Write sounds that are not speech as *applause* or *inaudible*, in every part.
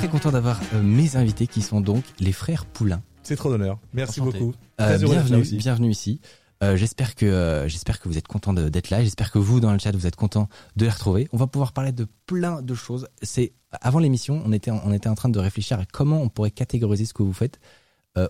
Très content d'avoir euh, mes invités qui sont donc les frères Poulain. C'est trop d'honneur. Merci Enchanté. beaucoup. Euh, bienvenue, aussi. bienvenue ici. Euh, j'espère que euh, j'espère que vous êtes content d'être là. J'espère que vous dans le chat vous êtes content de les retrouver. On va pouvoir parler de plein de choses. C'est avant l'émission, on était en- on était en train de réfléchir à comment on pourrait catégoriser ce que vous faites.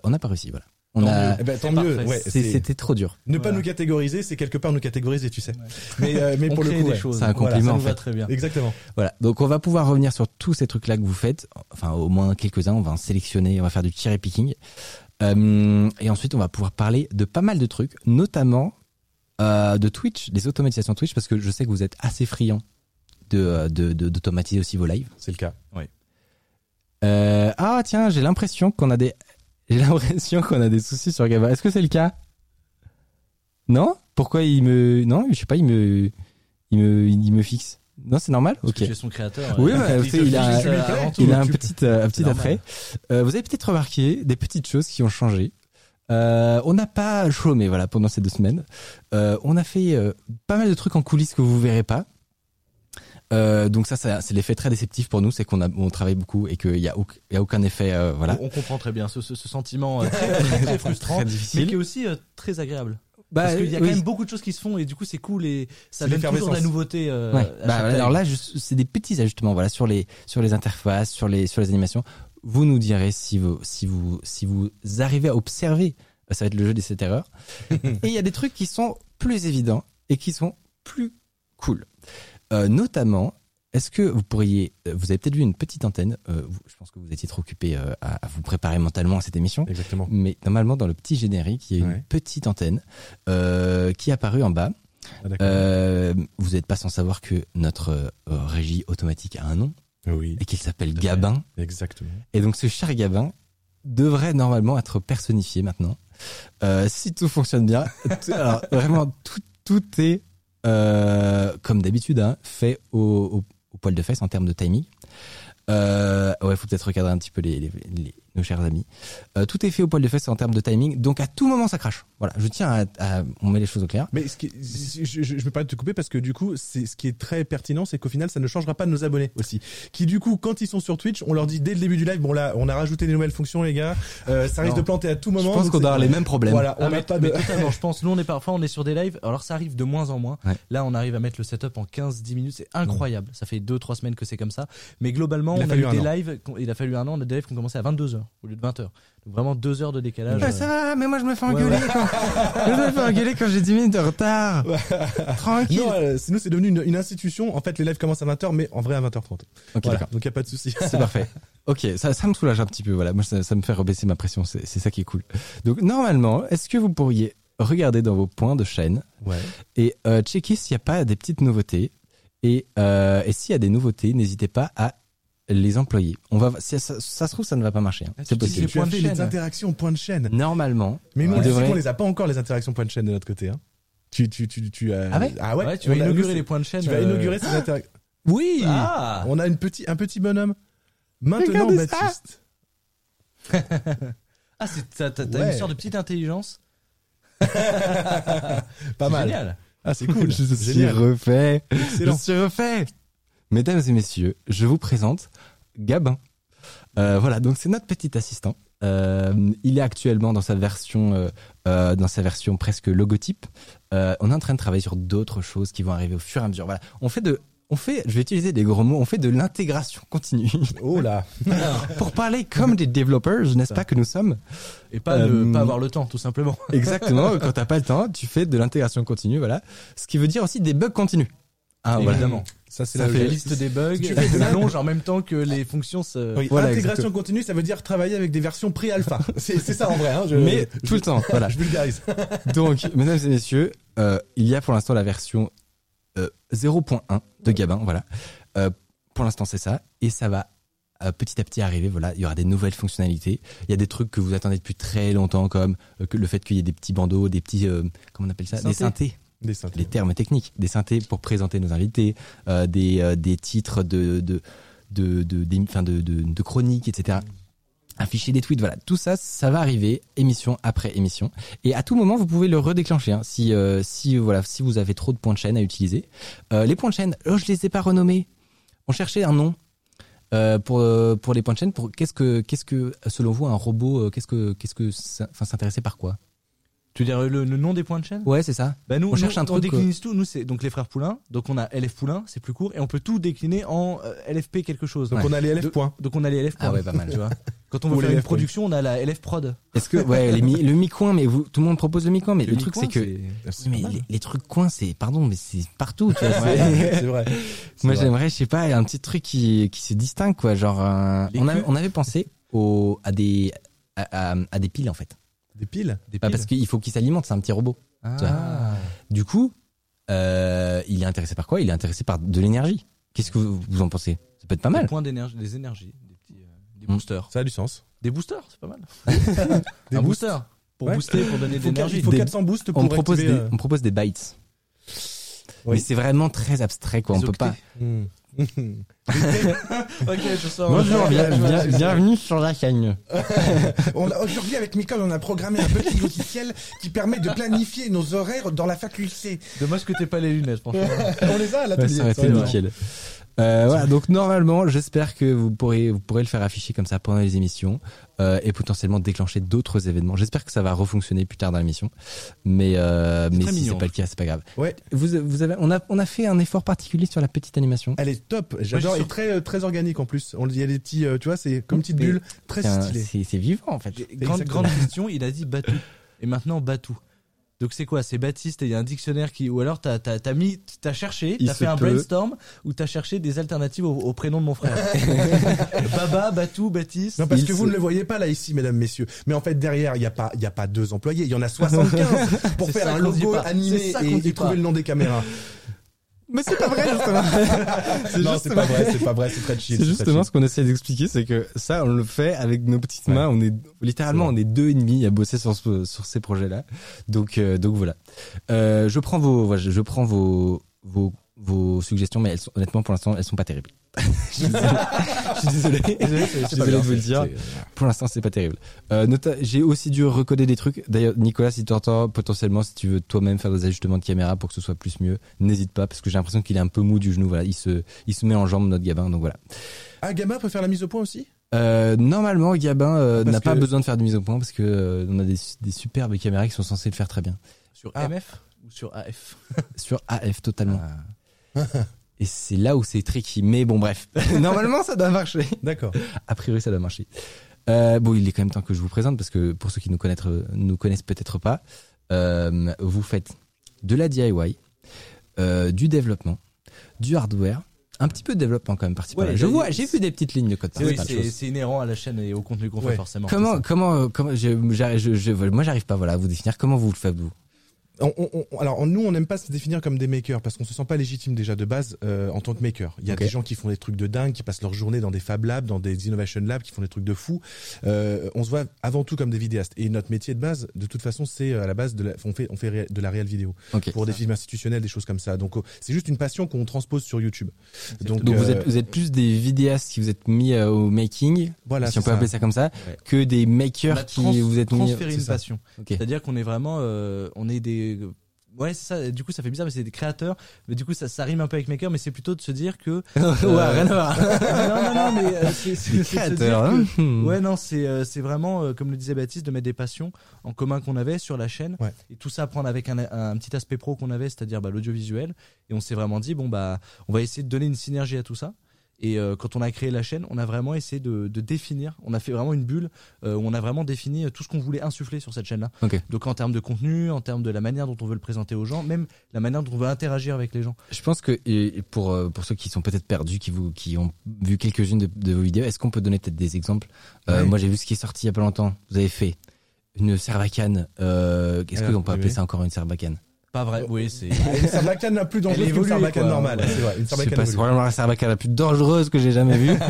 On n'a pas réussi, voilà. On Tant a Eh ben, tant mieux. parfait. Ouais, c'est- c'est- c'était trop dur. Ne pas Voilà. nous catégoriser, c'est quelque part nous catégoriser, tu sais. Mais, euh, mais On pour le coup, des ouais. choses. C'est un Voilà, compliment, ça en va très bien. Exactement. Voilà. Donc on va pouvoir revenir sur tous ces trucs là que vous faites. Enfin au moins quelques-uns. On va en sélectionner. On va faire du cherry picking. Euh, et ensuite on va pouvoir parler de pas mal de trucs, notamment euh, de Twitch, des automatisations Twitch, parce que je sais que vous êtes assez friand de euh, de- de- d'automatiser aussi vos lives. C'est le cas. Euh, ah tiens, j'ai l'impression qu'on a des j'ai l'impression qu'on a des soucis sur Gaba. Est-ce que c'est le cas? Non? Pourquoi il me non Je sais pas. Il me il me il me fixe. Non, c'est normal? Parce Ok. que tu es son créateur. Oui, *laughs* bah, il a- euh. Il a un petit, euh, un petit attrait. Euh, vous avez peut-être remarqué des petites choses qui ont changé. Euh, on n'a pas chômé voilà pendant ces deux semaines. Euh, on a fait pas mal de trucs en coulisses que vous verrez pas. Euh, donc ça, ça c'est l'effet très déceptif pour nous, c'est qu'on a on travaille beaucoup et qu'il y a, y a aucun effet euh, voilà. On comprend très bien ce, ce, ce sentiment euh, *laughs* très, frustrant, Très mais difficile. qui est aussi euh, très agréable. Bah, Parce qu'il y a oui. quand même beaucoup de choses qui se font et du coup c'est cool et ça donne toujours de la nouveauté. euh, Ouais. à Bah, alors là, je- c'est des petits ajustements, voilà, sur les sur les interfaces, sur les sur les animations. Vous nous direz si vous si vous si vous arrivez à observer. euh, Ça va être le jeu des 7 erreurs. *laughs* et il y a des trucs qui sont plus évidents et qui sont plus cool. Euh, notamment, est-ce que vous pourriez, euh, vous avez peut-être vu une petite antenne. euh, je pense que vous étiez trop occupé euh, à, à vous préparer mentalement à cette émission. Exactement. Mais normalement, dans le petit générique, il y a une petite antenne euh, qui est apparue en bas. Ah. Euh, vous n'êtes pas sans savoir que notre régie automatique a un nom Oui. et qu'il s'appelle Gabin. Exactement. Et donc ce cher Gabin devrait normalement être personnifié maintenant. Euh, si tout fonctionne bien, alors vraiment tout, tout est euh, comme d'habitude hein, fait au, au, au poil de fesse en termes de timing. Euh, ouais, faut peut-être regarder un petit peu les, les- les- nos chers amis. Euh, tout est fait au poil de fesse en termes de timing, donc à tout moment ça crache. Voilà, je tiens à, à- on met les choses au clair. Mais ce qui est- je, je, je me permets de te couper parce que du coup, c'est ce qui est très pertinent, c'est qu'au final, ça ne changera pas de nos abonnés aussi. Qui du coup, quand ils sont sur Twitch, on leur dit dès le début du live, bon là, on a rajouté des nouvelles fonctions, les gars. Euh, ça risque Non. de planter à tout Je moment. pense donc qu'on avoir les mêmes problèmes. Voilà, on Ah, mais, pas de. mais totalement, *laughs* je pense. Nous, on est parfois, on est sur des lives. Alors, ça arrive de moins en moins. Ouais. Là, on arrive à mettre le setup en 15-10 minutes. C'est incroyable. Ça fait 2-3 semaines que c'est comme ça. Mais globalement, Il a on a fallu eu un des an. lives. Il a fallu un an. On a des lives qui ont commencé à 22h au lieu de 20h. Donc, vraiment 2 heures de décalage. Ouais, ça va, mais moi je me fais engueuler ouais. quand je me fais engueuler quand j'ai 10 minutes de retard. Tranquille. Non, euh, sinon c'est devenu une, une institution. En fait, les lives commencent à 20h, mais en vrai à 20h30. ok, Voilà, d'accord. donc y a pas de souci. *laughs* C'est parfait. Ok, ça, ça me soulage un petit peu. Voilà, moi ça, ça me fait rebaisser ma pression. C'est c'est ça qui est cool. Donc normalement, est-ce que vous pourriez regarder dans vos points de chaîne Ouais. et euh, checker s'il n'y a pas des petites nouveautés? Et, euh, et s'il y a des nouveautés, n'hésitez pas à les employer. On va, si ça, ça se trouve, ça ne va pas marcher. hein. Ah, C'est possible. les Tu as fait les interactions point de chaîne. Normalement, Mais nous, on, devrait- les a pas encore les interactions point de chaîne de notre côté. Hein. Tu, tu, tu, tu as. Ah ouais Ah ouais. Ouais, tu vas a- inaugurer les points de chaîne. Tu vas euh, inaugurer ces interactions. oui. Ah On a une petit, un petit bonhomme. Maintenant, Regardez. Baptiste. *laughs* Ah, c'est- t'as Ouais. une sorte de petite intelligence. *laughs* Pas C'est mal. Génial. Ah, c'est cool. *laughs* je suis refait. Excellent. Je suis refait. Mesdames et messieurs, je vous présente Gabin. Euh, voilà, donc c'est notre petit assistant. Euh, il est actuellement dans sa version, euh, dans sa version presque logotype. On est en train de travailler sur d'autres choses qui vont arriver au fur et à mesure. Voilà, on fait de, on fait, je vais utiliser des gros mots, on fait de l'intégration continue *laughs* Oh là. pour parler comme des développeurs, n'est-ce pas que nous sommes Et pas, ne Euh, pas avoir le temps, tout simplement. *laughs* Exactement. quand t'as pas le temps, tu fais de l'intégration continue. Voilà, ce qui veut dire aussi des bugs continus. Ah, voilà. Ça, c'est la fait liste des bugs, Tu fais de la- *laughs* s'allonge en même temps que les fonctions se... Oui, Voilà, intégration exactement. continue, ça veut dire travailler avec des versions pré-alpha. *laughs* C'est c'est ça en vrai. Hein, je, Mais je- tout le temps. Voilà. *laughs* Je vulgarise. Donc, mesdames et messieurs, euh, il y a pour l'instant la version euh, 0.1 de Gabin, voilà. Euh, pour l'instant, c'est ça. Et ça va euh, petit à petit arriver, voilà. Il y aura des nouvelles fonctionnalités. Il y a des trucs que vous attendez depuis très longtemps, comme euh, que le fait qu'il y ait des petits bandeaux, des petits, euh, comment on appelle ça? Des Synthés. Des les termes techniques, des synthés pour présenter nos invités, euh, des, euh, des titres de de de de, des- enfin, de, de, chroniques, etc. Afficher des tweets, voilà, tout ça, ça va arriver émission après émission. Et à tout moment, vous pouvez le redéclencher. hein, si euh, si voilà, si vous avez trop de points de chaîne à utiliser, Euh, les points de chaîne, oh, je les ai pas renommés. On cherchait un nom. Euh, pour euh, pour les points de chaîne, pour qu'est-ce que qu'est-ce que selon vous un robot, qu'est-ce que qu'est-ce que enfin s'intéresser par quoi? Tu veux dire le, le nom des points de chaîne? Ouais, c'est ça. Bah nous, On cherche nous, un on truc, décline tout. Nous, c'est donc les frères Poulain. Donc on a LF Poulain, c'est plus court, et on peut tout décliner en euh, LFP quelque chose. Donc Ouais. on a les LF points. Donc on a les LF. Ah ouais, pas mal. Tu vois. *laughs* Quand on veut Ou faire les une production, on a la LF Prod. Est-ce que ouais les mi- le mi-coin mais vous tout le monde propose le mi-coin mais le, truc c'est que C'est mais les, les trucs coins c'est pardon mais c'est partout tu vois, c'est- Ouais, c'est *laughs* vrai. *laughs* Moi j'aimerais je sais pas un petit truc qui qui se distingue quoi genre Les on, avait, queues. on avait pensé au à des à, à- à des piles en fait Des piles. Des Bah, parce qu'il faut qu'il s'alimente c'est un petit robot Ah. du coup euh, il est intéressé par quoi? Il est intéressé par de l'énergie qu'est-ce que vous, vous en pensez? Ça peut être pas Des mal points d'énergie, des énergies, des petits, euh, des Mm. boosters. Ça a du sens. Des boosters, c'est pas mal. *laughs* Des un booster pour Ouais. booster, pour donner de faut, il l'énergie. faut Des- 400 boosts pour on propose activer, des euh, on propose des bytes Oui. mais c'est vraiment très abstrait quoi on Des peut pas hmm. *laughs* ok, je sors. Bonjour, bien- bien- bienvenue sur la chaîne. *laughs* On a- Aujourd'hui, avec Micole, on a programmé un petit logiciel qui permet de planifier nos horaires dans la faculté. Dommage que t'aies pas les lunettes, franchement. *laughs* On les a à Ouais, l'atelier. ça aurait ça, été ouais. nickel. Euh, voilà, donc normalement, j'espère que vous pourrez, vous pourrez le faire afficher comme ça pendant les émissions euh, et potentiellement déclencher d'autres événements. J'espère que ça va refonctionner plus tard dans l'émission, mais euh, mais si mignon, c'est pas le cas, c'est pas grave. Ouais, Vous, vous avez, on a, on a fait un effort particulier sur la petite animation. elle est top. J'adore. Et très, euh, très organique en plus. On il y a des petits, euh, tu vois, c'est comme petites Mais bulles, très stylées. C'est c'est vivant en fait. Grande, grande *laughs* question, il a dit Batou. Et maintenant Batou. Donc c'est quoi? C'est Baptiste et il y a un dictionnaire qui ou alors t'as t'as t'as mis t'as cherché t'as fait un peut. brainstorm ou t'as cherché des alternatives au, au prénom de mon frère. *laughs* Baba, Batou, Baptiste. Non, parce Il que se- vous ne le voyez pas là ici, mesdames, messieurs. Mais en fait, derrière, il n'y a pas, il y a pas deux employés, il y en a 75 pour faire un logo animé et, trouver le nom des caméras. Mais c'est pas vrai justement. *laughs* non, c'est pas vrai, c'est pas vrai, c'est très chill. C'est justement chill. ce qu'on essaie d'expliquer, c'est que ça, on le fait avec nos petites Ouais. mains. On est littéralement, on est deux et demi à bosser sur ce- sur ces projets-là. Donc, euh, donc voilà. Euh, je prends vos, je prends vos, vos, vos suggestions, mais elles sont, honnêtement, pour l'instant, elles sont pas terribles. *laughs* je suis désolé. Je suis désolé. *laughs* Je suis pas désolé de vous le dire. c'est- Pour l'instant, c'est pas terrible. Euh, nota- j'ai aussi dû recoder des trucs. D'ailleurs, Nicolas, si tu entends, potentiellement, si tu veux toi-même faire des ajustements de caméra pour que ce soit plus mieux, n'hésite pas, parce que j'ai l'impression qu'il est un peu mou du genou. Voilà, il se, il se met en jambe, notre gabin. Donc voilà. Ah, Gamma peut faire la mise au point aussi? Euh, normalement, Gabin euh, Parce n'a pas que- besoin de faire de mise au point parce que euh, on a des, des superbes caméras qui sont censées le faire très bien. Sur Ah. MF ou sur AF Sur AF totalement. Ah. Et c'est là où c'est tricky. Mais bon, bref. *laughs* normalement, ça doit marcher. D'accord. A priori, ça doit marcher. Euh, bon, il est quand même temps que je vous présente parce que pour ceux qui nous connaissent, nous connaissent peut-être pas, euh, vous faites de la DIY, euh, du développement, du hardware, un petit peu de développement quand même parti par Ouais. Je vois, j'ai vu des petites lignes de code. C'est inhérent à la chaîne et au contenu qu'on Ouais. fait forcément. Comment, comment, comment, je, je- moi, j'arrive pas, voilà, à vous définir. Comment vous le faites vous? On- on- on- alors nous, on n'aime pas se définir comme des makers parce qu'on se sent pas légitime déjà de base euh, en tant que maker. Il y a des gens qui font des trucs de dingue, qui passent leur journée dans des Fab Labs, dans des Innovation Labs, qui font des trucs de fou. Euh, on se voit avant tout comme des vidéastes. Et notre métier de base, de toute façon, c'est euh, à la base de la, on fait on fait de la réelle vidéo Ok. pour des films institutionnels, des choses comme ça. Donc oh, c'est juste une passion qu'on transpose sur YouTube. Donc, Donc vous euh, êtes vous êtes plus des vidéastes qui vous êtes mis euh, au making, voilà, si on c'est peut appeler ça comme ça, Ouais. que des makers qui vous êtes mis. transféré c'est une ça. passion. Ok. C'est-à-dire qu'on est vraiment, euh, on est des, ouais, c'est ça. Du coup, ça fait bizarre, mais c'est des créateurs. Mais du coup, ça, ça rime un peu avec maker, mais c'est plutôt de se dire que. *laughs* ouais, rien à voir. *laughs* non, non, non, mais euh, c'est créateurs. hein. que-. Ouais, non, c'est euh, c'est vraiment, euh, comme le disait Baptiste, de mettre des passions en commun qu'on avait sur la chaîne. Ouais. Et tout ça à prendre avec un, un petit aspect pro qu'on avait, c'est-à-dire bah, l'audiovisuel. Et on s'est vraiment dit, bon, bah, on va essayer de donner une synergie à tout ça. Et euh, quand on a créé la chaîne, on a vraiment essayé de, de définir, on a fait vraiment une bulle euh, où on a vraiment défini euh, tout ce qu'on voulait insuffler sur cette chaîne-là. Donc en termes de contenu, en termes de la manière dont on veut le présenter aux gens, même la manière dont on veut interagir avec les gens. Je pense que et pour pour ceux qui sont peut-être perdus, qui vous qui ont vu quelques-unes de, de vos vidéos, est-ce qu'on peut donner peut-être des exemples? Ouais. Moi, j'ai vu ce qui est sorti il y a pas longtemps. Vous avez fait une serbacane. Euh, Est-ce qu'on peut appeler oui. ça encore une serbacane Pas vrai. Oui, c'est. Une sarbacane n'a plus dangereuse qu'une sarbacane normale. C'est vrai, une sarbacane probablement la sarbacane la plus dangereuse que j'ai jamais vue. *laughs*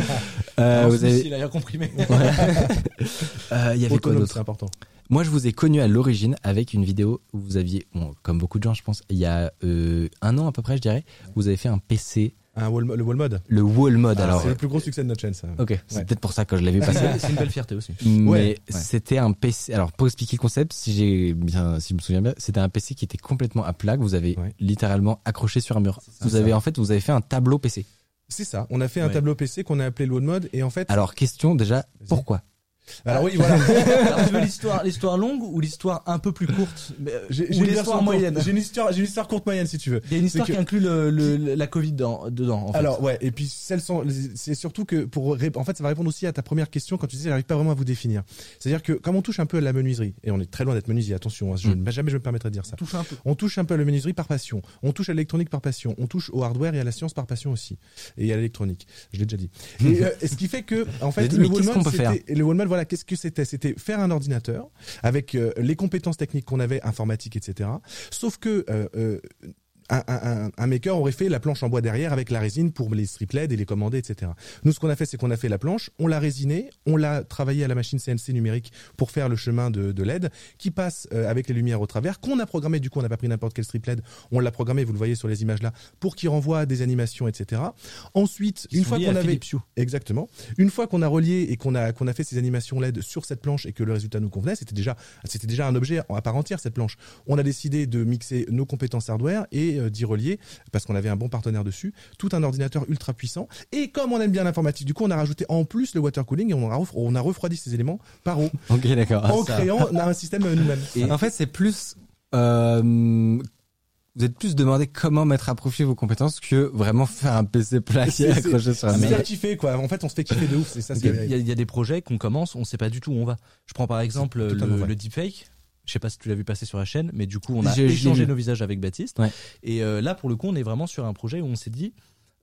Euh, vous avez, Il a rien comprimé. *laughs* Euh, il y avait quoi d'autre important. Moi, je vous ai connu à l'origine avec une vidéo où vous aviez, bon, comme beaucoup de gens, je pense, il y a euh, un an à peu près, je dirais, vous avez fait un PC, Un wall, le wall mode. le wall mode. Ah, alors, c'est le plus gros succès de notre chaîne, ça. ok, c'est Ouais. peut-être pour ça que je l'ai vu passer. C'est une belle fierté aussi. Mais Ouais, c'était un PC. Alors pour expliquer le concept, si j'ai bien, si je me souviens bien, c'était un PC qui était complètement à plat que vous avez Ouais. littéralement accroché sur un mur. ça. Vous avez en fait, vous avez fait un tableau PC. C'est ça. On a fait un tableau PC qu'on a appelé le wall mode et en fait. Alors question déjà, pourquoi? Alors oui, voilà. *laughs* Alors, tu veux l'histoire, l'histoire longue ou l'histoire un peu plus courte? Mais, euh, J'ai Ou j'ai une l'histoire moyenne courte. J'ai une histoire, j'ai une histoire courte moyenne si tu veux. Il y a une histoire C'est que- qui inclut le, le- la Covid dans- dedans. En fait. Alors ouais, et puis celles sont, c'est surtout que pour, ré- en fait, ça va répondre aussi à ta première question quand tu disais j'arrive pas vraiment à vous définir. C'est-à-dire que comme on touche un peu à la menuiserie et on est très loin d'être menuisier, attention, hein, je, Mm. jamais je me permettrai de dire ça. touche un peu. On touche un peu à la menuiserie par passion. On touche à l'électronique par passion. On touche au hardware et à la science par passion aussi. Et à l'électronique. Je l'ai déjà dit. Et, *laughs* euh, ce qui fait que, en fait, le mais qu'est-ce wall qu'on mode, peut faire? c'était, et le wall mode, qu'est-ce que c'était? C'était faire un ordinateur avec euh, les compétences techniques qu'on avait, informatique, etc. Sauf que, euh, euh, un, un, un- maker aurait fait la planche en bois derrière avec la résine pour les strip LED et les commander, etc. Nous, ce qu'on a fait, c'est qu'on a fait la planche, on l'a résinée, on l'a travaillé à la machine CNC numérique pour faire le chemin de, de LED qui passe euh, avec les lumières au travers, qu'on a programmé, du coup, on n'a pas pris n'importe quel strip LED, on l'a programmé, vous le voyez sur les images là, pour qu'il renvoie à des animations, etc. Ensuite, une fois qu'on avait. Exactement. Une fois qu'on a relié et qu'on a qu'on a fait ces animations LED sur cette planche et que le résultat nous convenait, c'était déjà c'était déjà un objet à part entière cette planche. On a décidé de mixer nos compétences hardware et euh, d'y relier parce qu'on avait un bon partenaire dessus, tout un ordinateur ultra puissant et comme on aime bien l'informatique, du coup on a rajouté en plus le water cooling et on a ref- on a refroidi ces éléments par eau *laughs* Ok, d'accord. en créant un système nous-mêmes. Et en fait, c'est plus. euh, vous êtes plus demandé comment mettre à profit vos compétences que vraiment faire un PC C'est- accroché sur un mur. kiffé quoi. En fait, on se fait kiffer de ouf, c'est ça. Il y, a, il y a- il y a des projets qu'on commence, on sait pas du tout où on va. Je prends par exemple le deepfake. Je sais pas si tu l'as vu passer sur la chaîne, mais du coup on a échangé nos visages avec Baptiste. Ouais. Et euh, là pour le coup on est vraiment sur un projet où on s'est dit,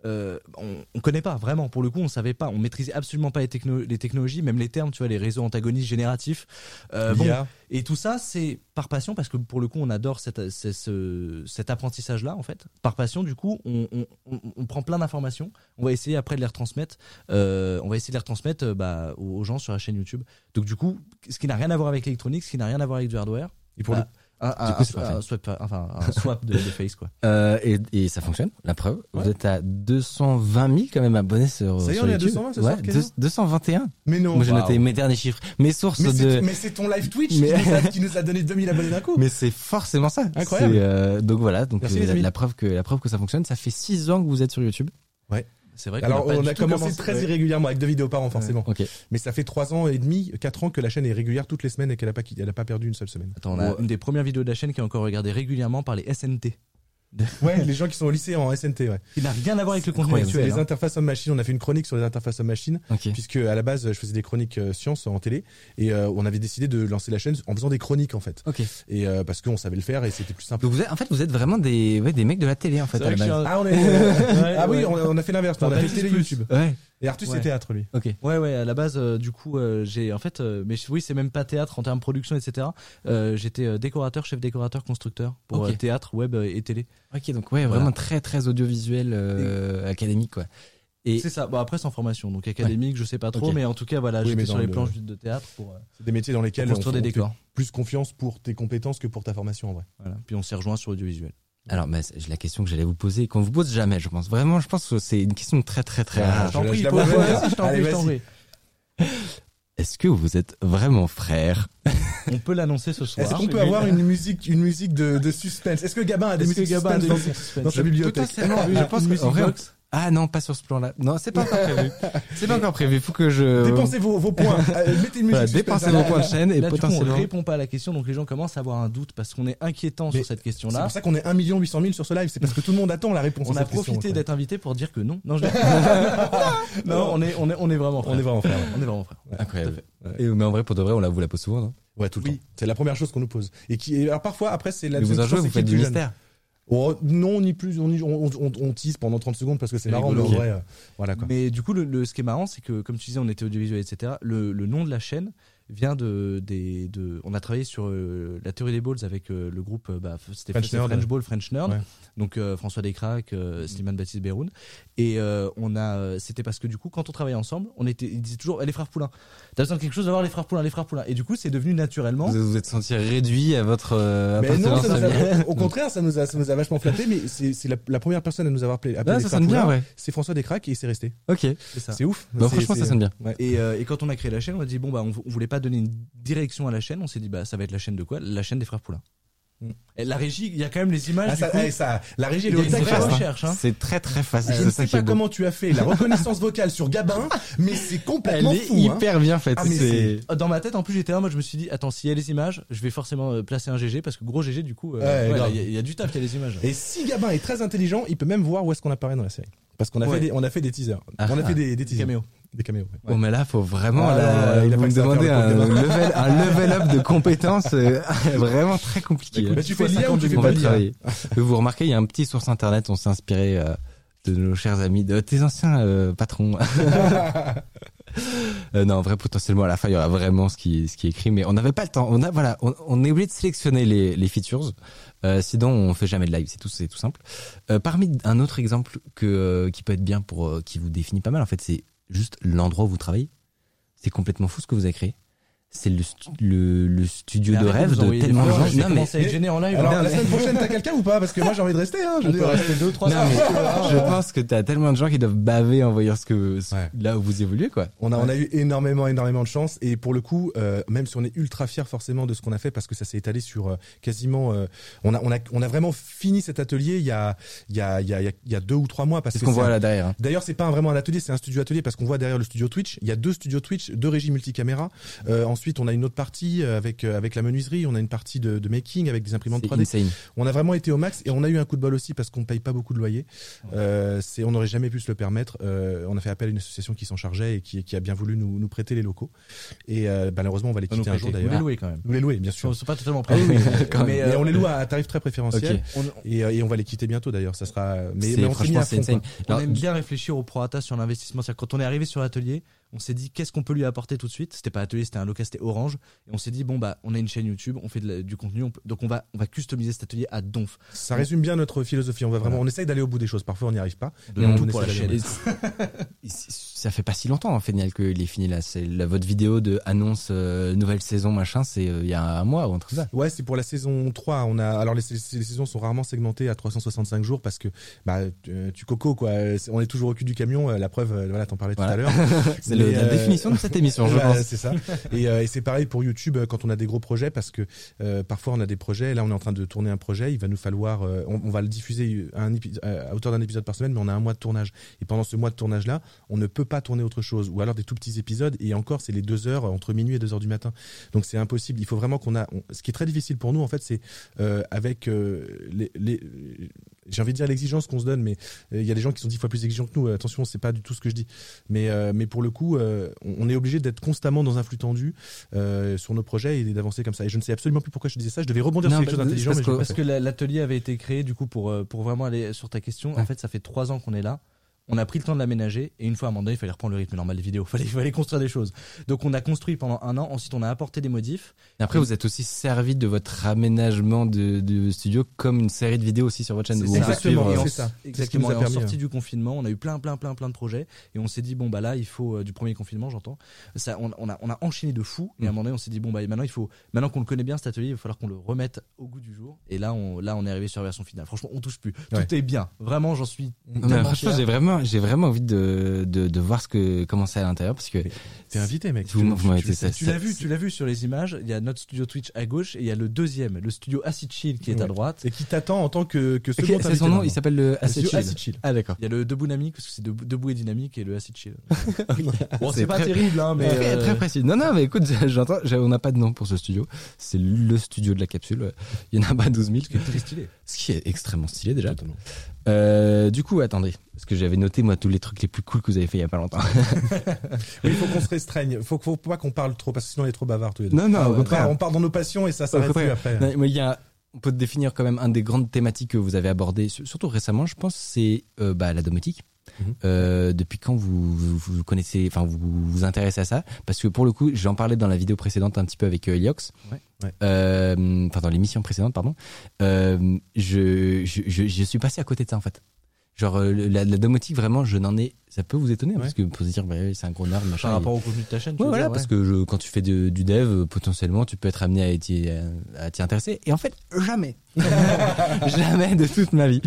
euh, on, on connaît pas vraiment. Pour le coup on savait pas, on maîtrisait absolument pas les, techno- les technologies, même les termes, tu vois, les réseaux antagonistes génératifs. Euh, bon, et tout ça, c'est par passion, parce que pour le coup, on adore cette, ce- cet apprentissage-là, en fait. Par passion, du coup, on, on- on- on prend plein d'informations. On va essayer après de les retransmettre. euh, on va essayer de les retransmettre bah, aux gens sur la chaîne YouTube. Donc, du coup, ce qui n'a rien à voir avec l'électronique, ce qui n'a rien à voir avec du hardware. Et pour bah, un- Du coup, c'est un- pas un swap, enfin, un swap de, de face, quoi. Euh, et, et ça fonctionne, la preuve. Ouais. Vous êtes à 220 000 quand même abonnés sur, Ça y est, sur on est à YouTube. 220 ce ouais, soir, quasiment deux- 221. Mais non. Moi j'ai Waouh. noté mes derniers chiffres. Mes sources Mais de... mais c'est ton live Twitch Mais- qui, nous a, *laughs* qui nous a donné 2000 abonnés d'un coup. Mais c'est forcément ça. Incroyable. Euh, donc voilà, donc Merci, euh, la, la preuve que la preuve que ça fonctionne. Ça fait 6 ans que vous êtes sur YouTube. C'est vrai qu'on Alors, on a commencé très ouais. irrégulièrement avec deux vidéos par an, forcément. Mais ça fait trois ans et demi, quatre ans que la chaîne est régulière toutes les semaines et qu'elle a pas, quitté- elle a pas perdu une seule semaine. Attends, on a Ouais. une des premières vidéos de la chaîne qui est encore regardée régulièrement par les SNT. *laughs* Ouais, les gens qui sont au lycée en SNT, ouais. Qui n'a rien à voir avec le contenu actuel. les hein. interfaces homme-machine. On a fait une chronique sur les interfaces homme-machine, Ok. puisque à la base, je faisais des chroniques euh, sciences en télé, et euh, on avait décidé de lancer la chaîne en faisant des chroniques en fait, Ok. et euh, parce qu'on savait le faire et c'était plus simple. Donc vous êtes, en fait, vous êtes vraiment des, ouais, des mecs de la télé en fait à la base. un- Ah, on est, Ouais, *laughs* ah oui, on a, on a fait l'inverse. On a fait télé plus. YouTube. Ouais. Et Artus Ouais. c'est théâtre lui. Ok. Ouais, ouais, à la base, euh, du coup, euh, j'ai en fait, euh, mais oui, c'est même pas théâtre en termes de production, etc. Euh, J'étais euh, décorateur, chef décorateur, constructeur pour Ok. euh, théâtre, web euh, et télé. Ok. Donc ouais, Voilà. vraiment très très audiovisuel, euh, académique quoi. Et C'est ça. Bon, après, sans formation, donc académique, je sais pas trop, mais en tout cas, voilà, Oui, j'étais sur les le- planches de théâtre pour, euh, C'est des métiers dans pour lesquels on, construire des décors. plus confiance pour tes compétences que pour ta formation en vrai. Voilà. Puis on s'est rejoint sur audiovisuel. Alors, c'est la question que j'allais vous poser, qu'on vous pose jamais, je pense. Vraiment, je pense que c'est une question très très très Ah, rare. je T'en prie, je t'en prie, je t'en vas-y. prie. *laughs* Est-ce que vous êtes vraiment frères On peut l'annoncer ce soir. Est-ce qu'on peut avoir une musique, une musique de, de suspense? Est-ce que Gabin a des musiques Gabin a suspense des dans, sa bibliothèque? Je pense Une que- Ah non, pas sur ce plan-là. Non, c'est pas encore prévu. *laughs* C'est pas encore prévu. Faut que je Dépensez vos, vos points. *laughs* Euh, mettez une musique voilà, dépensez vos points de chaîne et Là, du coup, on potentiellement. répond pas à la question, donc les gens commencent à avoir un doute parce qu'on est inquiétant Mais sur cette C'est question-là. pour ça qu'on est 1 800 000 sur ce live. C'est parce que tout le monde attend la réponse. On à a cette profité d'être invité pour dire que non. Non, je *laughs* non, on est, on est, on est vraiment frères. On est vraiment frères. On est vraiment frères. Incroyable. Et, mais en vrai, pour de vrai, on la vous la pose souvent, non? Ouais, tout le Oui. temps. C'est la première chose qu'on nous pose. Et qui, alors parfois, après, c'est la Mais vous en jouez, vous c'est faites du mystère. Oh, non, ni plus. On, on, on, on tease pendant 30 secondes parce que c'est marrant, mais en vrai, euh, voilà quoi. Mais du coup, le, le- ce qui est marrant, c'est que, comme tu disais, on était audiovisuel, etc. Le, le nom de la chaîne vient de des de. On a travaillé sur euh, la théorie des balls avec euh, le groupe euh, bah, c'était French. French Ball, French Nerd. Ouais. Donc euh, François Descraques, euh, Slimane Baptiste Beroun. Et euh, on a, euh, c'était parce que du coup, quand on travaillait ensemble, on était, ils disaient toujours, Eh, les frères Poulain. T'as besoin de quelque chose d'avoir les frères Poulain, les frères Poulain. Et du coup, c'est devenu naturellement. Vous vous êtes senti réduit à votre euh, Mais non, ça nous a- *laughs* au contraire, ça nous a, ça nous a vachement flatté, mais c'est c'est la, la première personne à nous avoir appelé. appelé Ah, ça sonne bien, ouais. C'est François Descraques et c'est resté. Ok. C'est ouf. Bah, franchement, ça sonne bien. Ouais. Et, euh, et quand on a créé la chaîne, on a dit bon bah on, on voulait pas donner une direction à la chaîne. On s'est dit bah ça va être la chaîne de quoi? La chaîne des frères Poulain. Mm. Et la régie, il y a quand même les images. Ah, du ça, coup. eh, ça, la régie, elle Il y est a au taquet. hein. recherche. Hein. C'est très très facile. Je ne sais est pas comment tu as fait la reconnaissance vocale sur Gabin, *laughs* mais c'est Elle complètement est fou. hein. hyper bien faite. Ah, c'est- Dans ma tête, en plus, j'étais là, moi je me suis dit attends, s'il y a les images, je vais forcément euh, placer un GG parce que gros GG du coup, euh, Ouais, ouais, grave. il y, y a du taf, il y a les images. Et si Gabin est très intelligent, il peut même voir où est-ce qu'on apparaît dans la série. Parce qu'on a, Ouais. fait des, on a fait des teasers. Ah. on a fait des, des teasers. Caméo. Des caméos. ouais. Bon, mais là, faut vraiment Ah, là, il a vous me faire, un level, un level up de compétences euh, *laughs* vraiment très compliqué. Mais tu fais l'IA ou tu fais pas l'IA travailler. Vous remarquez, il y a un petit source internet, on s'est inspiré euh, de nos chers amis, de tes anciens euh, patrons. *laughs* Euh, non, en vrai, potentiellement, à la fin, il y aura vraiment ce qui, ce qui est écrit, mais on n'avait pas le temps. On a, voilà, on, on est obligé de sélectionner les, les features. Euh, sinon, on fait jamais de live. C'est tout, c'est tout simple. Euh, parmi un autre exemple que, euh, qui peut être bien pour, euh, qui vous définit pas mal, en fait, c'est juste l'endroit où vous travaillez. C'est complètement fou ce que vous avez créé. C'est le, stu- le, le studio Mais de rêve de tellement de gens. Non, mais être gêné en live. Alors, Non, la mais- semaine prochaine, t'as quelqu'un ou pas? Parce que moi, j'ai envie de rester. Hein, je on veux peut rester deux, trois Non, mais *laughs* je pense que t'as tellement de gens qui doivent baver en voyant ce que ce- Ouais. là où vous évoluez quoi. On a, on a eu énormément, énormément de chance. Et pour le coup, euh, même si on est ultra fier forcément de ce qu'on a fait, parce que ça s'est étalé sur euh, quasiment, euh, on a, on a, on a vraiment fini cet atelier il y a, il y a, il y a, il y a- il y a deux ou trois mois. Parce C'est ce que qu'on c'est voit un- là derrière. hein. D'ailleurs, c'est pas un- vraiment un atelier, c'est un studio atelier parce qu'on voit derrière le studio Twitch, il y a deux studios Twitch, deux régies multicaméra. Euh, ensuite, on a une autre partie euh, avec euh, avec la menuiserie, on a une partie de, de making avec des imprimantes C'est 3D. insane. On a vraiment été au max et on a eu un coup de bol aussi parce qu'on paye pas beaucoup de loyer. Euh, c'est, on n'aurait jamais pu se le permettre. Euh, on a fait appel à une association qui s'en chargeait et qui, qui a bien voulu nous, nous prêter les locaux. Et euh, malheureusement, on va les quitter un jour Vous les d'ailleurs. louez quand même. Nous les louer, bien Ils sûr. sont pas totalement Ah prêts. *laughs* quand Mais, Mais euh, on les loue à tarif très préférentiel on, et, et on va les quitter bientôt d'ailleurs. Ça sera. Mais, C'est- mais on franchement, c'est on aime bien réfléchir au prorata sur l'investissement. C'est-à-dire quand on est arrivé sur l'atelier, on s'est dit qu'est-ce qu'on peut lui apporter tout de suite? C'était pas atelier, c'était un local, c'était Orange. Et on s'est dit bon bah on a une chaîne YouTube, on fait de la- du contenu, on peut- donc on va on va customiser cet atelier à donf. Ça résume bien notre philosophie. On va vraiment, Voilà. on essaye d'aller au bout des choses. Parfois, on n'y arrive pas. Mais on tout essaie pour la chaîne. *laughs* ça fait pas si longtemps en fait Niel que il est fini là. C'est la votre vidéo de annonce euh, nouvelle saison machin. C'est euh, il y a un mois ou un truc comme ça. Ouais, c'est pour la saison 3. On a alors les, les saisons sont rarement segmentées à 365 jours parce que bah tu, tu coco quoi. On est toujours au cul du camion. euh, La preuve, euh, voilà, t'en parlais Voilà. tout à l'heure. *laughs* C'est le- la euh, définition de cette émission, je *laughs* pense. C'est ça. Et, euh, et c'est pareil pour YouTube euh, quand on a des gros projets parce que parfois on a des projets. Là, on est en train de tourner un projet. Il va nous falloir, on, on va le diffuser à, un épi- à hauteur d'un épisode par semaine, mais on a un mois de tournage. Et pendant ce mois de tournage là, on ne peut pas tourner autre chose, ou alors des tout petits épisodes. Et encore, c'est les deux heures entre minuit et deux heures du matin. Donc c'est impossible. Il faut vraiment qu'on a. on- ce qui est très difficile pour nous en fait, c'est euh, avec euh, les, les j'ai envie de dire l'exigence qu'on se donne, mais euh, il y a des gens qui sont dix fois plus exigeants que nous. Attention, c'est pas du tout ce que je dis. Mais, mais pour le coup, euh, on est obligé d'être constamment dans un flux tendu euh, sur nos projets et d'avancer comme ça. Et je ne sais absolument plus pourquoi je disais ça. Je devais rebondir Non, sur quelque chose d'intelligent, parce mais que- Parce que la- l'atelier avait été créé du coup pour euh, pour vraiment aller sur ta question. En fait, ça fait trois ans qu'on est là. On a pris le temps de l'aménager et une fois à un moment donné, il fallait reprendre le rythme normal des vidéos. *laughs* Fallait, fallait construire des choses. Donc on a construit pendant un an. Ensuite, on a apporté des modifs. Et après, vous êtes aussi servi de votre aménagement de, de studio comme une série de vidéos aussi sur votre chaîne. C'est exactement, c'est ça. Exactement. nous a Et en sortie du confinement, on a eu plein, plein, plein, plein de projets et on s'est dit bon bah là, il faut euh, du premier confinement, j'entends. Ça, on, on a, on a enchaîné de fou et à un moment donné, on s'est dit bon bah maintenant il faut, maintenant qu'on le connaît bien cet atelier, il va falloir qu'on le remette au goût du jour. Et là, on, là, on est arrivé sur la version finale. Franchement, on touche plus. Ouais. Tout est bien. Vraiment, j'en suis. J'ai vraiment, j'ai vraiment envie de, de, de voir ce que, comment c'est à l'intérieur parce que T'es invité, mec. vous, vous m'avez été ça. Tu l'as vu, tu l'as vu sur les images. Il y a notre studio Twitch à gauche et il y a le deuxième, le studio Acid Chill qui est à droite. Et qui t'attend en tant que, que c'est son nom, il s'appelle le Acid. Acid Chill. Ah d'accord. Il y a le debout dynamique parce que c'est debout, et dynamique et le Acid Chill. *laughs* bon, C'est pas très- terrible, hein, mais très, euh, très précis. Non, non, mais écoute, *laughs* j'entends, on n'a pas de nom pour ce studio. C'est le studio de la capsule. Il y en a pas 12 000. c'est très stylé. Ce qui est extrêmement stylé déjà. Totalement. Euh, du coup, attendez. Parce que j'avais noté, moi, tous les trucs les plus cool que vous avez fait il y a pas longtemps. *laughs* Oui, il faut qu'on se restreigne. Faut, faut pas qu'on parle trop parce que sinon on est trop bavard tous les deux. Non, non, Ah au contraire. On part dans nos passions et ça s'arrête plus après. Non, mais il y a, on peut définir quand même un des grandes thématiques que vous avez abordées, sur- surtout récemment, je pense, c'est euh, bah, la domotique. Mhm. Euh, depuis quand vous, vous, vous connaissez, enfin vous vous intéressez à ça? Parce que pour le coup, j'en parlais dans la vidéo précédente un petit peu avec euh, Eliox. Ouais. Ouais. Euh, enfin dans l'émission précédente, pardon. Euh, je, je, je, je suis passé à côté de ça en fait. Genre euh, la, la domotique, vraiment, je n'en ai. Ça peut vous étonner hein, Ouais. parce que vous se dire, bah, c'est un gros nerd, machin. Par et- rapport au contenu de ta chaîne. tu Ouais, veux voilà, dire, parce que je, quand tu fais de- du dev, euh, potentiellement, tu peux être amené à t'y, à t'y intéresser. Et en fait, jamais. *laughs* jamais de toute ma vie.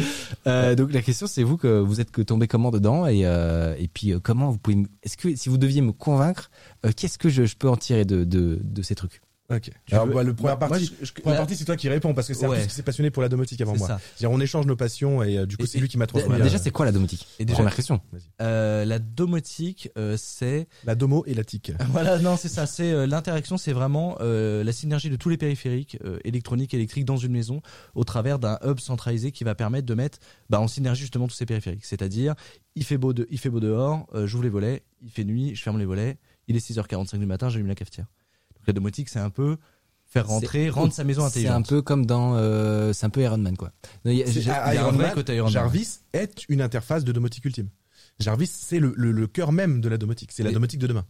Euh, donc la question, c'est vous que vous êtes que tombé comment dedans et, euh, et puis euh, comment vous pouvez. me- Est-ce que si vous deviez me convaincre, euh, qu'est-ce que je, je peux en tirer de, de, de ces trucs? Ok. Tu Alors, veux- bah, le première Moi, partie, je- première partie, c'est toi qui réponds parce que c'est Ouais. Qui s'est passionné pour la domotique avant C'est moi. ça. C'est-à-dire, on échange nos passions et euh, du coup, c'est lui qui m'a transmis. Bah, euh, Déjà, c'est quoi la domotique Et déjà- Première question. Euh, la domotique, euh, c'est la domo et la tic. *laughs* voilà, non, c'est ça. C'est euh, l'interaction, c'est vraiment euh, la synergie de tous les périphériques euh, électroniques, électriques dans une maison, au travers d'un hub centralisé qui va permettre de mettre bah, en synergie justement tous ces périphériques. C'est-à-dire, il fait beau, de, il fait beau dehors, euh, j'ouvre les volets, il fait nuit, je ferme les volets, il est 6h45 du matin, j'allume la cafetière. La domotique, c'est un peu faire rentrer, C'est- rendre sa maison C'est intelligente. un peu comme dans. euh, c'est un peu Iron Man, quoi. Non, il y a- C'est- j'ai- il y a un Iron vrai Man, côté Iron Man. Jarvis est une interface de domotique ultime. Jarvis, c'est le, le, le cœur même de la domotique. C'est la domotique de demain.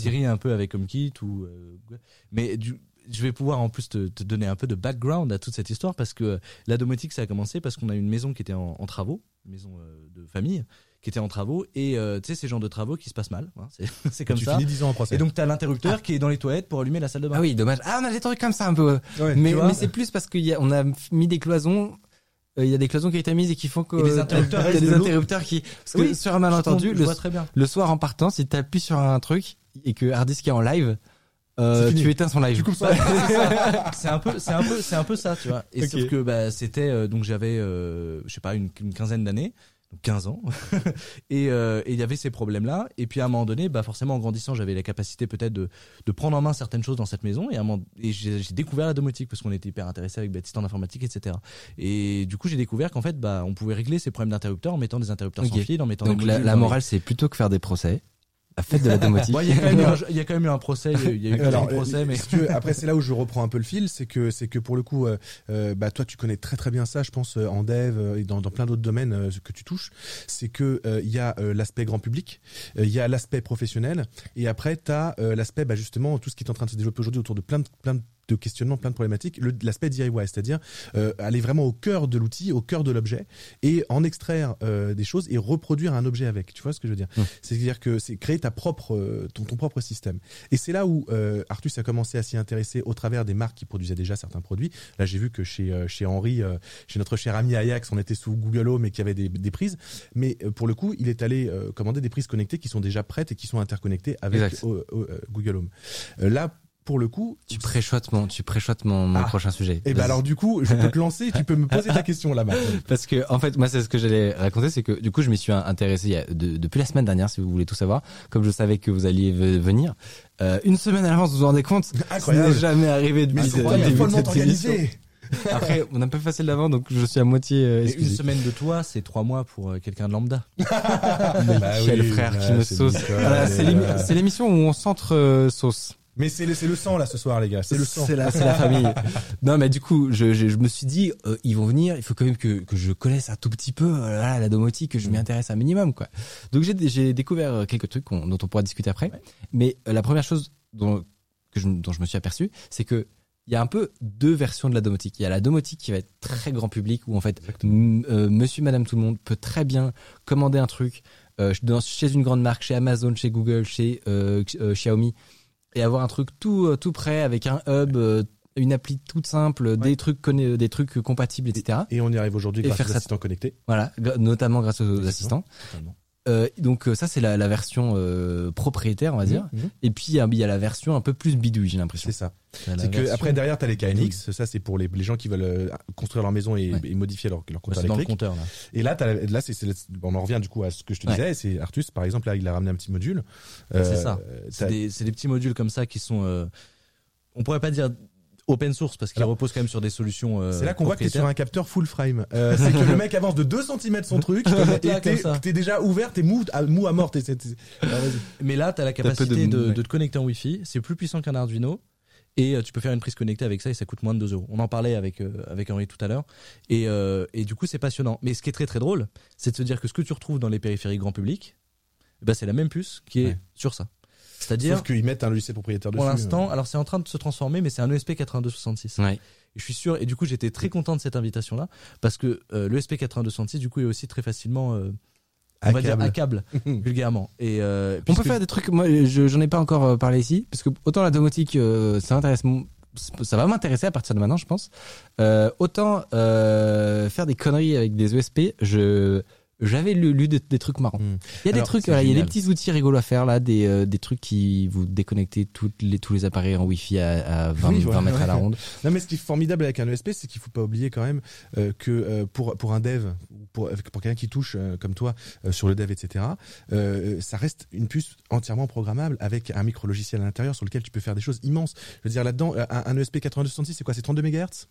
Siri un peu avec HomeKit ou euh, mais du, je vais pouvoir en plus te, te donner un peu de background à toute cette histoire parce que la domotique ça a commencé parce qu'on a une maison qui était en, en travaux, une maison euh, de famille qui était en travaux et euh, tu sais ces genres de travaux qui se passent mal, hein, c'est *laughs* comme tu ça. finis 10 ans en procès. Et donc t'as l'interrupteur qui est dans les toilettes pour allumer la salle de bain. Ah oui, dommage. Ah, on a des trucs comme ça un peu. Ouais, mais c'est plus parce qu'on a mis des cloisons. euh, Il y a des cloisons qui ont été mises et qui font que les interrupteurs *laughs* y a des de interrupteurs qui parce que Oui, sur un malentendu le, vois très bien. le soir en partant si tu appuies sur un truc et que Harddisk est en live euh, tu éteins son live *laughs* c'est un peu c'est un peu c'est un peu ça tu vois et sauf que bah c'était euh, donc j'avais euh, je sais pas une, une quinzaine d'années 15 ans. *laughs* Et euh, et il y avait ces problèmes là et puis à un moment donné bah forcément en grandissant j'avais la capacité peut-être de de prendre en main certaines choses dans cette maison. Et à un moment et j'ai j'ai découvert la domotique parce qu'on était hyper intéressé avec Baptiste en informatique etc et du coup j'ai découvert qu'en fait bah on pouvait régler ces problèmes d'interrupteurs en mettant des interrupteurs Ok. sans fil en mettant donc des la, la les- morale c'est plutôt que faire des procès la fête de la domotique. *laughs* Bon, il y a quand même eu un, il y a quand même eu un procès il y a eu, il y a eu Alors, un procès mais si tu veux, après c'est là où je reprends un peu le fil, c'est que c'est que pour le coup, euh, euh, bah toi tu connais très très bien ça, je pense euh, en dev et dans, dans plein d'autres domaines euh, que tu touches, c'est que euh, il y a euh, l'aspect grand public, euh, il y a l'aspect professionnel, et après tu as l'aspect bah, justement tout ce qui est en train de se développer aujourd'hui autour de plein de plein de de questionnements, plein de problématiques, le- l'aspect DIY, c'est-à-dire euh, aller vraiment au cœur de l'outil, au cœur de l'objet, et en extraire euh, des choses et reproduire un objet avec. Tu vois ce que je veux dire? Mmh. C'est-à-dire que c'est créer ta propre, euh, ton, ton propre système. Et c'est là où euh, Artus a commencé à s'y intéresser au travers des marques qui produisaient déjà certains produits. Là, j'ai vu que chez euh, chez Henri, euh, chez notre cher ami Ajax, on était sous Google Home et qu'il y avait des, des prises. Mais euh, pour le coup, il est allé euh, commander des prises connectées qui sont déjà prêtes et qui sont interconnectées avec euh, Google Home. Euh, là, pour le coup, tu préchotes mon tu préchotes mon, mon Ah. prochain sujet et ben Vas-y. alors du coup, je peux te lancer. Tu peux me poser ta *laughs* question là maintenant. Parce que en fait, moi, c'est ce que j'allais raconter, c'est que du coup, je m'y suis intéressé il y a- de- depuis la semaine dernière, si vous voulez tout savoir. Comme je savais que vous alliez ve- venir, euh, une semaine à l'avance, vous vous rendez compte Incroyable. Ce n'est jamais arrivé depuis le. *laughs* Après, on n'a pas fait celle d'avant, donc je suis à moitié. Euh, Et une semaine de toi, c'est trois mois pour euh, quelqu'un de lambda. *laughs* Bah Quel oui, frère qui ouais, me sauce. Voilà, c'est l'émission où on centre euh, sauce. Mais c'est le, le sang là ce soir les gars, c'est le sang. C'est la, la *laughs* famille. Non, mais du coup, je, je, je me suis dit, euh, ils vont venir. Il faut quand même que, que je connaisse un tout petit peu euh, la domotique, que je m'y intéresse un minimum, quoi. Donc j'ai, découvert euh, quelques trucs qu'on- dont on pourra discuter après. Mais euh, la première chose dont que je, dont je me suis aperçu, c'est que il y a un peu deux versions de la domotique. Il y a la domotique qui va être très grand public, où en fait, euh, Monsieur, Madame, tout le monde peut très bien commander un truc euh, dans- chez une grande marque, chez Amazon, chez Google, chez euh, euh, Xiaomi, et avoir un truc tout euh, tout prêt avec un hub, euh, une appli toute simple, des trucs conna- des trucs compatibles, etc. Et on y arrive aujourd'hui grâce aux assistants connectés. Voilà, notamment grâce aux assistants. Totalement. Euh, donc euh, ça c'est la, la version euh, propriétaire, on va dire. Mhm. Et puis il y a- il y a la version un peu plus bidouille, j'ai l'impression. C'est ça. C'est que après derrière t'as les KNX, ça c'est pour les, les gens qui veulent euh, construire leur maison et, Ouais. et modifier leur, leur compteur dans le compteur là. Et là t'as, là c'est, on en revient du coup à ce que je te Ouais. disais. C'est Artus par exemple là il a ramené un petit module. c'est ça. C'est des, des petits modules comme ça qui sont, on pourrait pas dire open source parce qu'ils Alors, reposent quand même sur des solutions. euh, C'est là qu'on voit que t'es sur un capteur full frame. Euh, c'est que le mec avance de 2 cm son truc *laughs* et t'es, déjà ouvert, t'es mou à, mou à mort. Ah, vas-y. Mais là, t'as la capacité de- de, ouais. de te connecter en Wi-Fi. C'est plus puissant qu'un Arduino. et euh, tu peux faire une prise connectée avec ça et ça coûte moins de 2 euros. On en parlait avec euh, avec Henri tout à l'heure et euh, et du coup c'est passionnant. Mais ce qui est très très drôle, c'est de se dire que ce que tu retrouves dans les périphériques grand public, ben c'est la même puce qui est Ouais. sur ça. C'est-à-dire Sauf qu'ils mettent un logiciel propriétaire dessus. pour l'instant, alors c'est en train de se transformer, mais c'est un E ESP 8266. Ouais. Et je suis sûr, et du coup j'étais très content de cette invitation-là, parce que euh, le ESP 8266 du coup est aussi très facilement, euh, on va dire, Hackable. hackable, *laughs* vulgairement. Et euh, On peut faire des trucs. Moi, je j'en ai pas encore euh, parlé ici, parce que autant la domotique, euh, ça m'intéresse. mon- Ça va m'intéresser à partir de maintenant, je pense. Euh, autant euh, faire des conneries avec des ESP, je j'avais lu, lu des, des trucs marrants. Mm. Il y a des trucs, voilà, il y a des petits outils rigolos à faire là, des euh, des trucs qui vous déconnectez toutes les tous les appareils en Wi-Fi à, à 20, Oui, 20 voilà, mètres à la ronde. Non, mais ce qui est formidable avec un ESP, c'est qu'il faut pas oublier quand même euh, que euh, pour pour un dev, ou pour pour quelqu'un qui touche euh, comme toi euh, sur le dev, etc. euh, ça reste une puce entièrement programmable avec un micro logiciel à l'intérieur sur lequel tu peux faire des choses immenses. Je veux dire là-dedans, euh, un, un ESP 8266, c'est quoi? C'est 32 MHz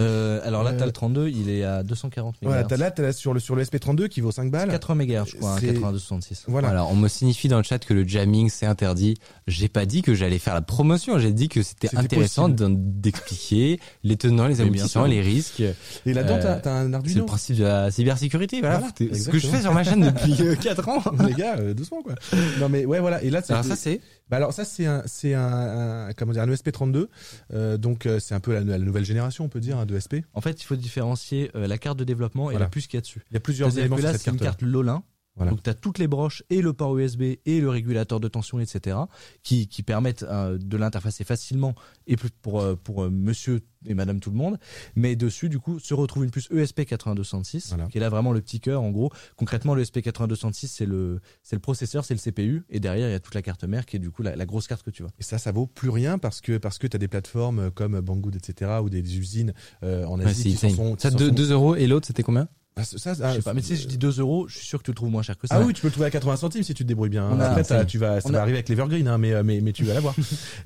Euh, alors là, Euh, t'as le 32, il est à 240 MHz. Voilà, t'as là, t'as là sur le sur le SP32 qui vaut 5 balles. 80 MHz, je crois, hein, C'est- 8266. Voilà. Voilà, on me signifie dans le chat que le jamming c'est interdit. J'ai pas dit que j'allais faire la promotion, j'ai dit que c'était C'était intéressant d'en- d'expliquer les tenants, les bien aboutissants, sûr. les risques. Et là-dedans, Euh, t'as t'as un C'est le Arduino. principe de la cybersécurité, voilà. Voilà, C'est ce que je exactement. fais sur ma chaîne depuis *laughs* 4 ans. Les gars, euh, doucement quoi. Non mais ouais voilà. Et là, Alors ça c'est Bah alors ça c'est un c'est un, un- comment dire un ESP32 euh, donc euh, c'est un peu la, la nouvelle génération on peut dire hein, de. En fait, il faut différencier euh, la carte de développement et Voilà. la puce qu'il y a dessus. Il y a plusieurs éléments sur là, cette c'est une carte. carte Lolin. Voilà. Donc tu as toutes les broches et le port USB et le régulateur de tension, etc. qui, qui permettent euh, de l'interfacer facilement et plus pour, euh, pour euh, monsieur et madame tout le monde. Mais dessus, du coup, se retrouve une puce E ESP 8266 Voilà. qui est là vraiment le petit cœur. En gros, concrètement, le E ESP 8266 c'est le, c'est le processeur, c'est le CPU. Et derrière, il y a toute la carte mère qui est du coup la, la grosse carte que tu vois. Et ça ça vaut plus rien parce que parce que tu as des plateformes comme Banggood etc ou des, des usines euh, en Ouais, Asie c'est qui s'en sont, qui Ça s'en 2 sont- 2 euros et l'autre c'était combien? Ah, ça, ça, Je ah, sais pas, mais tu sais, je dis 2 euros, je suis sûr que tu le trouves moins cher que ça. Ah oui, tu peux le trouver à 80 centimes si tu te débrouilles bien. On Après, tu vas, ça on va a- arriver avec l'Evergreen, hein, mais, euh, mais, mais tu vas l'avoir.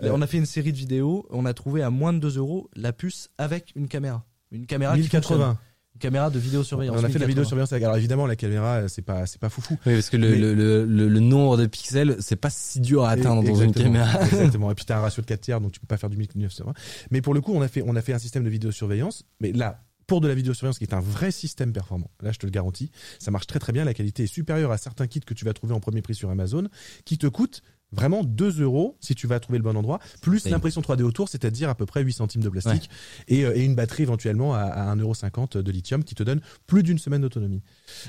Là, *laughs* On a fait une série de vidéos, on a trouvé à moins de 2 euros la puce avec une caméra. Une caméra qui fonctionne. 1080. Une caméra de vidéosurveillance. On a fait la 1080. vidéosurveillance. Alors évidemment, la caméra, euh, c'est pas, c'est pas foufou. Oui, parce que le, Mais- le, le, le- le nombre de pixels, c'est pas si dur à atteindre dans une caméra. *laughs* Exactement. Et puis t'as un ratio de 4 tiers, donc tu peux pas faire du 1920. Mais pour le coup, on a fait, on a fait un système de vidéosurveillance. Mais là, pour de la vidéosurveillance qui est un vrai système performant, là je te le garantis, ça marche très très bien. La qualité est supérieure à certains kits que tu vas trouver en premier prix sur Amazon, qui te coûtent vraiment 2 euros si tu vas trouver le bon endroit, plus l'impression 3D autour, c'est-à-dire à peu près 8 centimes de plastique, et, euh, et une batterie éventuellement à, à 1,50€ de lithium qui te donne plus d'une semaine d'autonomie.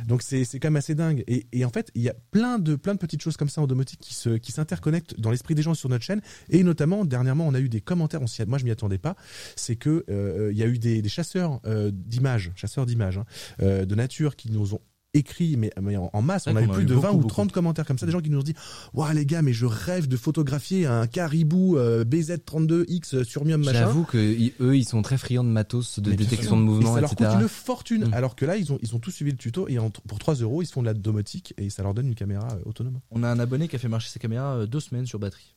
Donc c'est quand même assez dingue. Et, et en fait, il y a plein de plein de petites choses comme ça en domotique qui se qui s'interconnectent dans l'esprit des gens sur notre chaîne. Et notamment dernièrement, on a eu des commentaires. On moi, je m'y attendais pas. C'est que euh, il y a eu des, des chasseurs euh, d'images, chasseurs d'images hein, euh, de nature qui nous ont écrit mais, mais en, en masse on a eu a plus eu de beaucoup, 20 ou beaucoup. 30 commentaires comme ça des gens qui nous ont dit waouh les gars mais je rêve de photographier un caribou euh, BZ32X surmium machin J'avoue que eux, ils sont très friands de matos, de mais détection de Et mouvement, ça leur etc. coûte une fortune. Mm. Alors que là, ils ont, ils ont tous suivi le tuto et en- pour 3 euros, ils se font de la domotique et ça leur donne une caméra euh, autonome. On a un abonné qui a fait marcher sa caméra euh, deux semaines sur batterie.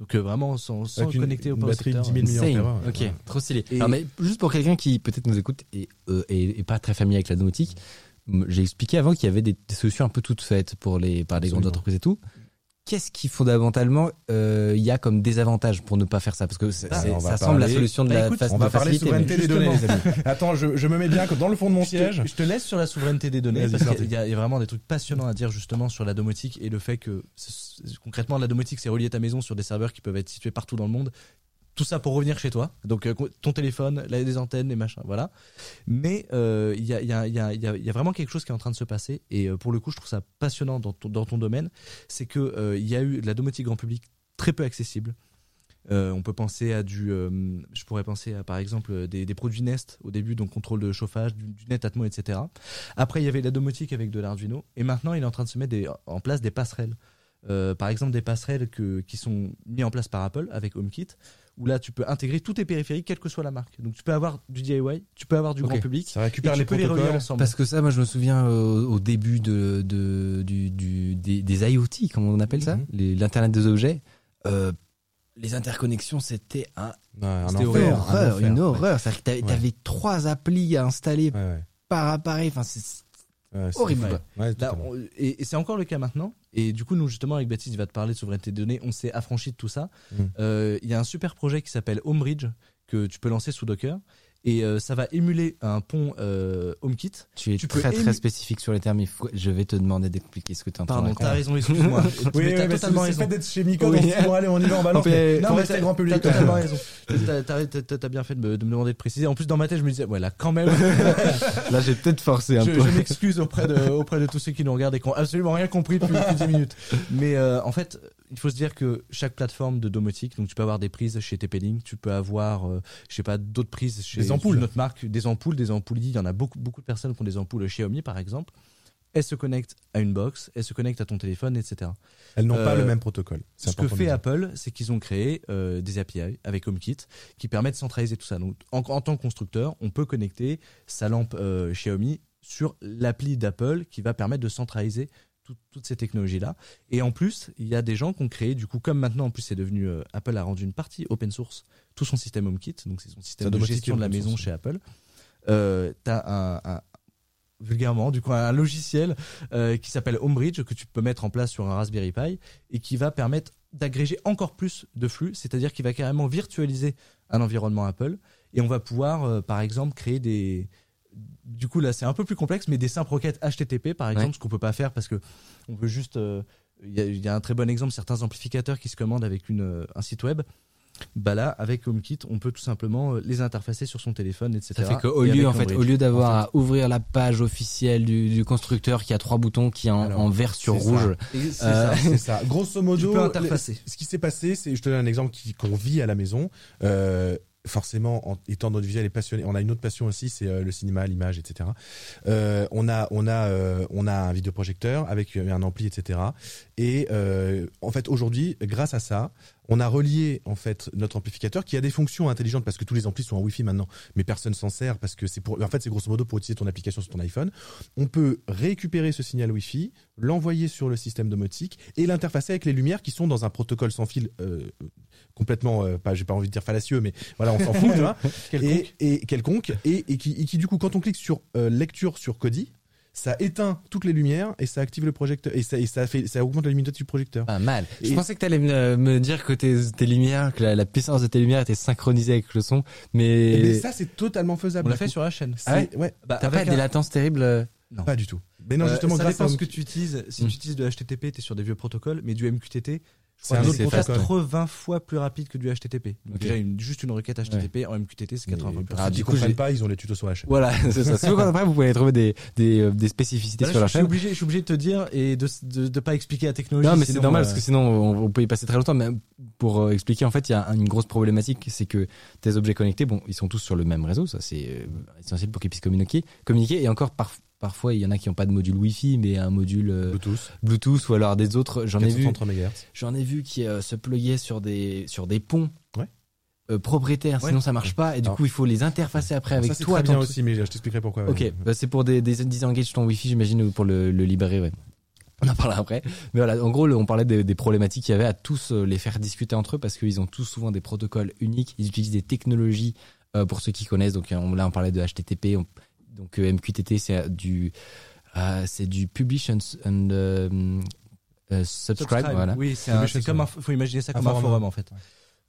Donc euh, vraiment sans, sans Avec une- connecter au une batterie de secteur. 10 000 Insane. milliampères heure, Ok, ouais. trop stylé. Et- Alors, mais juste pour quelqu'un qui peut-être nous écoute et, euh, et, et pas très familier avec la domotique, j'ai expliqué avant qu'il y avait des, des solutions un peu toutes faites pour les par les grandes entreprises et tout. Qu'est-ce qui fondamentalement euh, il y a comme désavantage pour ne pas faire ça? Parce que Ah, va ça semble la parler- solution de Bah, la écoute, On de va parler facilité, souveraineté des données, justement- les amis. *laughs* Attends, je, je me mets bien dans le fond de mon Je siège. te, je te laisse sur la souveraineté des données parce y, a il y a vraiment des trucs passionnants à dire justement sur la domotique et le fait que concrètement la domotique c'est relier ta maison sur des serveurs qui peuvent être situés partout dans le monde. Tout ça pour revenir chez toi. Donc euh, ton téléphone, là, les antennes, les machins, voilà. Mais euh, il y, a, y, a, y, a, y a- vraiment quelque chose qui est en train de se passer et euh, pour le coup je trouve ça passionnant dans ton, dans ton domaine. C'est que euh, il y a eu de la domotique grand public très peu accessible. Euh, on peut penser à du, euh, je pourrais penser à par exemple euh, des, produits Nest au début, donc contrôle de chauffage, du, du Net Atmo, etc. Après, il y avait la domotique avec de l'Arduino, et maintenant, il est en train de se mettre des- en place des passerelles. Euh, par exemple, des passerelles que, qui sont mis en place par Apple avec HomeKit, où là, tu peux intégrer tous tes périphériques, quelle que soit la marque. Donc, tu peux avoir du DIY, tu peux avoir du grand public, Ça et récupère tu les peux les relier ensemble. Parce que ça, moi, je me souviens euh, au début de, de du, du des, des IoT, comme on appelle ça, Mhm. l'internet des objets. euh, les interconnexions, c'était un, Ouais, un c'était enfer, une un horreur, enfer, une ouais. horreur. C'est-à-dire que t'avais, Ouais. trois applis à installer Ouais, ouais. par appareil. Enfin, c'est- Ouais, Horrible. Ouais, Là, totalement. on- et, et c'est encore le cas maintenant. Et du coup, nous, justement, avec Baptiste, il va te parler de souveraineté des données. On s'est affranchi de tout ça. Mm. Euh, Il y a un super projet qui s'appelle Homebridge que tu peux lancer sous Docker. Et euh, ça va émuler un pont euh, HomeKit. Tu es Tu peux très très spécifique sur les termes. Il faut- Je vais te demander d'expliquer ce que tu es en train de Pardon, raconter. t'as raison, excuse-moi. *laughs* Oui, oui, t'as totalement raison. C'est fait d'être chez Miko, Oui. donc bon, allez, on y va, on balance. Non, mais t'as- grand public. T'as totalement raison. T'as- T'as t'as- t'as bien fait de me, de me demander de préciser. En plus, dans ma tête, je me disais, ouais, là, quand même, *laughs* Là, j'ai peut-être forcé un je, peu. je m'excuse auprès de, auprès de tous ceux qui nous regardent et qui ont absolument rien compris depuis, depuis 10 minutes. Mais euh, en fait, il faut se dire que chaque plateforme de domotique, donc tu peux avoir des prises chez TP-Link, tu peux avoir, euh, je sais pas, d'autres prises chez Des ampoules. une autre marque, des ampoules, des ampoules. Il y en a beaucoup, beaucoup de personnes qui ont des ampoules chez Xiaomi, par exemple. Elles se connectent à une box, elles se connectent à ton téléphone, etc. Elles n'ont pas Euh, le même protocole. Ce que fait. Apple, c'est qu'ils ont créé euh, des API avec HomeKit qui permettent de centraliser tout ça. Donc, en, en tant que constructeur, on peut connecter sa lampe euh, Xiaomi sur l'appli d'Apple qui va permettre de centraliser tout- toutes ces technologies-là. Et en plus, il y a des gens qui ont créé, du coup, comme maintenant, en plus, c'est devenu, euh, Apple a rendu une partie open source, tout son système HomeKit, donc c'est son système de gestion de la maison source. chez Apple. Euh, T'as un, un- vulgairement, du coup, un logiciel euh, qui s'appelle Homebridge que tu peux mettre en place sur un Raspberry Pi et qui va permettre d'agréger encore plus de flux, c'est-à-dire qu'il va carrément virtualiser un environnement Apple et on va pouvoir, euh, par exemple, créer des du coup là c'est un peu plus complexe, mais des simples requêtes HTTP par exemple, Ouais. ce qu'on peut pas faire parce que on veut juste. euh, Il y, a, il y a un très bon exemple, certains amplificateurs qui se commandent avec une, euh, un site web. Bah là, avec HomeKit, on peut tout simplement euh, les interfacer sur son téléphone, etc. Ça fait qu'au Et lieu, en fait, au lieu d'avoir En à ouvrir la page officielle du, du constructeur qui a trois boutons qui est en, Alors, en vert sur c'est ça. rouge. C'est Euh, ça. C'est ça. *laughs* Grosso modo, Tu peux interfacer. ce qui s'est passé, c'est, je te donne un exemple qui, qu'on vit à la maison. Euh, forcément, en étant dans visuel et passionné, on a une autre passion aussi, c'est euh, le cinéma, l'image, etc. Euh, on a, euh, on a un vidéoprojecteur avec un ampli, etc. Et en fait, aujourd'hui, grâce à ça, on a relié en fait notre amplificateur qui a des fonctions intelligentes parce que tous les amplis sont en Wi-Fi maintenant, mais personne s'en sert parce que c'est pour, en fait, c'est grosso modo pour utiliser ton application sur ton iPhone. On peut récupérer ce signal Wi-Fi, l'envoyer sur le système domotique et l'interfacer avec les lumières qui sont dans un protocole sans fil euh, complètement, euh, pas, j'ai pas envie de dire fallacieux, mais voilà, on s'en fout, tu vois. *laughs* Quelconque. Et, et quelconque et, et qui, et qui du coup, quand on clique sur euh, lecture sur Kodi, ça éteint toutes les lumières et ça active le projecteur et ça, et ça fait, ça augmente la luminosité du projecteur. Pas mal. Je pensais que tu allais me, me dire que tes, tes lumières, que la, la puissance de tes lumières était synchronisée avec le son, mais, mais ça, c'est totalement faisable. On l'a fait sur la chaîne. Ah ouais ouais, Bah, t'as pas avec des un- latences terribles euh pas du tout. Mais non, Euh, justement, ça grâce dépend à ce que tu utilises. Si tu utilises de HTTP, tu es sur des vieux protocoles, mais du MQTT, C'est un autre c'est protocole. 80 fois plus rapide que du HTTP. Donc déjà, une- juste une requête HTTP en MQTT, c'est 80 fois plus Ah, qui coup, comprennent j'ai- pas, ils ont les tutos sur la chaîne. Voilà, *laughs* c'est ça. Après, vous pouvez trouver des, des, euh, des spécificités là, sur je, la je suis chaîne. obligé, je suis obligé de te dire et de de, de pas expliquer la technologie. Non, mais c'est normal euh, parce que sinon on, on peut y passer très longtemps. Mais pour euh, expliquer, en fait, il y a une grosse problématique, c'est que tes objets connectés, bon, ils sont tous sur le même réseau, ça c'est euh, essentiel pour qu'ils puissent communiquer. Communiquer et encore par- parfois il y en a qui n'ont pas de module Wi-Fi, mais un module euh, Bluetooth, Bluetooth ou alors des autres. J'en ai vu, 433 MHz. j'en ai vu qui euh, se pluguaient sur des sur des ponts. Ouais. euh, propriétaires, Ouais. sinon ça marche pas et du Alors- coup il faut les interfacer après avec ça, toi. très bien aussi, mais je t'expliquerai pourquoi. ouais. Ok, bah, c'est pour des, des disengage ton Wi-Fi, j'imagine, ou pour le, le libérer, ouais. On en parlera après. Mais voilà, en gros, le- on parlait des, des problématiques qu'il y avait à tous les faire discuter entre eux parce qu'ils ont tous souvent des protocoles uniques. Ils utilisent des technologies, euh, pour ceux qui connaissent. Donc on- là, on parlait de HTTP. on- donc euh, MQTT, c'est euh, du, euh, c'est du Publish and, and, euh, euh, subscribe, subscribe. voilà. Oui, c'est comme un, faut imaginer ça comme un forum. forum en fait.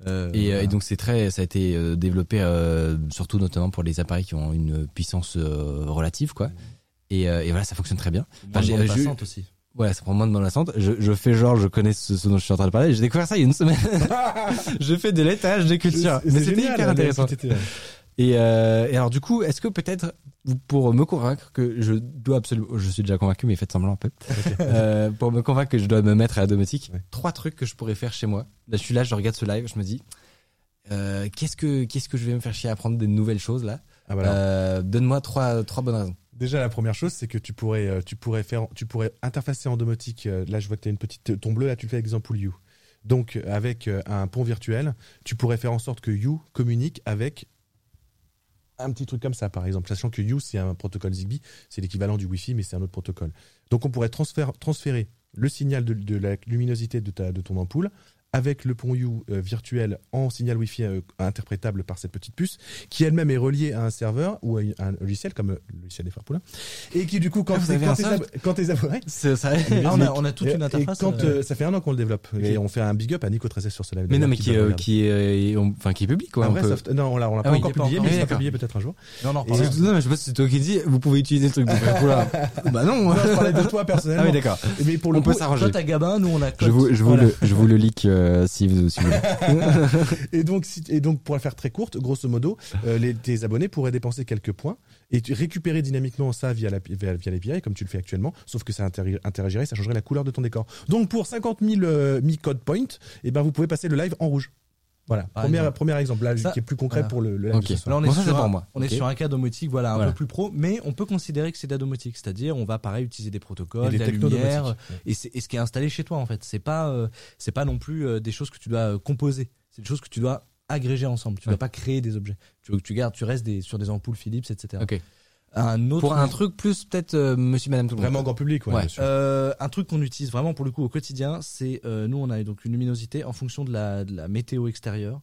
Euh, Et, voilà. et donc c'est très, ça a été développé euh, surtout notamment pour les appareils qui ont une puissance euh, relative, quoi. Et, euh, et voilà, ça fonctionne très bien. Moins de j'ai- aussi. Voilà, ça prend moins de bande passante. Je, je fais genre, je connais ce, ce dont je suis en train de parler. J'ai découvert ça il y a une semaine. *laughs* je fais de l'étage de culture. C'est- Mais c'est c'était hyper intéressant. Et, euh, et alors du coup, est-ce que peut-être pour me convaincre que je dois absolument, je suis déjà convaincu, mais faites semblant un peu, *laughs* euh, pour me convaincre que je dois me mettre à la domotique, Ouais. trois trucs que je pourrais faire chez moi. Là, je suis là, je regarde ce live, je me dis, euh, qu'est-ce que qu'est-ce que je vais me faire chier à apprendre des nouvelles choses là? Ah, euh, Donne-moi trois trois bonnes raisons. Déjà, la première chose, c'est que tu pourrais, tu pourrais faire, tu pourrais interfacer en domotique. Là, je vois que tu as une petite, ton bleu, là, tu le fais avec You. Donc, avec un pont virtuel, tu pourrais faire en sorte que You communique avec un petit truc comme ça, par exemple. Sachant que You, c'est un protocole Zigbee, c'est l'équivalent du Wi-Fi, mais c'est un autre protocole. Donc, on pourrait transférer, le signal de, la luminosité de ton ampoule avec le pont U euh, virtuel en signal Wi-Fi euh, interprétable par cette petite puce, qui elle-même est reliée à un serveur ou à un logiciel comme euh, le logiciel des frères Poulain, et qui du coup quand Ah, quand tes quand tes abonnés C'est ça. Ah, on, a, on a toute et- une et interface. quand ça fait un an qu'on le développe et on fait un big up à Nico 13 sur cela. Mais non, mais qui, euh, est, on- enfin, qui est public, quoi. un on vrai peut- soft. Non, on l'a on l'a Ah pas oui, encore pas publié, encore- mais il oui, sera d'accord. publié peut-être un jour. Non, non, Non, mais je sais pas si c'est toi qui dis, vous pouvez utiliser le truc de Frère Poulain. bah non. *laughs* Je parlais de toi personnellement. Ah oui, d'accord. Mais pour le coup. Toi, t'as Gabin, nous, on a Je vous, je vous Voilà. le, je vous le leak *laughs* Et donc, et pour la faire très courte, grosso modo, euh, tes abonnés pourraient dépenser quelques points et récupérer dynamiquement ça via la l'API, comme tu le fais actuellement, sauf que ça interagi- interagirait, ça changerait la couleur de ton décor. Donc, pour 50 000 euh, mi code point, eh ben, vous pouvez passer le live en rouge. Voilà, premier, exemple. premier exemple, là, Ça- qui est plus concret voilà. pour le, le. Là, on est, Bon, ça, sur, un, pour moi. on est Ok. sur un cas domotique, voilà, un Voilà. peu plus pro, mais on peut considérer que c'est de la domotique, c'est-à-dire on va pareil utiliser des Et protocoles, des de la lumière, et, ce qui est installé chez toi en fait. C'est pas, euh, c'est pas non plus euh, des choses que tu dois euh, composer, c'est des choses que tu dois agréger ensemble. Tu Ouais. dois pas créer des objets. Tu, tu gardes, tu restes des, sur des ampoules Philips, etc. Un autre Pour un truc plus peut-être euh, Monsieur, Madame, tout le monde. Vraiment grand public, ouais, Ouais. bien sûr. Euh, un truc qu'on utilise vraiment pour le coup au quotidien, c'est euh, nous on a donc une luminosité en fonction de la, de la météo extérieure.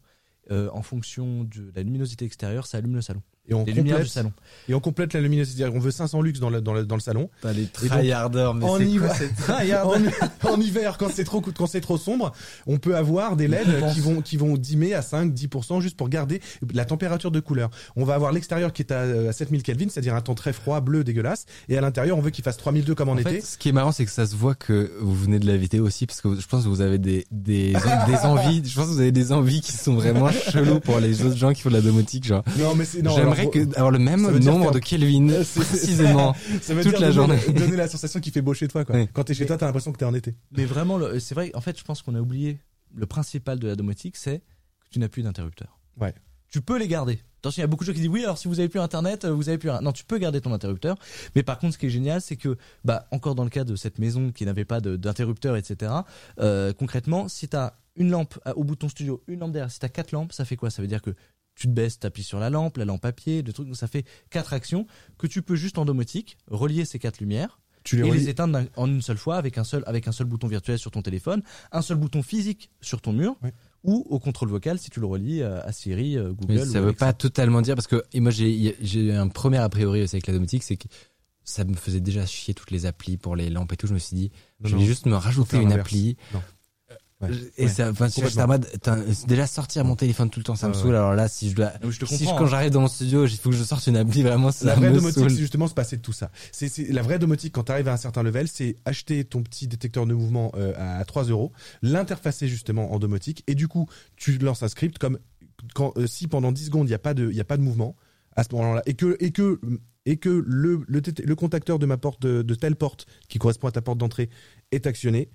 Euh, en fonction de la luminosité extérieure, ça allume le salon. Et on Les lumières du complète, salon. et on complète la luminosité. C'est-à-dire qu'on veut 500 lux dans le, dans le, dans le salon. les Et donc, tryharders, mais en c'est hiver, *laughs* *laughs* en, en hiver, quand c'est trop, quand c'est trop sombre, on peut avoir des LED qui vont, qui vont dimmer à 5, 10% juste pour garder la température de couleur. On va avoir l'extérieur qui est à, euh, à 7000 Kelvin, c'est-à-dire un temps très froid, bleu, dégueulasse. Et à l'intérieur, on veut qu'il fasse 3002 comme en, En été. fait, ce qui est marrant, c'est que ça se voit que vous venez de VT aussi, parce que je pense que vous avez des, des, des envies, je pense que vous avez des envies qui sont vraiment *laughs* cheloues pour les autres gens qui font de la domotique, genre. non, mais c'est, non, J'aimerais que, avoir le même nombre de Kelvin, *laughs* précisément. *laughs* ça veut toute dire la donner, journée. donner la sensation qu'il fait beau chez toi, quoi. Oui. Quand t'es chez toi, t'as l'impression que t'es en été. Mais vraiment, c'est vrai, en fait, je pense qu'on a oublié le principal de la domotique, c'est que tu n'as plus d'interrupteur. Ouais. Tu peux les garder. Attention, il y a beaucoup de gens qui disent oui, alors si vous avez plus internet, euh, vous avez plus rien. Non, tu peux garder ton interrupteur. Mais par contre, ce qui est génial, c'est que, bah, encore dans le cas de cette maison qui n'avait pas d'interrupteur, etc. euh, concrètement, si t'as une lampe à- au bouton studio, une lampe derrière, si t'as quatre lampes, ça fait quoi? Ça veut dire que tu te baisses, t'appuies sur la lampe, la lampe à pied, le truc, donc ça fait quatre actions que tu peux juste en domotique relier ces quatre lumières Tu les et relis. les éteindre en une seule fois avec un seul avec un seul bouton virtuel sur ton téléphone, un seul bouton physique sur ton mur ou au contrôle vocal si tu le relis euh, à Siri, euh, Google. Mais ou ça veut pas totalement dire parce que et moi j'ai j'ai un premier a priori aussi avec la domotique, c'est que ça me faisait déjà chier toutes les applis pour les lampes et tout. Je me suis dit, Non, je non. vais juste me rajouter une appli. Non. Ouais. Et Ouais. ça, enfin, déjà sortir mon téléphone tout le temps, ça me saoule. Alors là, si je dois, Donc, je te si je, quand hein. j'arrive dans mon studio, il faut que je sorte une appli vraiment, ça La vraie me domotique, saoule. c'est justement se passer de tout ça. C'est la vraie domotique quand tu arrives à un certain level, c'est acheter ton petit détecteur de mouvement euh, à 3 euros, l'interfacer justement en domotique, et du coup, tu lances un script comme quand euh, si pendant 10 secondes il y a pas de il y a pas de mouvement à ce moment-là, et que et que et que le le, contacteur de ma porte de, de telle porte qui correspond à ta porte d'entrée est actionné.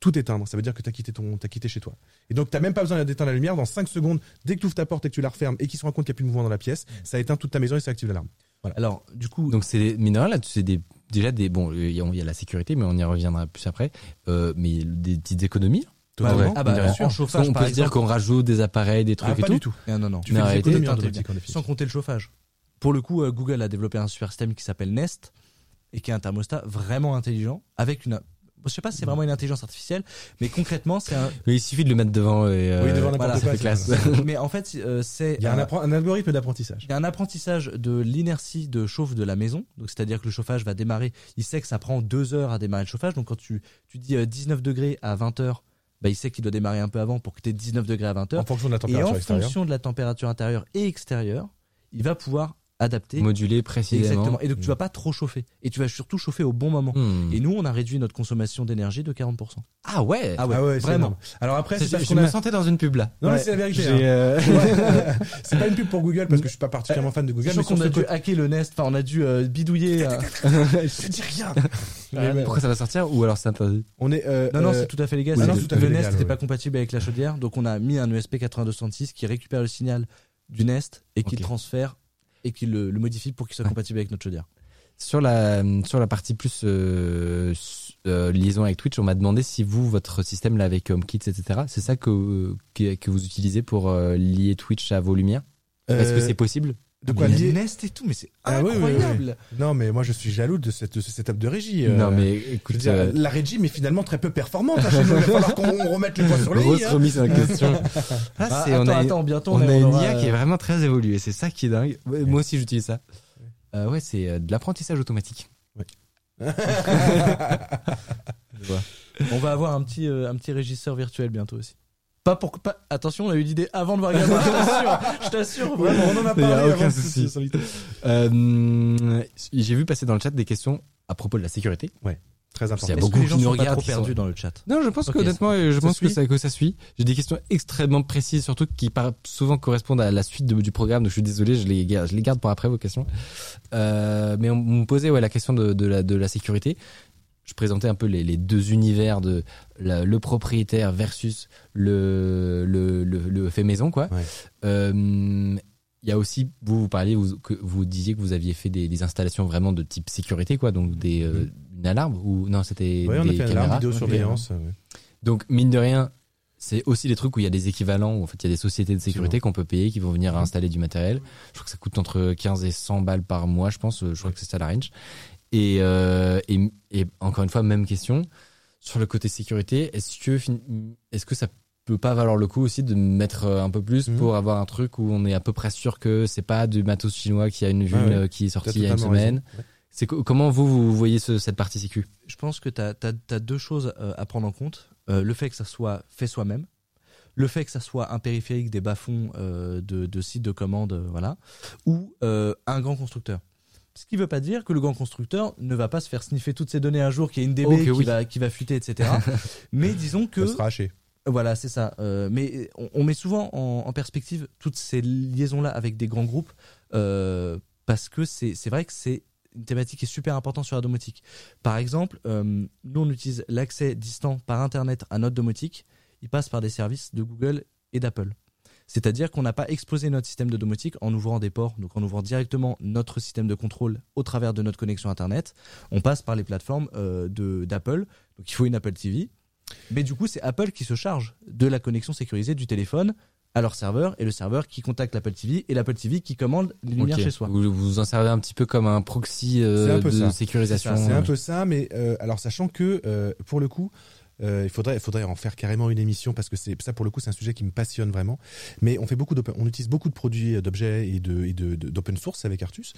Tout éteindre, ça veut dire que tu as quitté ton t'as quitté chez toi. Et donc t'as même pas besoin d'éteindre la lumière dans 5 secondes dès que tu ouvres ta porte et que tu la refermes et qu'ils se rendent compte qu'il n'y a plus de mouvement dans la pièce, ça éteint toute ta maison et ça active l'alarme. Alors du coup, Donc c'est mineur là, c'est des déjà des bon, il y, a- il y a la sécurité, mais on y reviendra plus après. Euh, mais des petites économies. Ah bah, Bien en sûr. chauffage on peut se dire qu'on rajoute des appareils, des trucs Ah, et pas tout. du tout. Ah, non non. Tu fais sans compter le chauffage. Pour le coup, euh, Google a développé un super système qui s'appelle Nest et qui est un thermostat vraiment intelligent avec une je sais pas si c'est vraiment une intelligence artificielle, mais concrètement, c'est un. Mais il suffit de le mettre devant et euh, Oui, devant n'importe voilà, classe. *laughs* mais en fait, euh, c'est. Il y a un, algorithme d'apprentissage. Il y a un apprentissage de l'inertie de chauffe de la maison. Donc, c'est-à-dire que le chauffage va démarrer. Il sait que ça prend deux heures à démarrer le chauffage. Donc, quand tu, tu dis euh, 19 degrés à 20 heures, bah, il sait qu'il doit démarrer un peu avant pour que tu aies 19 degrés à 20 heures. En fonction de la Et température en extérieure. fonction de la température intérieure et extérieure, il va pouvoir adapter. Modulé précisément. Exactement. Et donc, tu vas pas trop chauffer. Et tu vas surtout chauffer au bon moment. Hmm. Et nous, on a réduit notre consommation d'énergie de 40%. Ah ouais. Ah ouais, Ah ouais, vraiment. Alors après, C'est- c'est parce je qu'on me a... sentais dans une pub là. Non, mais Ouais. c'est la vérité. Hein. euh, Ouais. *laughs* c'est pas une pub pour Google parce que je suis pas particulièrement fan de Google. Mais qu'on a dû hacker le Nest, enfin on a dû euh, bidouiller. euh, *laughs* Je dis rien. *laughs* Mais Pourquoi ça va sortir ou alors c'est interdit On est. euh, Non, non, c'est tout à fait légal. le Nest n'était pas compatible avec la chaudière, donc on a mis un E ESP 8266 qui récupère le signal du Nest et qui le transfère et qui le, le modifie pour qu'il soit Ouais. compatible avec notre chaudière. Sur la sur la partie plus euh, euh, liaison avec Twitch, on m'a demandé si vous votre système là avec HomeKit etc. C'est ça que que, que vous utilisez pour euh, lier Twitch à vos lumières? Est-ce que euh, c'est possible? De quoi lier Nest et tout, mais c'est Ah oui, oui, oui. incroyable. Non, mais moi je suis jaloux de cette de ce setup de régie. euh, Non mais écoute, dire, euh, la régie, mais finalement très peu performante hein, chez nous. Il va falloir qu'on remette les points sur les grosse hein. remise en question. Là, Ah, c'est- attends, on a, attends, bientôt on on, a une aura- IA qui est vraiment très évoluée. C'est ça qui est dingue. Ouais, Moi aussi, j'utilise ça. Euh, ouais, c'est euh, de l'apprentissage automatique. *laughs* *laughs* On va avoir un petit, euh, un petit régisseur virtuel bientôt aussi. Pas pour pas... Attention, on a eu l'idée avant de voir Gabin, je t'assure. Je t'assure, vraiment, on en a Il y a parlé aucun avant. souci. Euh, J'ai vu passer dans le chat des questions à propos de la sécurité. Très Il y a important. Beaucoup qui gens nous regardent, trop qui sont- perdus dans le chat Non, je pense Ok, que honnêtement, euh, je pense que ça, que ça suit. J'ai des questions extrêmement précises, surtout qui par- souvent correspondent à la suite de- du programme. Donc je suis désolé, je les, garde- je les garde pour après vos questions. Euh, mais on, on me posait ouais, la question de, de la, de la sécurité. Je présentais un peu les, les deux univers de la- le propriétaire versus le, le, le, le fait maison, quoi. Ouais. Euh, il y a aussi, vous, vous parliez, vous, que vous disiez que vous aviez fait des, des installations vraiment de type sécurité, quoi, donc des, euh, une alarme ou non, c'était Ouais, on a des fait une caméras. vidéosurveillance. ouais. Donc mine de rien, c'est aussi des trucs où il y a des équivalents, où en fait il y a des sociétés de sécurité qu'on peut payer, qui vont venir Mhm. installer du matériel. Je crois que ça coûte entre 15 et 100 balles par mois, je pense. Je crois que c'est ça la range. Et, euh, et, et encore une fois, même question sur le côté sécurité. Est-ce que est-ce que ça peut pas valoir le coup aussi de mettre euh, un peu plus Mhm. pour avoir un truc où on est à peu près sûr que c'est pas du matos chinois qui a une vue Ouais, ouais. euh, qui est sortie il y a une semaine. Ouais. C'est co- comment vous vous voyez ce- cette partie sécu? Je pense que tu as, deux choses à prendre en compte. Euh, le fait que ça soit fait soi-même, le fait que ça soit un périphérique des bas-fonds euh, de, de sites de commande, euh, voilà, ou euh, un grand constructeur. Ce qui ne veut pas dire que le grand constructeur ne va pas se faire sniffer toutes ces données un jour, qu'il y ait une DB Ok, qui, oui. va, qui va fuiter, etc. *laughs* Mais disons que Ça sera haché. Voilà, c'est ça. Euh, mais on, on met souvent en, en perspective toutes ces liaisons-là avec des grands groupes euh, parce que c'est c'est vrai que c'est une thématique qui est super importante sur la domotique. Par exemple, euh, nous on utilise l'accès distant par Internet à notre domotique. Il passe par des services de Google et d'Apple. C'est-à-dire qu'on n'a pas explosé notre système de domotique en ouvrant des ports, donc en ouvrant directement notre système de contrôle au travers de notre connexion Internet. On passe par les plateformes euh, de- d'Apple. Donc il faut une Apple TV. Mais du coup, c'est Apple qui se charge de la connexion sécurisée du téléphone à leur serveur et le serveur qui contacte l'Apple TV et l'Apple TV qui commande les lumières chez soi. Vous vous en servez un petit peu comme un proxy euh, un de ça. sécurisation. C'est un peu ça, mais euh, alors sachant que euh, pour le coup, euh, il faudrait, il faudrait en faire carrément une émission parce que c'est ça pour le coup c'est un sujet qui me passionne vraiment. Mais on fait beaucoup on utilise beaucoup de produits euh, d'objets et de et de- de- d'open source avec Artus.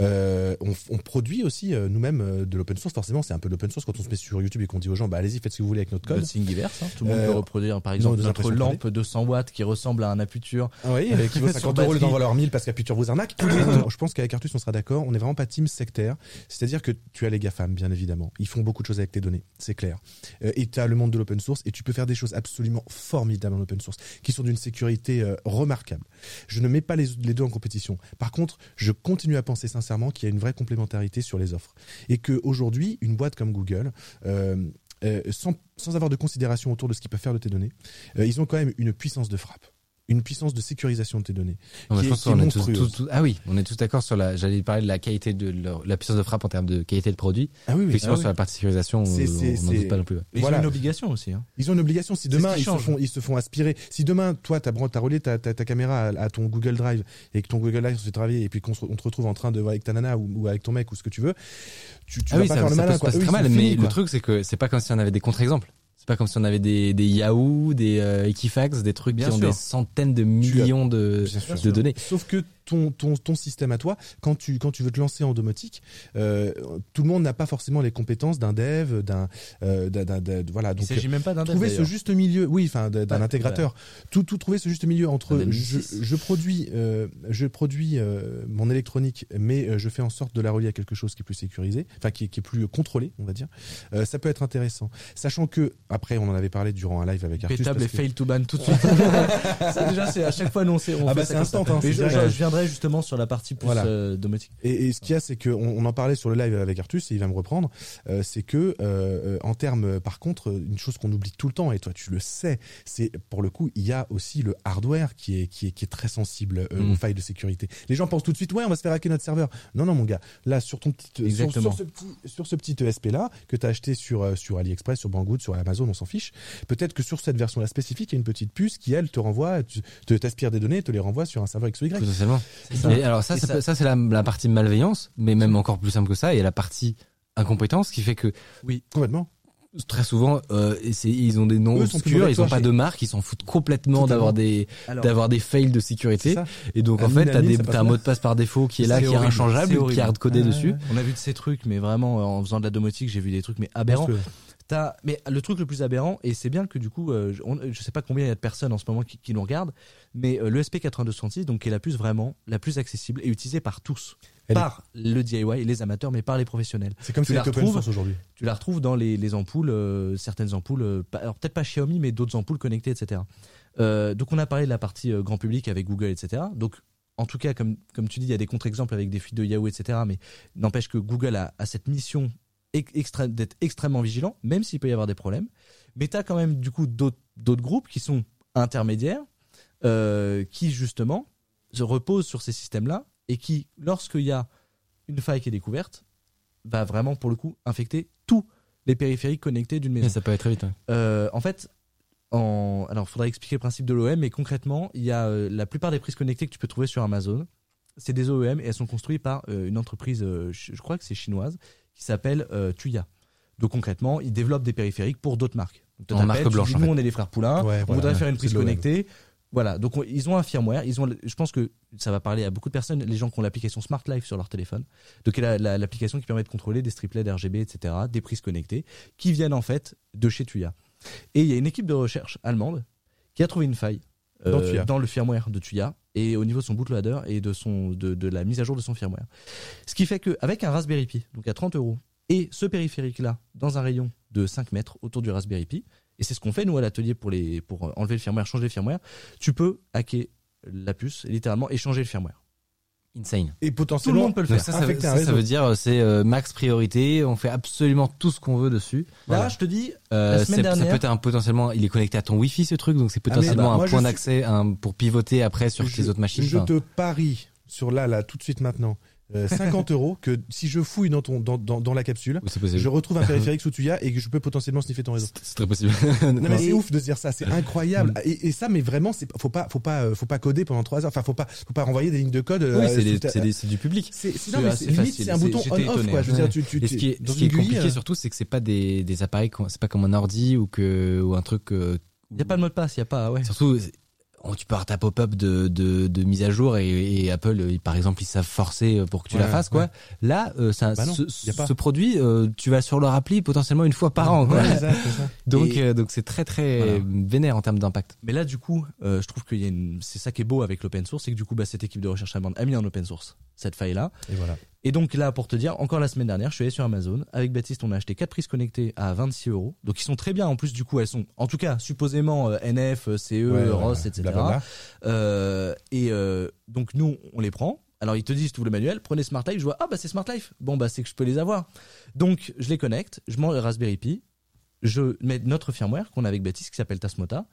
Euh, on, on produit aussi nous-mêmes de l'open source. Forcément, c'est un peu l'open source quand on se met sur YouTube et qu'on dit aux gens bah allez-y faites ce que vous voulez avec notre code. Thingiverse, hein. tout le monde peut reproduire par exemple des notre lampe de 100 watts qui ressemble à un Aputure. Ah oui, *laughs* qui vaut Sur 50 euros le batterie. d'en valeur 1000 parce qu'Aputure vous arnaque. *coughs* Non, je pense qu'avec Artus, on sera d'accord. On n'est vraiment pas team sectaire. C'est-à-dire que tu as les GAFAM, bien évidemment. Ils font beaucoup de choses avec tes données. C'est clair. Et le monde de l'open source et tu peux faire des choses absolument formidables en open source qui sont d'une sécurité euh, remarquable. Je ne mets pas les, deux en compétition. Par contre, je continue à penser sincèrement qu'il y a une vraie complémentarité sur les offres. Et qu'aujourd'hui, une boîte comme Google, euh, euh, sans, avoir de considération autour de ce qu'ils peuvent faire de tes données, ils ont quand même une puissance de frappe une puissance de sécurisation de tes données. Non, mais qui je est- pense qui est qu'on est tous, monstrueuse. tous- tous- ah oui, on est tous d'accord sur la. J'allais parler de la qualité de leur- la puissance de frappe en termes de qualité de produit. Ah oui, oui. Effectivement, ah oui. sur la partie sécurisation, on n'en doute pas non plus. ouais. Ils Voilà. ont une obligation aussi. Hein. Ils ont une obligation. Si demain ils se, font, ils se font aspirer, si demain toi t'as as relié ta, ta, ta caméra à, à ton Google Drive et que ton Google Drive se fait travailler et puis qu'on se- on te retrouve en train de voir avec ta nana ou, ou avec ton mec ou ce que tu veux, tu, tu Ah vas oui, pas ça, faire le ça malin. peut se quoi. passer Eux, très mal, mais le truc c'est que c'est pas comme si on avait des contre-exemples. C'est pas comme si on avait des, des Yahoo, des euh, Equifax, des trucs Bien qui ont des centaines de millions de, données. Sauf que ton, ton, ton système à toi, quand tu, quand tu veux te lancer en domotique, euh, tout le monde n'a pas forcément les compétences d'un dev, d'un, euh, d'un, voilà. Il Donc, s'agit même pas d'un trouver ce juste milieu, oui, enfin d'un intégrateur, tout, tout trouver ce juste milieu entre je, M6. je produis, euh, je produis euh, mon électronique, mais je fais en sorte de la relier à quelque chose qui est plus sécurisé, enfin qui, est- qui est plus contrôlé, on va dire. Ça peut être intéressant, sachant que après on en avait parlé durant un live avec Artus. Pétable et que- fail to ban tout de *laughs* suite. *laughs* C'est déjà, c'est à chaque fois, on, on Ah bah, ça c'est instant, ça. hein, je, je- viendrai justement sur la partie plus Voilà. euh, domotique. Et, et ce qu'il y a, c'est qu'on on en parlait sur le live avec Artus et il va me reprendre. euh, c'est que euh, euh, en termes, par contre, une chose qu'on oublie tout le temps et toi tu le sais, c'est pour le coup, il y a aussi le hardware qui est qui est qui est très sensible Mm. aux failles de sécurité. Les gens pensent tout de suite, ouais, on va se faire hacker notre serveur. Non, non, mon gars, là sur ton petit sur, ce petit sur ce petit ESP là que tu as acheté sur sur AliExpress, sur Banggood, sur Amazon, on s'en fiche. Peut-être que sur cette version là spécifique, il y a une petite puce qui elle te renvoie, te t'aspire des données, et te les renvoie sur un serveur X ou Y. Et alors ça, Et ça, ça- ça, c'est la, la partie malveillance, mais même encore plus simple que ça, il y a la partie incompétence qui fait que Complètement. très souvent, euh, et ils ont des noms Eux obscurs, ils que ont toi, pas de marque, ils s'en foutent complètement d'avoir des d'avoir des fails de sécurité. ça. Et donc Un en fait, t'as des ça t'as un mot de passe par défaut qui est là, qui est inchangeable, c'est qui est hardcodé Ouais, dessus. on a vu de ces trucs, mais vraiment, en faisant de la domotique, j'ai vu des trucs mais aberrants. T'as- mais le truc le plus aberrant, et c'est bien que du coup, euh, je- on- je sais pas combien il y a de personnes en ce moment qui, qui nous regardent, mais euh, le SP8266, donc qui est la puce vraiment la plus accessible et utilisée par tous, Elle est- par le DIY, les amateurs, mais par les professionnels. C'est comme Tu si la c'était open retrouves aujourd'hui. Tu la retrouves dans les, les ampoules, euh, certaines ampoules, euh, alors peut-être pas Xiaomi, mais d'autres ampoules connectées, etc. Euh, donc on a parlé de la partie grand public avec Google, etc. Donc en tout cas, comme, comme tu dis, il y a des contre-exemples avec des fuites de Yahoo, etc. Mais n'empêche que Google a, a cette mission d'être extrêmement vigilant, même s'il peut y avoir des problèmes. Mais tu as quand même du coup d'autres groupes qui sont intermédiaires, euh, qui justement se reposent sur ces systèmes-là et qui, lorsqu'il y a une faille qui est découverte, va vraiment pour le coup infecter tous les périphériques connectés d'une maison. Mais ça peut être très vite. hein. Euh, en fait, en... alors faudrait expliquer le principe de l'OEM, mais concrètement, il y a euh, la plupart des prises connectées que tu peux trouver sur Amazon. C'est des OEM et elles sont construites par euh, une entreprise, je crois que c'est chinoise, qui s'appelle euh, Tuya. Donc concrètement, ils développent des périphériques pour d'autres marques. Donc, En marque blanche, dis, en nous fait. on est les frères Poulain, Ouais, on voilà, voudrait faire une prise connectée. Voilà, donc on- ils ont un firmware, ils ont, je pense que ça va parler à beaucoup de personnes, les gens qui ont l'application Smart Life sur leur téléphone, donc la- la- l'application qui permet de contrôler des striplets d'RGB, etc., des prises connectées, qui viennent en fait de chez Tuya. Et il y a une équipe de recherche allemande qui a trouvé une faille Dans Tuya. dans le firmware de Tuya et au niveau de son bootloader et de, son, de, de la mise à jour de son firmware. Ce qui fait qu'avec un Raspberry Pi, donc à 30 euros, et ce périphérique-là dans un rayon de 5 mètres autour du Raspberry Pi, et c'est ce qu'on fait nous à l'atelier pour, les, pour enlever le firmware, changer le firmware, tu peux hacker la puce, littéralement, et changer le firmware. Insane. Et Tout le potentiellement, monde peut le faire. ça, ça, veut, ça, ça dire euh, c'est euh, max priorité, on fait absolument tout ce qu'on veut dessus. Là, Voilà. je te dis, Euh, La semaine c'est- ça peut être un potentiellement, il est connecté à ton Wi-Fi ce truc, donc c'est Ah, potentiellement bah, moi, un point d'accès pour pivoter après sur je, tes autres machines. je Enfin, te parie sur là, là, tout de suite maintenant, euh, 50 euros que si je fouille dans ton, dans, dans, dans la capsule, oui, je retrouve un périphérique *laughs* sous Tuya et que je peux potentiellement sniffer ton réseau. C'est très possible. Non mais *laughs* c'est ouf de se dire ça, c'est incroyable. Mm. Et, et ça, mais vraiment, c'est faut pas, faut pas, euh, faut pas coder pendant trois heures. Enfin, faut pas, faut pas renvoyer des lignes de code. euh, oui, c'est sous des- ta- c'est des- c'est du public. C'est c'est- C'est non, mais assez c'est limite, facile. c'est un bouton on-off quoi. Je veux ouais. dire, tu, tu, Et ce qui est, ce qui est compliqué euh, surtout, c'est que c'est pas des, des appareils, c'est pas comme un ordi ou que ou un truc. euh, il n'y a pas de mot de passe, il n'y a pas, ouais. Surtout, oh, tu peux avoir ta pop-up de, de, de mise à jour et, et Apple, euh, par exemple, ils savent forcer pour que tu la fasses, quoi. ouais. Là, euh, ça, Bah non, ce, pas. produit, euh, tu vas sur leur appli potentiellement une fois par an, quoi. ça, ça. *laughs* Donc, euh, donc c'est très très Voilà. vénère en termes d'impact. Mais là, du coup, euh, je trouve une, c'est ça qui est beau avec l'open source, c'est que du coup, bah, cette équipe de recherche allemande a mis en open source cette faille-là. Et voilà. Et donc là, pour te dire, encore la semaine dernière, je suis allé sur Amazon. Avec Baptiste, on a acheté quatre prises connectées à 26 euros. Donc ils sont très bien. En plus, du coup, elles sont, en tout cas, supposément euh, NF, CE, Ouais, ROS, etc. blablabla. Euh, et euh, donc nous, on les prend. Alors ils te disent, tu le manuel, prenez Smart Life. Je vois, ah bah c'est Smart Life. Bon bah c'est que je peux les avoir. Donc je les connecte, je mets Raspberry Pi, je mets notre firmware qu'on a avec Baptiste qui s'appelle Tasmota.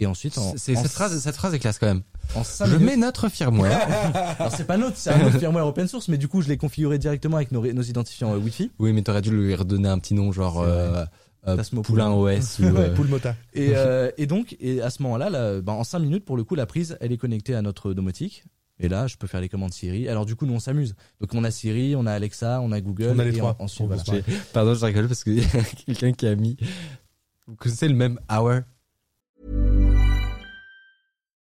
Et ensuite, en, C'est en- cette phrase, cette phrase est classe quand même. en Je minutes- mets notre firmware. *laughs* alors c'est pas notre, c'est un autre firmware open source, mais du coup je l'ai configuré directement avec nos, nos identifiants euh, Wi-Fi. oui, mais t'aurais dû lui redonner un petit nom, genre euh, euh, Poulain OS *laughs* ou. Ouais, euh, Poule Mota. Et, euh, *laughs* et donc, et à ce moment-là, là, ben, en 5 minutes, pour le coup, la prise, elle est connectée à notre domotique. Et là, je peux faire les commandes Siri. Alors du coup, nous on s'amuse. Donc on a Siri, on a Alexa, on a Google. On a les et trois. voilà. J'ai- Pardon, je rigole parce qu'il y a quelqu'un qui a mis. Vous connaissez le même hour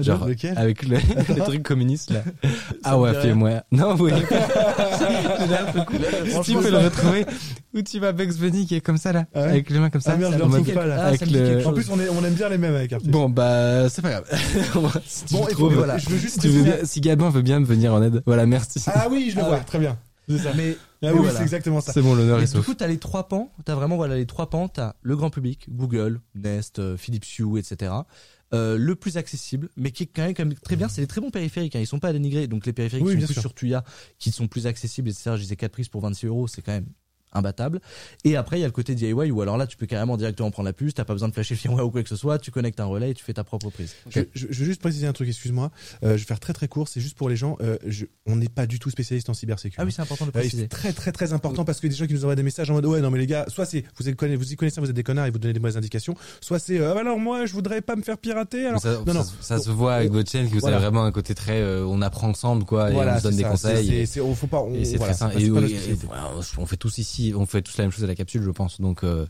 Genre, Lequel avec le, *laughs* le *laughs* truc communiste là. Ah ouais, fais-moi. Non, oui. *laughs* Si tu peux le retrouver. Où tu vas Bugs Bunny qui est comme ça là. Ah ouais Avec les mains comme ça. Ah merde, je le pas là. Ah, avec le- En plus, on, est, on aime bien les mêmes avec Arthur. Bon bah c'est pas grave. si tu Bon, et trouves, voilà, je veux juste si, tu veux préciser- bien- si Gabin veut bien me venir en aide. Voilà, merci. Ah oui, je le Ah vois, ouais. très bien. C'est ça. Mais, Ah oui, voilà. c'est exactement ça. C'est bon, l'honneur Et est du coup, t'as les trois pans. T'as vraiment voilà les trois pans. T'as le grand public, Google, Nest, euh, Philips Hue, etc. euh, le plus accessible, mais qui est quand même, quand même très bien. C'est des très bons périphériques. Hein. Ils sont pas à dénigrer. Donc les périphériques Oui, sont plus sûr. sur Tuya, qui sont plus accessibles, etc. Je disais 4 prises pour 26 euros, c'est quand même imbattable. Et après, il y a le côté DIY où alors là, tu peux carrément directement prendre la puce, t'as pas besoin de flasher le firmware ou quoi que ce soit, tu connectes un relais et tu fais ta propre prise. Je, je- je veux juste préciser un truc, excuse-moi. Euh, je vais faire très très court. C'est juste pour les gens. euh, je- on n'est pas du tout spécialiste en cybersécurité. Ah oui, c'est important de Euh, préciser. c'est très très très important parce que des gens qui nous envoient des messages en mode ouais non mais les gars soit c'est vous, êtes vous y connaissez vous êtes des connards et vous donnez des mauvaises indications soit c'est euh, alors moi je voudrais pas me faire pirater alors ça, non non ça, se voit avec votre chaîne que vous Voilà. avez vraiment un côté très euh, on apprend ensemble quoi et on se donne des ça. conseils. C'est- c'est- c'est- on faut pas on- Et c'est voilà, très simple. Et, et- on fait tous ici, on fait tous la même chose à la capsule, je pense. Donc, euh,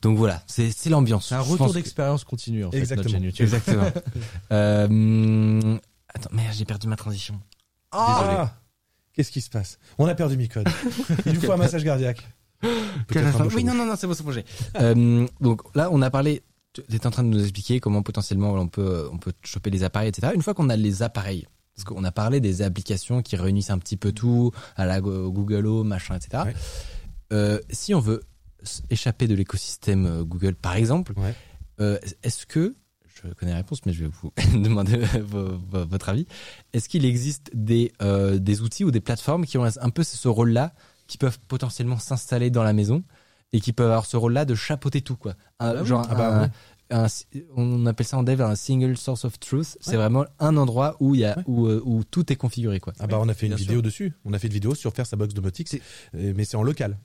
donc voilà, c'est c'est l'ambiance. C'est un retour que- d'expérience continue en fait, Exactement. notre chaîne YouTube. Exactement. *laughs* euh, attends, merde, j'ai perdu ma transition. Ah Qu'est-ce qui se passe? On a perdu Micode. Il nous faut un *laughs* massage cardiaque. Oui, non, non, non, c'est bon, c'est bon. j'ai. Euh, donc là, on a parlé. Tu étais en train de nous expliquer comment potentiellement on peut, on peut choper les appareils, etc. Une fois qu'on a les appareils, parce qu'on a parlé des applications qui réunissent un petit peu tout, à la Go- Google Home, machin, etc. Ouais. Euh, si on veut échapper de l'écosystème euh, Google, par exemple, Ouais. euh, est-ce que, je connais la réponse, mais je vais vous *laughs* demander *laughs* vo- vo- votre avis, est-ce qu'il existe des, euh, des outils ou des plateformes qui ont un peu ce rôle-là, qui peuvent potentiellement s'installer dans la maison et qui peuvent avoir ce rôle-là de chapeauter tout, quoi? Un- Ah oui. genre, Ah bah un- un- on appelle ça en dev un single source of truth. C'est vraiment un endroit où il y a, Ouais. où, où tout est configuré, quoi. Ah bah on a fait une bien vidéo sûr. dessus. On a fait une vidéo sur faire sa box domotique, C'est- euh, mais c'est en local.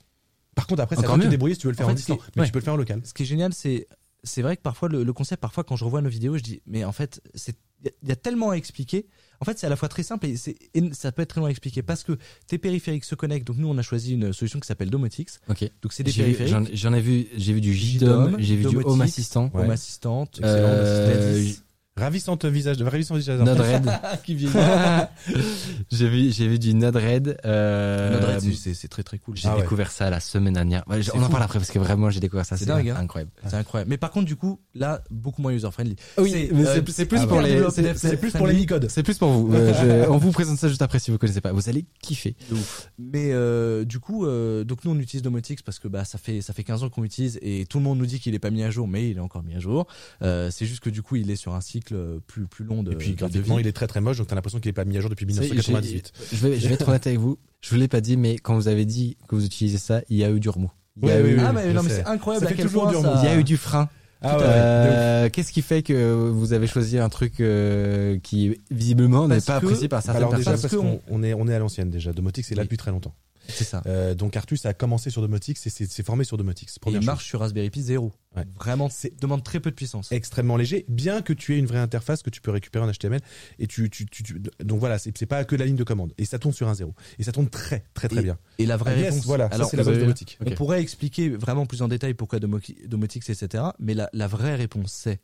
Par contre après, ça va te débrouiller si tu veux le faire En en, fait, distant, c'est- mais ouais. tu peux le faire en local. Ce qui est génial, c'est c'est vrai que parfois le, le concept, parfois quand je revois nos vidéos, je dis mais en fait c'est il y a- il y, a tellement à expliquer. En fait, c'est à la fois très simple et, c'est et ça peut être très long à expliquer parce que tes périphériques se connectent. Donc nous, on a choisi une solution qui s'appelle Domotix. Ok. Donc c'est des J'ai vu- périphériques. J'en j'en ai vu, j'ai vu du JDOM, j'ai vu du Home Assistant, Ouais. Home Assistant, Euh, Gladys, Ravissante visage, de ravissant visage. *laughs* Qui *laughs* j'ai vu, j'ai vu du Node-RED. Euh, Node-RED, c'est- c'est très très cool. J'ai Ah ouais. découvert ça la semaine dernière. Ouais, on en parle après parce que vraiment j'ai découvert ça. C'est dingue, hein. incroyable. C'est incroyable. Mais par contre, du coup, là, beaucoup moins user friendly. Oui, mais euh, c'est- c'est plus pour les- c'est- plus pour les. Micodes. C'est plus pour vous. Euh, je- *laughs* on vous présente ça juste après si vous connaissez pas. Vous allez kiffer. Ouf. Mais euh, du coup, euh, donc nous on utilise Domotix parce que bah ça fait ça fait 15 ans qu'on l'utilise et tout le monde nous dit qu'il est pas mis à jour, mais il est encore mis à jour. C'est juste que du coup il est sur un cycle plus plus long de. Et puis graphiquement, il est très très moche, donc t'as l'impression qu'il est pas mis à jour depuis C'est- 1998. j'ai- Je vais, je vais être honnête avec vous. Je vous l'ai pas dit, mais quand vous avez dit que vous utilisez ça, il y a eu du remous. Il y a Oui, eu, oui, ah mais non mais c'est incroyable Ça à quel point du ça. il y a eu du frein. Ah ouais. Euh, Qu'est-ce qui fait que vous avez choisi un truc euh, qui visiblement n'est pas que- apprécié par certaines Alors déjà personnes? parce Parce qu'on qu'on- on est on est à l'ancienne déjà. Domotix est là Oui. depuis très longtemps. C'est ça. Euh, donc Artus a commencé sur Domotix et s'est formé sur Domotix. Et il chose. marche sur Raspberry Pi 0. Ouais. Vraiment, C'est- demande très peu de puissance. extrêmement léger, bien que tu aies une vraie interface que tu peux récupérer en HTML. Et tu, tu, tu, tu- donc voilà, c'est pas que la ligne de commande. Et ça tourne sur un zéro. Et ça tourne très très très Et- bien. Et la vraie Ah, yes, réponse. voilà, Alors, c'est la domotique. Ok. On pourrait expliquer vraiment plus en détail pourquoi Domo- Domotix, etc. Mais la, la vraie réponse, c'est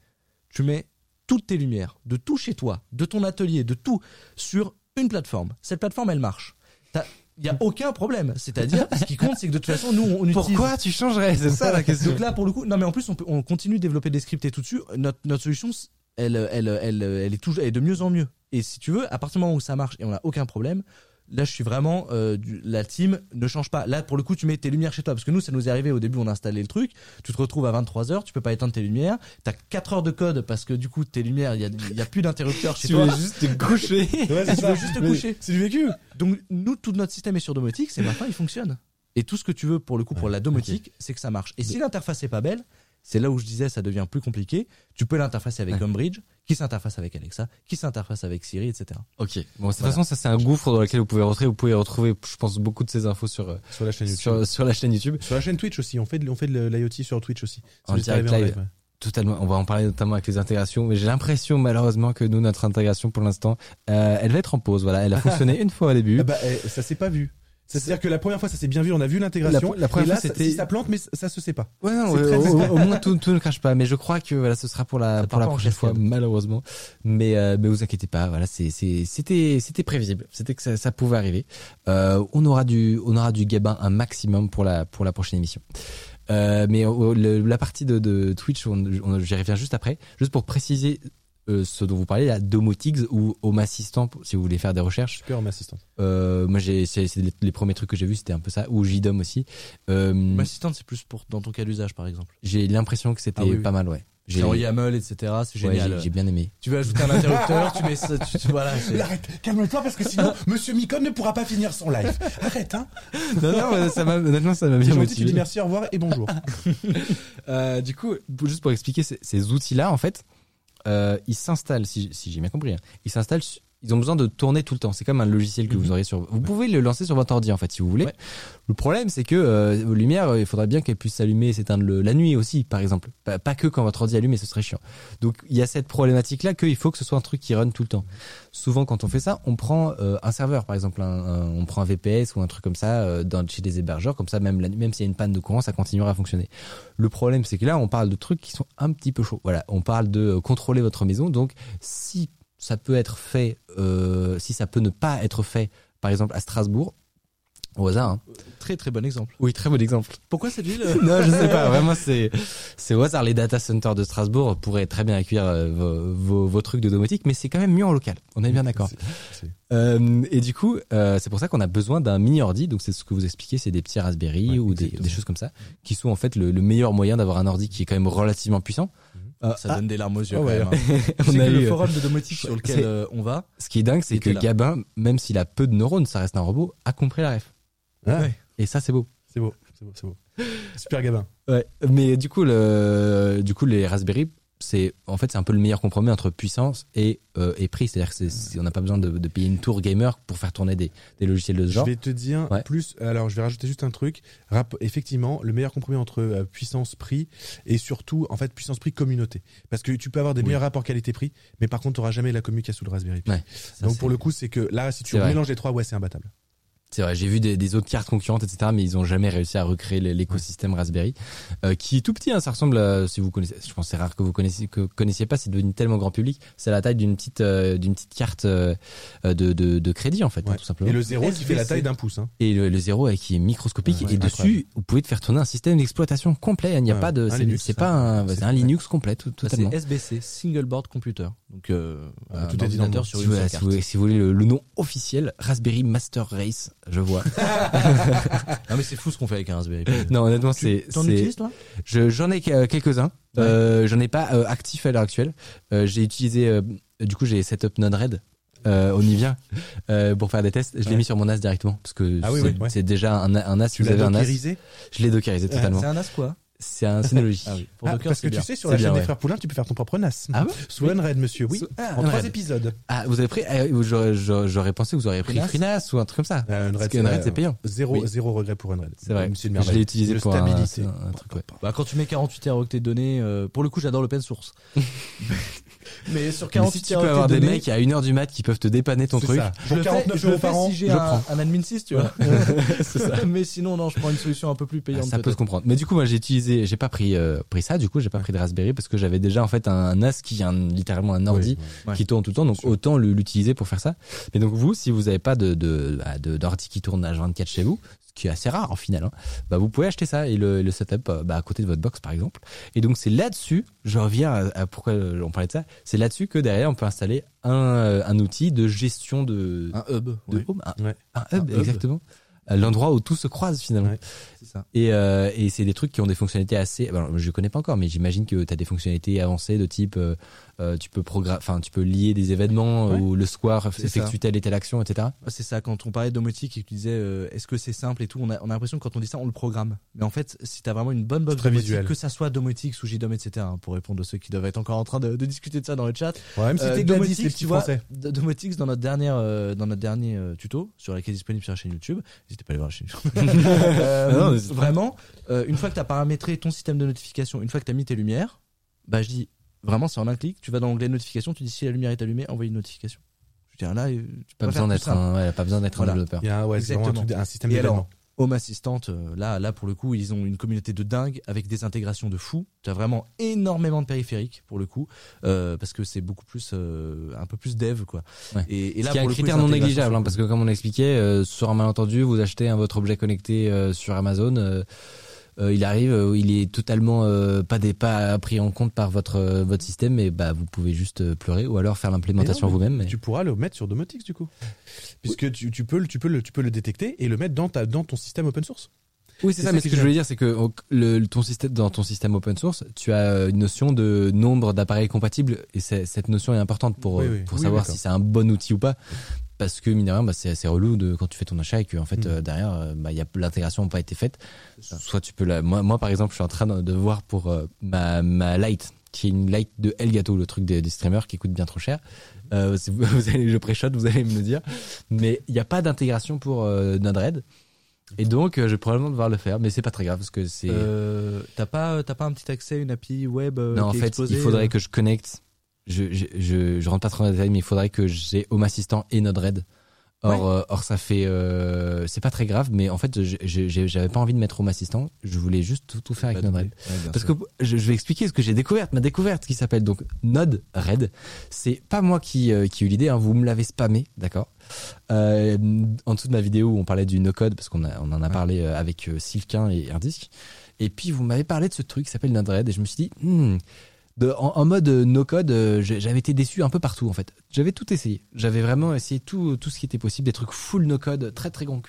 tu mets toutes tes lumières, de tout chez toi, de ton atelier, de tout, sur une plateforme. Cette plateforme, elle marche. Il n'y a aucun problème. C'est-à-dire, ce qui compte, c'est que de toute façon, nous, on utilise... Pourquoi tu changerais? C'est ça la question. Donc là, pour le coup, non, mais en plus, on, peut, on continue de développer des scripts et tout dessus. Notre, notre solution, elle, elle, elle, elle est toujours, elle est de mieux en mieux. Et si tu veux, à partir du moment où ça marche et on n'a aucun problème, là, je suis vraiment, euh, du- la team ne change pas. Là, pour le coup, tu mets tes lumières chez toi. Parce que nous, ça nous est arrivé au début, on a installé le truc. Tu te retrouves à 23 heures, tu peux pas éteindre tes lumières. T'as 4 heures de code parce que du coup, tes lumières, il y a, y a plus d'interrupteur chez Tu toi. *laughs* veux juste te coucher. Ouais, Tu veux juste te coucher. C'est du vécu. Donc nous, tout notre système est sur domotique, et maintenant il fonctionne. Et tout ce que tu veux pour le coup pour la domotique, c'est que ça marche. Et si l'interface est pas belle, c'est là où je disais ça devient plus compliqué. Tu peux l'interfacer avec Ouais. Homebridge, qui s'interface avec Alexa, qui s'interface avec Siri, etc. Ok. Bon, de toute Voilà. façon, ça c'est un gouffre dans lequel vous pouvez retrouver. Vous pouvez retrouver, je pense, beaucoup de ces infos sur euh, Sur la chaîne YouTube. sur, sur la chaîne YouTube. Sur la chaîne Twitch aussi, on fait de, on fait de l'IoT sur Twitch aussi. Ça En nous est direct arrivé live. ouais. Totalement. On va en parler notamment avec les intégrations, mais j'ai l'impression malheureusement que nous, notre intégration pour l'instant, euh, elle va être en pause. Voilà, elle a *laughs* fonctionné une fois au début. Ah bah, eh, ça s'est pas vu. C'est-à-dire que la première fois, ça s'est bien vu, on a vu l'intégration. La- la première et là, fois, ça- c'était- si ça plante, mais ça, ça se sait pas. Ouais, non, C'est ouais, très au, moins tout, tout ne crache pas, mais je crois que voilà, ce sera pour la Ça pour prochaine fois, malheureusement. Mais euh, mais vous inquiétez pas, voilà, c'était c'était prévisible, c'était que ça, ça pouvait arriver. Euh, on aura du on aura du gabin un maximum pour la pour la prochaine émission. Euh, mais euh, le- la partie de, de Twitch, on, on- j'y reviens juste après, juste pour préciser euh, ce dont vous parlez, la Domotics ou Home Assistant, si vous voulez faire des recherches. Super, ma assistante. Euh, moi, j'ai c'est c'est les, les premiers trucs que j'ai vus, c'était un peu ça, ou JDOM aussi. Euh, Ma assistante, c'est plus pour dans ton cas d'usage, par exemple. j'ai l'impression que c'était Ah oui, oui. pas mal, ouais. J'ai YAML, etc. C'est ouais, génial. j'ai- j'ai bien aimé. Tu veux ajouter un interrupteur, tu mets ça, tu, tu- voilà. Arrête, calme-toi parce que sinon, *laughs* Monsieur Micon ne pourra pas finir son live. Arrête, hein. non, non, ça m'a, honnêtement, ça m'a bien gentil, tu motivé. dis merci, au revoir et bonjour. *laughs* Euh, du coup, juste pour expliquer ces, ces outils-là, en fait, euh, ils s'installent, si, si j'ai bien compris, hein, ils s'installent, su- ils ont besoin de tourner tout le temps. C'est comme un logiciel que vous aurez sur. Vous pouvez le lancer sur votre ordi, en fait, si vous voulez. Ouais. Le problème, c'est que euh, vos lumières, euh, il faudrait bien qu'elles puissent s'allumer et s'éteindre la nuit aussi, par exemple. Pas, pas que quand votre ordi allume, et ce serait chiant. Donc, il y a cette problématique-là qu'il faut que ce soit un truc qui run tout le temps. Souvent, quand on fait ça, on prend euh, un serveur, par exemple, un- un- on prend un VPS ou un truc comme ça euh, dans, chez des hébergeurs, comme ça, même, la même s'il y a une panne de courant, ça continuera à fonctionner. Le problème, c'est que là, on parle de trucs qui sont un petit peu chauds. Voilà, on parle de contrôler votre maison. Donc, si ça peut être fait, euh, si ça peut ne pas être fait, par exemple à Strasbourg, au hasard. Hein. Très très bon exemple. Oui, très bon exemple. Pourquoi cette ville *laughs* non, je sais pas. Vraiment, c'est c'est au hasard. Les data centers de Strasbourg pourraient très bien accueillir euh, vos, vos, vos trucs de domotique, mais c'est quand même mieux en local. On est bien d'accord. Euh, et du coup, euh, c'est pour ça qu'on a besoin d'un mini ordi. Donc c'est ce que vous expliquez, c'est des petits Raspberry Ouais, ou des, choses comme ça, qui sont en fait le, le meilleur moyen d'avoir un ordi qui est quand même relativement puissant. Euh, Ça ah, donne des larmes aux yeux. Ah quand ouais. même, hein. Tu *laughs* on a que eu, le forum de domotique sur lequel euh, on va, Ce qui est dingue, c'est que là. Gabin, même s'il a peu de neurones, ça reste un robot, a compris la ref. Ah, Ouais. Et ça, c'est beau. C'est beau, c'est beau, c'est beau. Super Gabin. Ouais. Mais du coup, le, du coup, les Raspberry, c'est en fait c'est un peu le meilleur compromis entre puissance et, euh, et prix. C'est-à-dire que c'est- on n'a pas besoin de, de payer une tour gamer pour faire tourner des, des logiciels de ce Je genre. vais te dire Ouais. plus. Alors, je vais rajouter juste un truc. Rap- effectivement, le meilleur compromis entre euh, puissance-prix et surtout, en fait, puissance-prix communauté. Parce que tu peux avoir des Oui. meilleurs rapports qualité-prix, mais par contre, tu n'auras jamais la commu qu'il y a sous le Raspberry Pi. Ouais. Ça, Donc, pour le coup, c'est que là, si tu mélanges les trois, ouais, c'est imbattable. C'est vrai, j'ai vu des, des autres cartes concurrentes, etc., mais ils ont jamais réussi à recréer l'écosystème Raspberry, euh, qui est tout petit. Hein, ça ressemble, à, si vous connaissez, je pense que c'est rare que vous connaissiez, que vous connaissiez pas, c'est devenu tellement grand public. C'est la taille d'une petite, euh, d'une petite carte euh, de, de, de crédit en fait, hein, tout simplement. Et le zéro qui fait la taille d'un pouce. Hein. Et le, le zéro euh, qui est microscopique Ouais, et dessus vous pouvez te faire tourner un système d'exploitation complet. Il n'y a Ouais, pas de, c'est pas un, C'est- un Linux complet, tout- bah, totalement. c'est SBC, Single Board Computer. Donc euh, Ah, tout est dit dans sur Si une si, carte. vous, si vous voulez le, le nom officiel, Raspberry Master Race, je vois. *laughs* Non mais c'est fou ce qu'on fait avec un Raspberry Pi. non, honnêtement, c'est, T'en c'est- utilises toi? Je, j'en ai que- quelques-uns. Ouais. Euh, j'en ai pas euh, actif à l'heure actuelle. Euh, j'ai utilisé, euh, du coup, j'ai setup Node-RED. Euh, on y vient euh, pour faire des tests. Je l'ai mis sur mon NAS directement parce que Ah oui, c'est, oui, ouais. c'est déjà un, un NAS. Tu vous avez un NAS, dockerisé? Je l'ai dockerisé totalement. C'est un NAS quoi C'est un Synology. Ah oui. Pour Ah, Docker Parce que bien. tu sais, sur la chaîne bien, des ouais. frères Poulain, tu peux faire ton propre NAS. Ah ouais Sous Unread, monsieur, oui. Sous- ah, en trois épisodes. Ah, vous avez pris euh, J'aurais, pensé que vous auriez pris FreeNAS FreeNAS ou un truc comme ça. Euh, Parce Unread, que Unread, c'est payant. Zéro, Oui. zéro regret pour Unread. C'est vrai. Une Je l'ai utilisé pour un, stabilité. un- un truc, ouais. Bah, quand tu mets 48 teraoctets de données, euh, pour le coup j'adore l'open source. *laughs* mais sur Mais 48 si tu peux avoir des données, mecs à 1h du mat qui peuvent te dépanner ton truc, ça. je Pour fais, 49 je le euros fais par an, si j'ai je un, admin 6, tu vois. *laughs* mais sinon non, je prends une solution un peu plus Ah, payante. ça peut se comprendre. Mais du coup, moi, j'ai utilisé, j'ai pas pris, euh, pris ça. Du coup, j'ai pas pris de Raspberry parce que j'avais déjà en fait un NAS qui est un, littéralement un ordi Oui, Ouais. qui tourne tout le temps. Donc Sûr. autant l'utiliser pour faire ça. Mais donc vous, si vous avez pas de de bah, de- d'ordi qui tourne H24 chez vous, qui est assez rare en final, hein, bah vous pouvez acheter ça et le, le setup euh, bah, à côté de votre box par exemple. Et donc c'est là-dessus, je reviens à, à pourquoi on parlait de ça. C'est là-dessus que derrière on peut installer un euh, un outil de gestion de Un hub. de ouais, home, un, Ouais. un hub, Un exactement. L'endroit où tout se croise finalement. Ouais. c'est ça. Et, euh, et c'est des trucs qui ont des fonctionnalités assez. Alors, je connais pas encore, mais j'imagine que tu as des fonctionnalités avancées de type, euh, euh, tu peux enfin, tu peux lier des événements Ouais. ou le square effectue telle et telle action, etc. Ouais, C'est ça, quand on parlait de domotique et que tu disais euh, est-ce que c'est simple et tout, on a, on a l'impression que quand on dit ça, on le programme. Mais en fait, si tu as vraiment une bonne box domotique, visuel. que ça soit domotique, sous JDOM, etc., hein, pour répondre à ceux qui doivent être encore en train de, de discuter de ça dans le chat. Ouais, même si Euh, les tu vois, français. D- Domotics dans notre dernière, euh, dans notre dernier euh, tuto, sur laquelle est disponible sur la chaîne YouTube. N'hésitez pas à aller voir la chaîne YouTube. *laughs* Euh, Non, c'est- vraiment, euh, une fois que tu as paramétré ton système de notification, une fois que tu as mis tes lumières, bah je dis vraiment c'est en un clic, tu vas dans l'onglet notification, tu dis si la lumière est allumée, envoie une notification. Je dis ah, là, euh, tu Pas besoin d'être un, ouais, pas besoin d'être Voilà. un développeur. Il y a un, ouais, c'est vraiment un, Exactement. truc, un système Et alors. Home Assistant, euh, là, là pour le coup, ils ont une communauté de dingue avec des intégrations de fou. Tu as vraiment énormément de périphériques pour le coup, euh, parce que c'est beaucoup plus, euh, un peu plus dev quoi. Ouais. Et, et Ce là, qui est un coup, critère non négligeable, hein, parce que comme on expliquait, euh, sur un malentendu, vous achetez un, votre objet connecté euh, sur Amazon, il arrive, euh, il est totalement euh, pas des pas pris en compte par votre euh, votre système, et bah vous pouvez juste euh, pleurer ou alors faire l'implémentation vous-même. mais- Tu pourras le mettre sur Domotics du coup, puisque tu, tu peux le tu peux le tu peux le détecter et le mettre dans ta dans ton système open source. Oui, c'est ça, ça mais ce que je voulais dire, c'est que au- le, le- ton système, dans ton système open source, tu as une notion de nombre d'appareils compatibles et cette notion est importante pour, Oui, euh, oui. pour Oui, savoir si c'est un bon outil ou pas. Parce que, mine de rien, bah, c'est assez relou de, quand tu fais ton achat et que, en fait, Mm. euh, derrière, euh, bah, il y a, l'intégration n'a pas été faite. Soit tu peux la, moi, moi, par exemple, je suis en train de, voir pour euh, ma, ma light, qui est une light de Elgato, le truc des, des streamers qui coûte bien trop cher. Euh, si vous, *laughs* vous allez, je pré-shot, vous allez me le dire. Mais il n'y a pas d'intégration pour euh, Node-RED. Et donc, euh, je vais probablement devoir le faire, mais c'est pas très grave parce que c'est. Euh, t'as pas, t'as pas un petit accès à une API web euh, non, en qui est fait, il faudrait euh que je connecte. Je, je, je, je rentre pas trop dans les détails, mais il faudrait que j'ai Home Assistant et Node-RED. Or, euh, or, ça fait, euh, c'est pas très grave, mais en fait, j'avais pas envie de mettre Home Assistant. Je voulais juste tout, tout faire avec Node-RED. ouais, Parce sûr. que je, je vais expliquer ce que j'ai découvert, ma découverte qui s'appelle donc Node-RED. C'est pas moi qui, euh, qui ai eu l'idée, hein, vous me l'avez spammé, d'accord? Euh, En dessous de ma vidéo où on parlait du no-code, parce qu'on a- on en a parlé euh, avec euh, Sylvain et Erdisc. Et puis vous m'avez parlé de ce truc qui s'appelle Node-RED et je me suis dit, hmm, de, en, en mode euh, no-code, euh, j'ai- j'avais été déçu un peu partout en fait. J'avais tout essayé. J'avais vraiment essayé tout, tout ce qui était possible, des trucs full no-code, très très grand,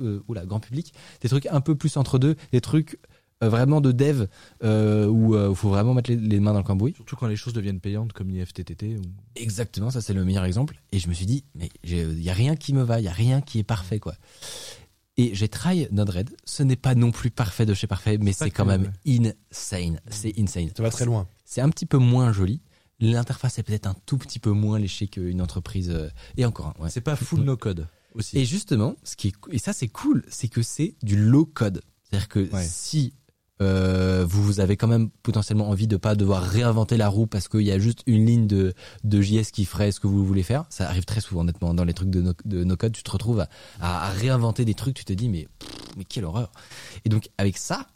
euh, oula, grand public, des trucs un peu plus entre deux, des trucs euh, vraiment de dev euh, où il faut vraiment mettre les, les mains dans le cambouis. Surtout quand les choses deviennent payantes comme l'IFTTT. Ou... Exactement, ça c'est le meilleur exemple. Et je me suis dit, mais il y a rien qui me va, il y a rien qui est parfait quoi. Et j'ai try Node-RED. Ce n'est pas non plus parfait de chez parfait, mais c'est quand même insane. C'est insane. Ça va très loin. C'est un petit peu moins joli. L'interface est peut-être un tout petit peu moins léchée qu'une entreprise. euh, Et encore, un, ouais. C'est pas full no code aussi. Et justement, ce qui est, et ça c'est cool, c'est que c'est du low code. C'est-à-dire que Ouais. si euh, vous, avez quand même potentiellement envie de pas devoir réinventer la roue parce qu'il y a juste une ligne de, de JS qui ferait ce que vous voulez faire, ça arrive très souvent honnêtement dans les trucs de no, de no code, tu te retrouves à, réinventer des trucs, tu te dis mais mais quelle horreur. Et donc avec ça,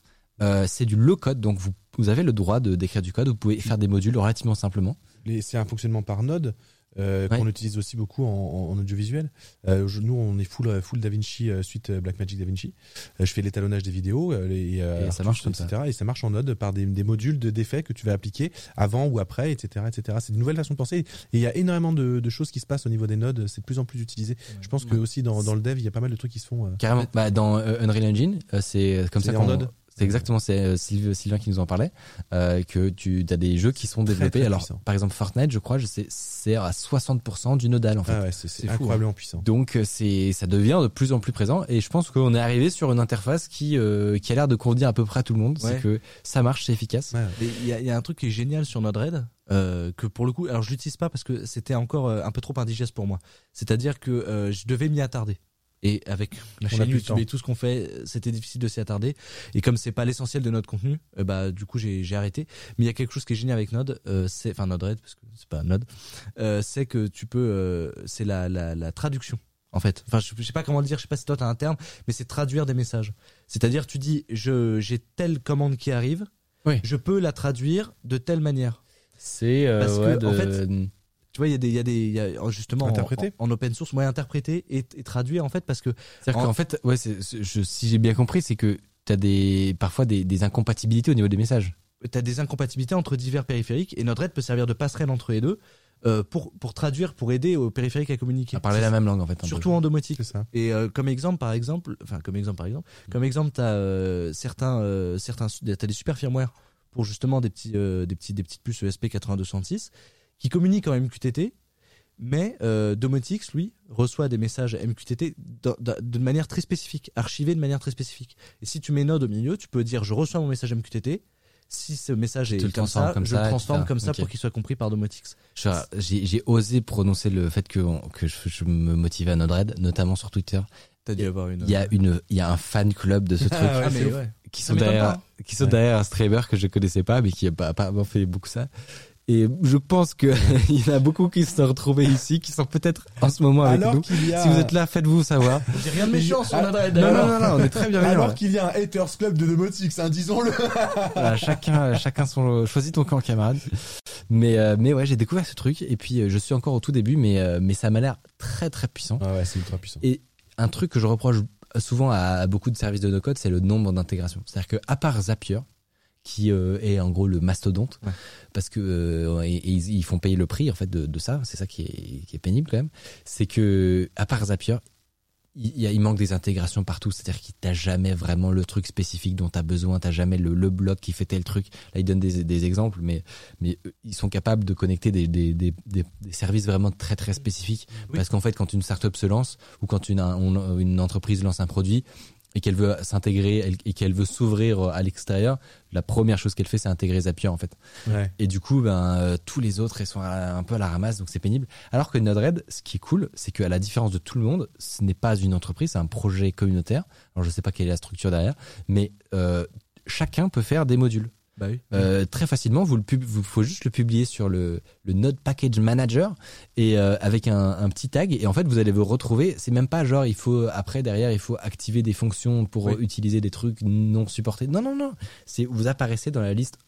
euh, c'est du low code, donc vous, vous avez le droit d'écrire du code, vous pouvez faire des modules relativement simplement. C'est un fonctionnement par node. Euh, Ouais. qu'on utilise aussi beaucoup en, audiovisuel. Euh, je- nous, on est full, full DaVinci, euh, suite euh, Blackmagic DaVinci. Euh, je fais l'étalonnage des vidéos euh, les, euh, Et ça marche comme ça. etc. Et ça marche en node par des, des modules de d'effets que tu vas appliquer avant ou après, etc. etc. C'est une nouvelle façon de penser. Et il y a énormément de, de choses qui se passent au niveau des nodes. C'est de plus en plus utilisé. Je pense que aussi dans, dans le dev, il y a pas mal de trucs qui se font. euh, Carrément. Bah, dans euh, Unreal Engine, euh, c'est comme C'est ça en qu'on. C'est exactement, c'est euh, Sylv- Sylvain qui nous en parlait, euh, que tu as des jeux qui sont développés. très Alors, puissant. par exemple, Fortnite, je crois, je sais, c'est à 60% du nodal en fait. Ah ouais, c'est fou, incroyablement puissant. Donc euh, c'est, ça devient de plus en plus présent et je pense qu'on est arrivé sur une interface qui euh, qui a l'air de convenir à peu près à tout le monde. Ouais. C'est que ça marche, c'est efficace. Ouais. Il y, a- il y a un truc qui est génial sur Node-RED, euh, que pour le coup, alors je l'utilise pas parce que c'était encore un peu trop indigeste pour moi. C'est-à-dire que euh, je devais m'y attarder. Et avec la chaîne YouTube et tout ce qu'on fait, c'était difficile de s'y attarder. Et comme c'est pas l'essentiel de notre contenu, euh, bah du coup j'ai arrêté. Mais il y a quelque chose qui est génial avec Node, euh, c'est enfin Node-RED parce que c'est pas Node, euh, c'est que tu peux, c'est la, la la traduction. En fait, enfin, je, je sais pas comment le dire, je sais pas si toi t'as un terme, mais c'est traduire des messages. C'est-à-dire, tu dis, je j'ai telle commande qui arrive, Oui. je peux la traduire de telle manière. C'est euh, Parce que, ouais, de- en fait, Tu vois, il y a des, il y a des, il y a, justement en- Interpréter. en, en open source, moi interpréter et, et traduire en fait parce que c'est-à-dire en- qu'en fait, ouais, c'est, c'est- je, si j'ai bien compris, c'est que t'as des parfois des, des incompatibilités au niveau des messages. tu as des incompatibilités entre divers périphériques et Node-RED peut servir de passerelle entre les deux euh, pour pour traduire, pour aider aux périphériques à communiquer. À parler la même langue en fait. peu. Surtout en domotique. C'est ça. Et euh, comme exemple, par exemple, enfin comme exemple par exemple, comme exemple, t'as euh, certains, euh, certains, t'as des super firmware pour justement des petits, euh, des petits, des petites puces E ESP8266 qui communiquent en MQTT, mais euh, Domotix lui reçoit des messages MQTT de, de- de manière très spécifique, archivés de manière très spécifique. Et si tu mets Node au milieu, tu peux dire je reçois mon message MQTT. Si ce message est comme ça, comme je ça, le transforme comme ça pour qu'il soit compris par Domotix. J'ai, osé prononcer le fait que, que je, je me motivais à Node-RED, notamment sur Twitter. T'as dû avoir une. Il y a une, il y a un fan club de ce truc. Ah, ouais. qui sont derrière, qui sont derrière un streamer que je connaissais pas, mais qui a pas, pas fait beaucoup ça. Et je pense que *laughs* il y en a beaucoup qui se sont retrouvés ici, qui sont peut-être en ce moment avec Alors nous. qu'il y a Si vous êtes là, faites-vous savoir. J'ai rien de méchant sur Ah, non, non, non, non, on est très bien. alors qu'il y a un haters club de Domotix, hein, disons-le. *laughs* chacun, chacun son, choisis ton camp, camarade. Mais, euh, mais ouais, j'ai découvert ce truc et puis euh, je suis encore au tout début, mais, euh, mais ça m'a l'air très très puissant. Ah ouais, c'est ultra puissant. Et un truc que je reproche souvent à beaucoup de services de no-code, c'est le nombre d'intégrations. C'est-à-dire que à part Zapier, qui euh, est en gros le mastodonte, Ouais. parce que euh, et- et ils, ils font payer le prix en fait de, de ça, c'est ça qui est, qui est pénible quand même. C'est que à part Zapier, il, manque des intégrations partout, c'est-à-dire qu'il t'a jamais vraiment le truc spécifique dont tu as besoin, t'as jamais le, le bloc qui fait tel truc. Là, ils donnent des, des exemples, mais, mais eux, ils sont capables de connecter des, des, des, des, des services vraiment très très spécifiques. Oui. Parce qu'en fait, quand une startup se lance ou quand une, on- une entreprise lance un produit et qu'elle veut s'intégrer et qu'elle veut s'ouvrir à l'extérieur, la première chose qu'elle fait, c'est intégrer Zapier en fait. Ouais. Et du coup, ben, euh, tous les autres, ils sont un peu à la ramasse, donc c'est pénible. Alors que Node-RED, ce qui est cool, c'est qu'à la différence de tout le monde, ce n'est pas une entreprise, c'est un projet communautaire. Alors je sais pas quelle est la structure derrière, mais euh, chacun peut faire des modules. Bah oui. Euh, très facilement, vous le pub, vous faut juste le publier sur le, le Node Package Manager et euh, avec un, un petit tag et en fait vous allez vous retrouver. C'est même pas genre il faut après derrière il faut activer des fonctions pour Oui. utiliser des trucs non supportés. Non non non, c'est vous apparaissez dans la liste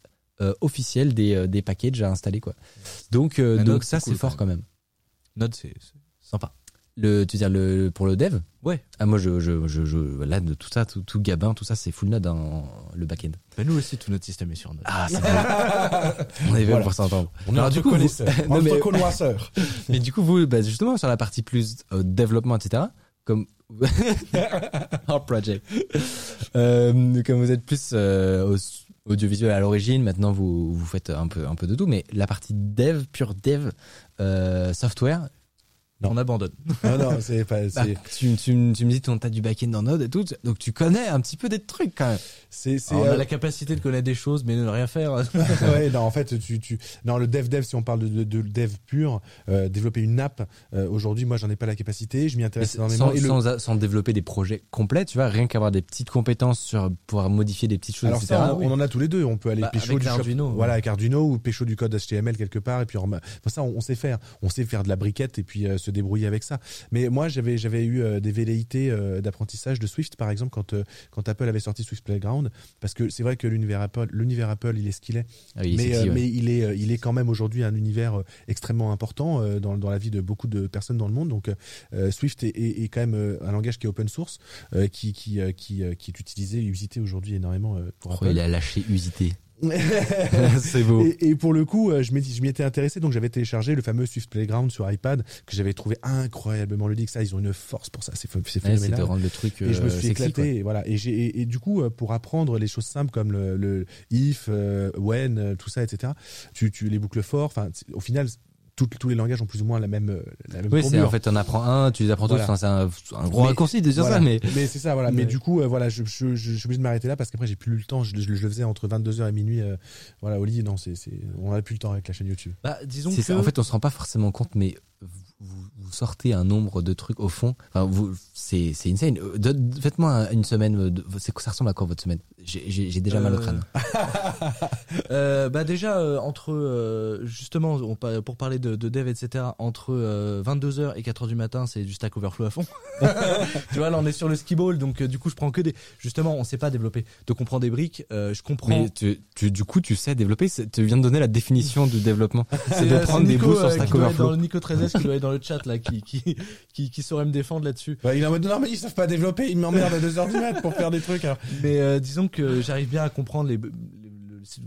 euh, officielle des, des packages à installer quoi. Donc Mais donc ça c'est cool, fort quand même. Node, c'est sympa. Le tu veux dire le pour le dev Ouais. Ah moi je je je, je là de tout ça tout, tout Gabin tout ça c'est full Node en le backend. Bah, nous aussi, tout notre système est sur Node. Ah c'est. *laughs* On est bien Voilà. pour s'entendre. On est Alors, entre du coup, vous- *laughs* Non, mais- connoisseurs. *laughs* Mais du coup, vous, bah, justement, sur la partie plus euh, développement, etc., comme. Hard project. Euh, comme vous êtes plus euh, au- audiovisuel à l'origine, maintenant vous, vous faites un peu, un peu de tout, mais la partie dev, pure dev, euh, software, Non. On abandonne. Non, non, c'est pas. bah, tu, tu, tu me dis ton tas du backend dans Node et tout, donc tu connais un petit peu des trucs quand même. c'est, c'est, Alors, on euh, a la capacité de connaître des choses, mais de ne rien faire. *laughs* ouais, non, en fait, tu, tu, non, le dev dev, si on parle de, de, de dev pur, euh, développer une app, euh, aujourd'hui, moi, j'en ai pas la capacité, je m'y intéresse énormément. sans, et le- sans, sans développer des projets complets, tu vois, rien qu'avoir des petites compétences sur pouvoir modifier des petites choses, alors etc. ça, on, on en a tous les deux. On peut aller Bah, pécho du shop- ouais. voilà, avec Arduino ou pécho du code HTML quelque part, et puis en- enfin, ça, on, on sait faire. On sait faire de la briquette et puis euh, se débrouiller avec ça. Mais moi, j'avais j'avais eu euh, des velléités euh, d'apprentissage de Swift, par exemple, quand euh, quand Apple avait sorti Swift Playground, parce que c'est vrai que l'univers Apple, l'univers Apple, il est ce qu'il est. Ah oui, mais, ouais. mais il est il est quand même aujourd'hui un univers extrêmement important dans, dans la vie de beaucoup de personnes dans le monde donc Swift est, est, est quand même un langage qui est open source qui qui qui, qui est utilisé et usité aujourd'hui énormément pour Oh, Apple il a lâché usité. *laughs* c'est beau. et, et pour le coup, euh, je m'y étais intéressé, donc j'avais téléchargé le fameux Swift Playground sur iPad que j'avais trouvé incroyablement ludique. Ça, ils ont une force pour ça, c'est Ouais, phénoménal. de rendre le truc Et je me euh, suis sexy, éclaté, quoi. et voilà. Et et, et du coup euh, pour apprendre les choses simples comme le, le if, when, tout ça, etc. Tu, tu les boucles forts. Enfin, au final, tout- tous les langages ont plus ou moins la même euh, la même Oui, c'est en fait, on apprend un, tu les apprends Voilà. tous. Enfin, c'est un, un gros Mais- raccourci de dire Voilà. ça, mais c'est ça, voilà. Mais Mais- du coup, euh, voilà, je, je, je, je suis obligé de m'arrêter là parce qu'après j'ai plus eu le temps. Je, je, je le faisais entre 22h et minuit. euh, voilà, au lit. Non, c'est, c'est, on a plus le temps avec la chaîne YouTube. Bah, disons c'est que. ça. En fait, on se rend pas forcément compte, mais vous, vous- sortez un nombre de trucs au fond. Enfin, vous, c'est, c'est insane. Euh, Faites-moi un- une semaine. De, c'est, ça ressemble à quoi votre semaine? J'ai, déjà mal au Euh, crâne. *laughs* Euh, bah déjà euh, entre euh, justement on pour parler de, de dev etc entre 22h et 4h du matin c'est du Stack Overflow à fond *laughs* tu vois là on est sur le ski ball donc euh, du coup je prends que des justement on sait pas développer donc on prend des briques euh, je comprends Mais tu, tu, du coup, tu sais développer. Tu viens de donner la définition du développement. *laughs* C'est de euh, prendre des bouts sur euh, Stack Overflow. dans, Nico 13S qui doit être dans le chat là qui qui qui, qui saurait me défendre là-dessus Bah, il est en mode non mais ils savent pas développer. Ils m'emmerdent à 2h du mat pour faire des trucs. Alors. Mais euh, disons que j'arrive bien à comprendre les, les,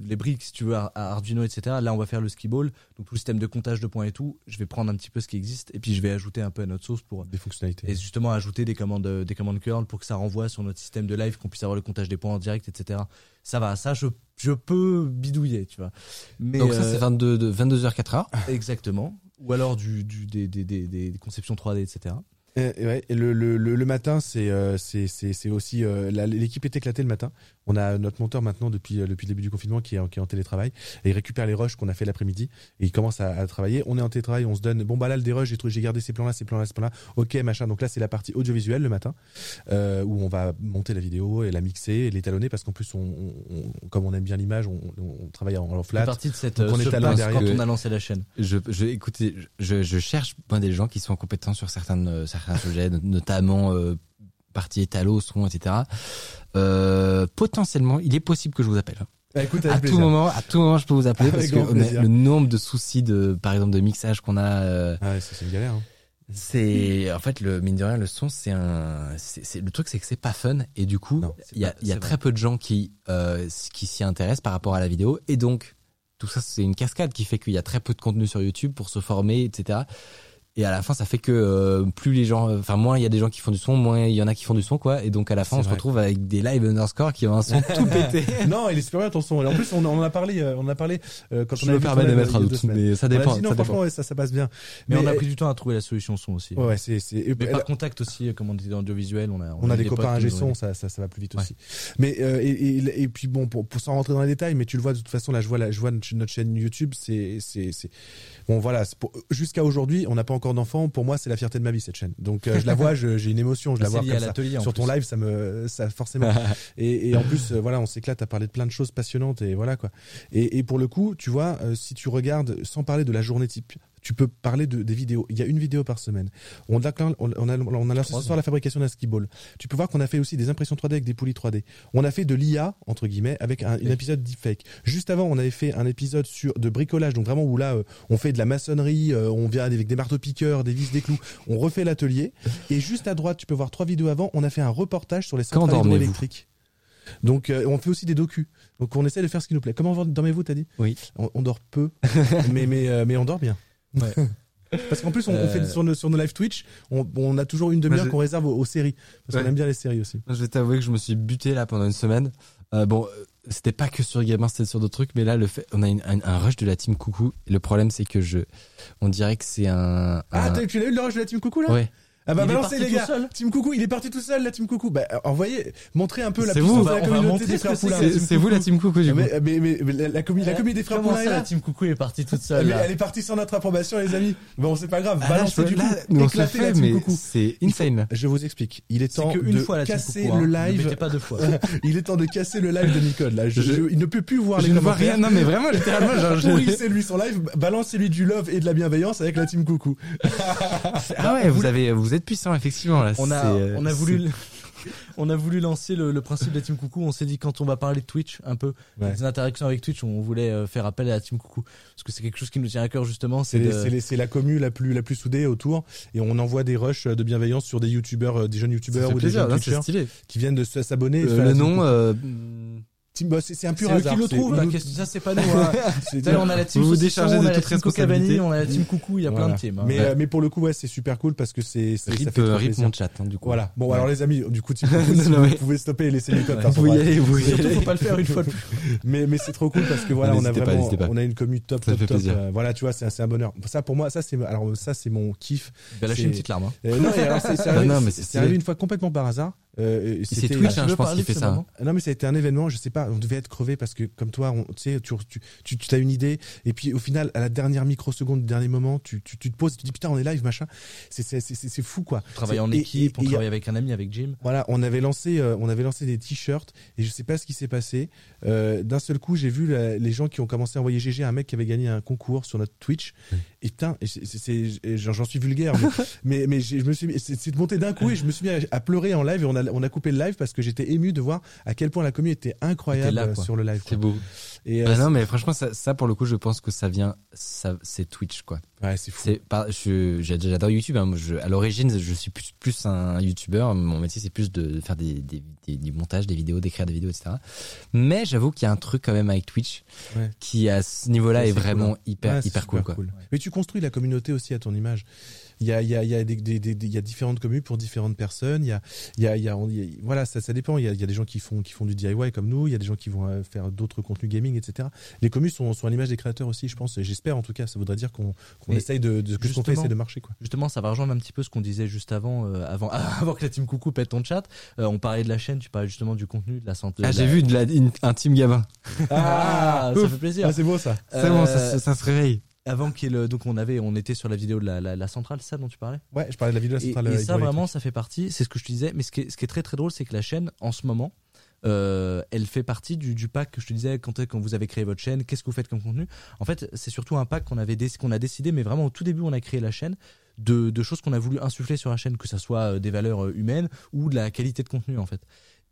les briques, si tu veux, à Arduino, etc. Là, on va faire le ski ball, donc tout le système de comptage de points et tout. Je vais prendre un petit peu ce qui existe et puis je vais ajouter un peu à notre sauce pour Des fonctionnalités. et justement ajouter des commandes, euh, des commandes curl pour que ça renvoie sur notre système de live, qu'on puisse avoir le comptage des points en direct, etc. Ça va, ça je, je peux bidouiller, tu vois. Mais Donc ça, euh, c'est 22, de 22h, 4h. exactement. Ou alors du, des, conceptions 3D, etc. Le, matin, c'est euh, aussi euh, l'équipe est éclatée le matin. On a notre monteur maintenant depuis euh, depuis le début du confinement qui est en, qui est en télétravail et il récupère les rushs qu'on a fait l'après-midi et il commence à, à travailler. On est en télétravail, on se donne bon bah là le dérush, j'ai trouvé j'ai gardé ces plans là, ces plans là, ces plans là. OK, machin. Donc là c'est la partie audiovisuelle le matin euh, où on va monter la vidéo et la mixer et l'étalonner parce qu'en plus on, on- on- comme on aime bien l'image, on, on travaille en, en C'est flat. partie de cette Donc on est derrière. quand on a lancé la chaîne. Je, je, écoutez, je, je cherche moi, des gens qui sont compétents sur certains, euh, certains sujets, not- notamment euh, partie étalo, son, etc. Euh, potentiellement, il est possible que je vous appelle. Bah, écoute, À tout moment, à tout moment, je peux vous appeler Avec parce que plaisir. le nombre de soucis de, par exemple, de mixage qu'on a. euh, Ah ouais, c'est une galère. Hein. c'est en fait le mine de rien le son c'est un c'est le truc c'est que c'est pas fun et du coup il y a pas- y a très peu de gens qui euh, qui s'y intéressent par rapport à la vidéo et donc tout ça c'est une cascade qui fait qu'il y a très peu de contenu sur YouTube pour se former etc et à la fin ça fait que euh, plus les gens enfin moins il y a des gens qui font du son moins il y en a qui font du son quoi et donc à la fin on se retrouve avec des live underscore qui ont un son *laughs* tout pété non, il est super bien ton son. Et en plus, on, en a parlé, euh, on en a parlé euh, quand je on a me permets ton de live mettre un doute deux semaines. mais ça dépend dit non, ça franchement, dépend ouais, ça, ça passe bien. Mais, on a pris du temps à trouver la solution son aussi. Ouais, ouais, c'est, c'est, et- Mais par contact aussi, euh, comme on dit dans l'audiovisuel, on a, on a eu des copains ont son, ça, ça, ça va plus vite Ouais. aussi. Mais euh, et, et, et puis bon, pour, pour s'en rentrer dans les détails, mais tu le vois de toute façon, là, je vois, la, je vois notre notre chaîne YouTube, c'est, c'est, c'est bon, voilà. pour- Jusqu'à aujourd'hui, on n'a pas encore d'enfants. Pour moi, c'est la fierté de ma vie cette chaîne. Donc euh, je la vois, j'ai une émotion, je la C'est vois comme ça. Sur ton plus. live, ça me, ça forcément. *laughs* et, et en plus, euh, voilà, on s'éclate à parler de plein de choses passionnantes et voilà quoi. Et, et pour le coup, tu vois, euh, si tu regardes, sans parler de la journée type, tu peux parler de, des vidéos. Il y a une vidéo par semaine. On a, on a, on a, on a lancé ce soir la fabrication d'un ski ball. Tu peux voir qu'on a fait aussi des impressions 3D avec des poulies 3D. On a fait de l'IA, entre guillemets, avec un, un épisode deepfake. Juste avant, on avait fait un épisode sur de bricolage, donc vraiment où là, euh, on fait de la maçonnerie, euh, on vient avec des marteaux-piqueurs, des vis, des clous. On refait l'atelier. Et juste à droite, tu peux voir trois vidéos avant, on a fait un reportage sur les centrales hydroélectriques. Donc euh, on fait aussi des docus. Donc on essaie de faire ce qui nous plaît. Comment dormez-vous, t'as dit? Oui. On, on dort peu, *laughs* mais mais euh, mais on dort bien. Ouais. *laughs* Parce qu'en plus, on, on fait Euh. sur nos, sur nos live Twitch, on, on a toujours une demi-heure je- qu'on réserve aux, aux séries. Parce qu'on Ouais. aime bien les séries aussi. je vais t'avouer que je me suis buté là pendant une semaine Euh, bon euh, c'était pas que sur Gamin c'était sur d'autres trucs mais là le fait on a une- un, un rush de la team coucou et le problème c'est que je on dirait que c'est un, Ah, un- tu l'as eu le rush de la Team Coucou là? Ouais Ah bah Il est balancez parti les tout gars Team Coucou, il est parti tout seul la Team Coucou. Bah envoyez, montrez un peu la puissance vous, de la communauté des frères Poulain. c'est vous la team coucou du coup Mais, mais, mais, la, la, commu- la commu des frères Poulain la team coucou est partie toute Ah, seule mais là elle est partie sans notre approbation les amis. Bon c'est pas grave, Ah, balancez du là, coup, éclatez la Team Coucou. c'est insane Je vous explique, il est temps de casser hein. le live. pas deux fois. *laughs* il est temps de casser le live de Nicole là. Il ne peut plus voir je les ne vois commentaires. rien non mais vraiment littéralement Pourrissez *laughs* lui son live, balancez-lui du love et de la bienveillance avec la Team Coucou. ah ouais vous avez vous êtes puissant effectivement là On a, C'est, euh, on a voulu, *laughs* on a voulu lancer le, le principe de la team coucou. On s'est dit quand on va parler de Twitch un peu, Ouais. des interactions avec Twitch, on voulait euh, faire appel à la team coucou parce que c'est quelque chose qui nous tient à cœur justement. C'est de- la commu la plus la plus soudée autour et on envoie des rushs de bienveillance sur des youtubeurs, euh, des jeunes youtubeurs ou des jeunes stylé qui viennent de s'abonner. Euh, le nom euh, c'est c'est un pur hasard. qui le c'est- là, nous- qu'est-ce- ça c'est pas *laughs* nous. hein. savez, on a la team Vous vous saucisson, déchargez on de a la toute team responsabilité. Cocabani, on a la team coucou, il y a plein Voilà. de teams. hein. Mais, Ouais. euh, mais pour le coup, ouais, c'est super cool parce que c'est c'est- ça rip fait euh, rip plaisir. mon chat hein, du coup Voilà. Bon, Ouais. alors les amis, du coup, Team Coucou, *laughs* Non, si non, vous mais- pouvez stopper et laisser faire *laughs* son vous y allez vous y Surtout, allez faut pas le faire une fois. Mais mais c'est trop cool parce que voilà, on a vraiment, on a une commu top top fait top. plaisir. Euh, voilà, tu vois, c'est un, bonheur. Ça pour moi, ça c'est alors ça c'est mon kiff. Lâcher C'est- une petite larme. hein. Euh, non, Ah arrivé, non, mais c'est- c'est c'est arrivé une fois complètement par hasard. Euh, c'est c'était- Twitch hein, je pense qu'il fait ça moment Non mais ça a été un événement, je sais pas, on devait être crevé parce que comme toi, on, tu sais, tu, tu, tu, tu as une idée et puis au final, à la dernière microseconde, du dernier moment, tu, tu, tu te poses, et tu te dis putain, on est live, machin. C'est c'est c'est c'est fou quoi. On travaille en Et- équipe, et- on travaille avec un ami, avec Jim. Voilà, on avait lancé, euh, on avait lancé des t-shirts et je sais pas ce qui s'est passé. Euh, D'un seul coup, j'ai vu la- les gens qui ont commencé à envoyer GG à un mec qui avait gagné un concours sur notre Twitch. Et putain, j'en suis vulgaire, mais *laughs* mais, mais je me suis, c'est monté d'un coup et je me suis mis à, à pleurer en live et on a on a coupé le live parce que j'étais ému de voir à quel point la commu était incroyable là, euh, sur le live. c'est beau Et euh, Ah non mais franchement ça, ça pour le coup je pense que ça vient ça c'est Twitch quoi ouais, c'est fou. j'adore YouTube hein. Moi, je, à l'origine je suis plus plus un YouTuber mon métier c'est plus de faire des, des, des- du montage des vidéos d'écrire des vidéos etc mais j'avoue qu'il y a un truc quand même avec Twitch Ouais. qui à ce niveau là Ouais, est vraiment cool, hein. hyper Ouais, hyper cool quoi Mais tu construis la communauté aussi à ton image. Il y a, il y a, il y a des, des, des- des- il y a différentes communes pour différentes personnes. Il y a, il y a, il y a, il y a- voilà, ça, ça dépend. Il y a, il y a des gens qui font, qui font du DIY comme nous. Il y a des gens qui vont euh, faire d'autres contenus gaming, etc. Les communes sont, sont à l'image des créateurs aussi, je pense. Et J'espère en tout cas. Ça voudrait dire qu'on, qu'on essaye de, de que ce qu'on fait, de marcher, quoi. Justement, ça va rejoindre un petit peu ce qu'on disait juste avant, euh, avant, *laughs* avant que la team coucou pète ton chat. Euh, on parlait de la chaîne, tu parlais justement du contenu, de la santé. ah j'ai la- vu de la, une- un team gamin Ah, ça Ouf. fait plaisir. Ah, c'est beau ça. c'est bon ça, Euh, ça se réveille Avant qu'il donc on avait, on était sur la vidéo de la, la, la centrale, ça dont tu parlais? Ouais, je parlais de la vidéo de la Et, centrale. et euh, ça hydroélectrique. vraiment, ça fait partie. C'est ce que je te disais. Mais ce qui est, ce qui est très très drôle, c'est que la chaîne, en ce moment, euh, elle fait partie du, du pack que je te disais quand, quand vous avez créé votre chaîne. Qu'est-ce que vous faites comme contenu? En fait, c'est surtout un pack qu'on avait qu'on a décidé, mais vraiment au tout début, on a créé la chaîne de, de choses qu'on a voulu insuffler sur la chaîne, que ça soit euh, des valeurs humaines ou de la qualité de contenu en fait.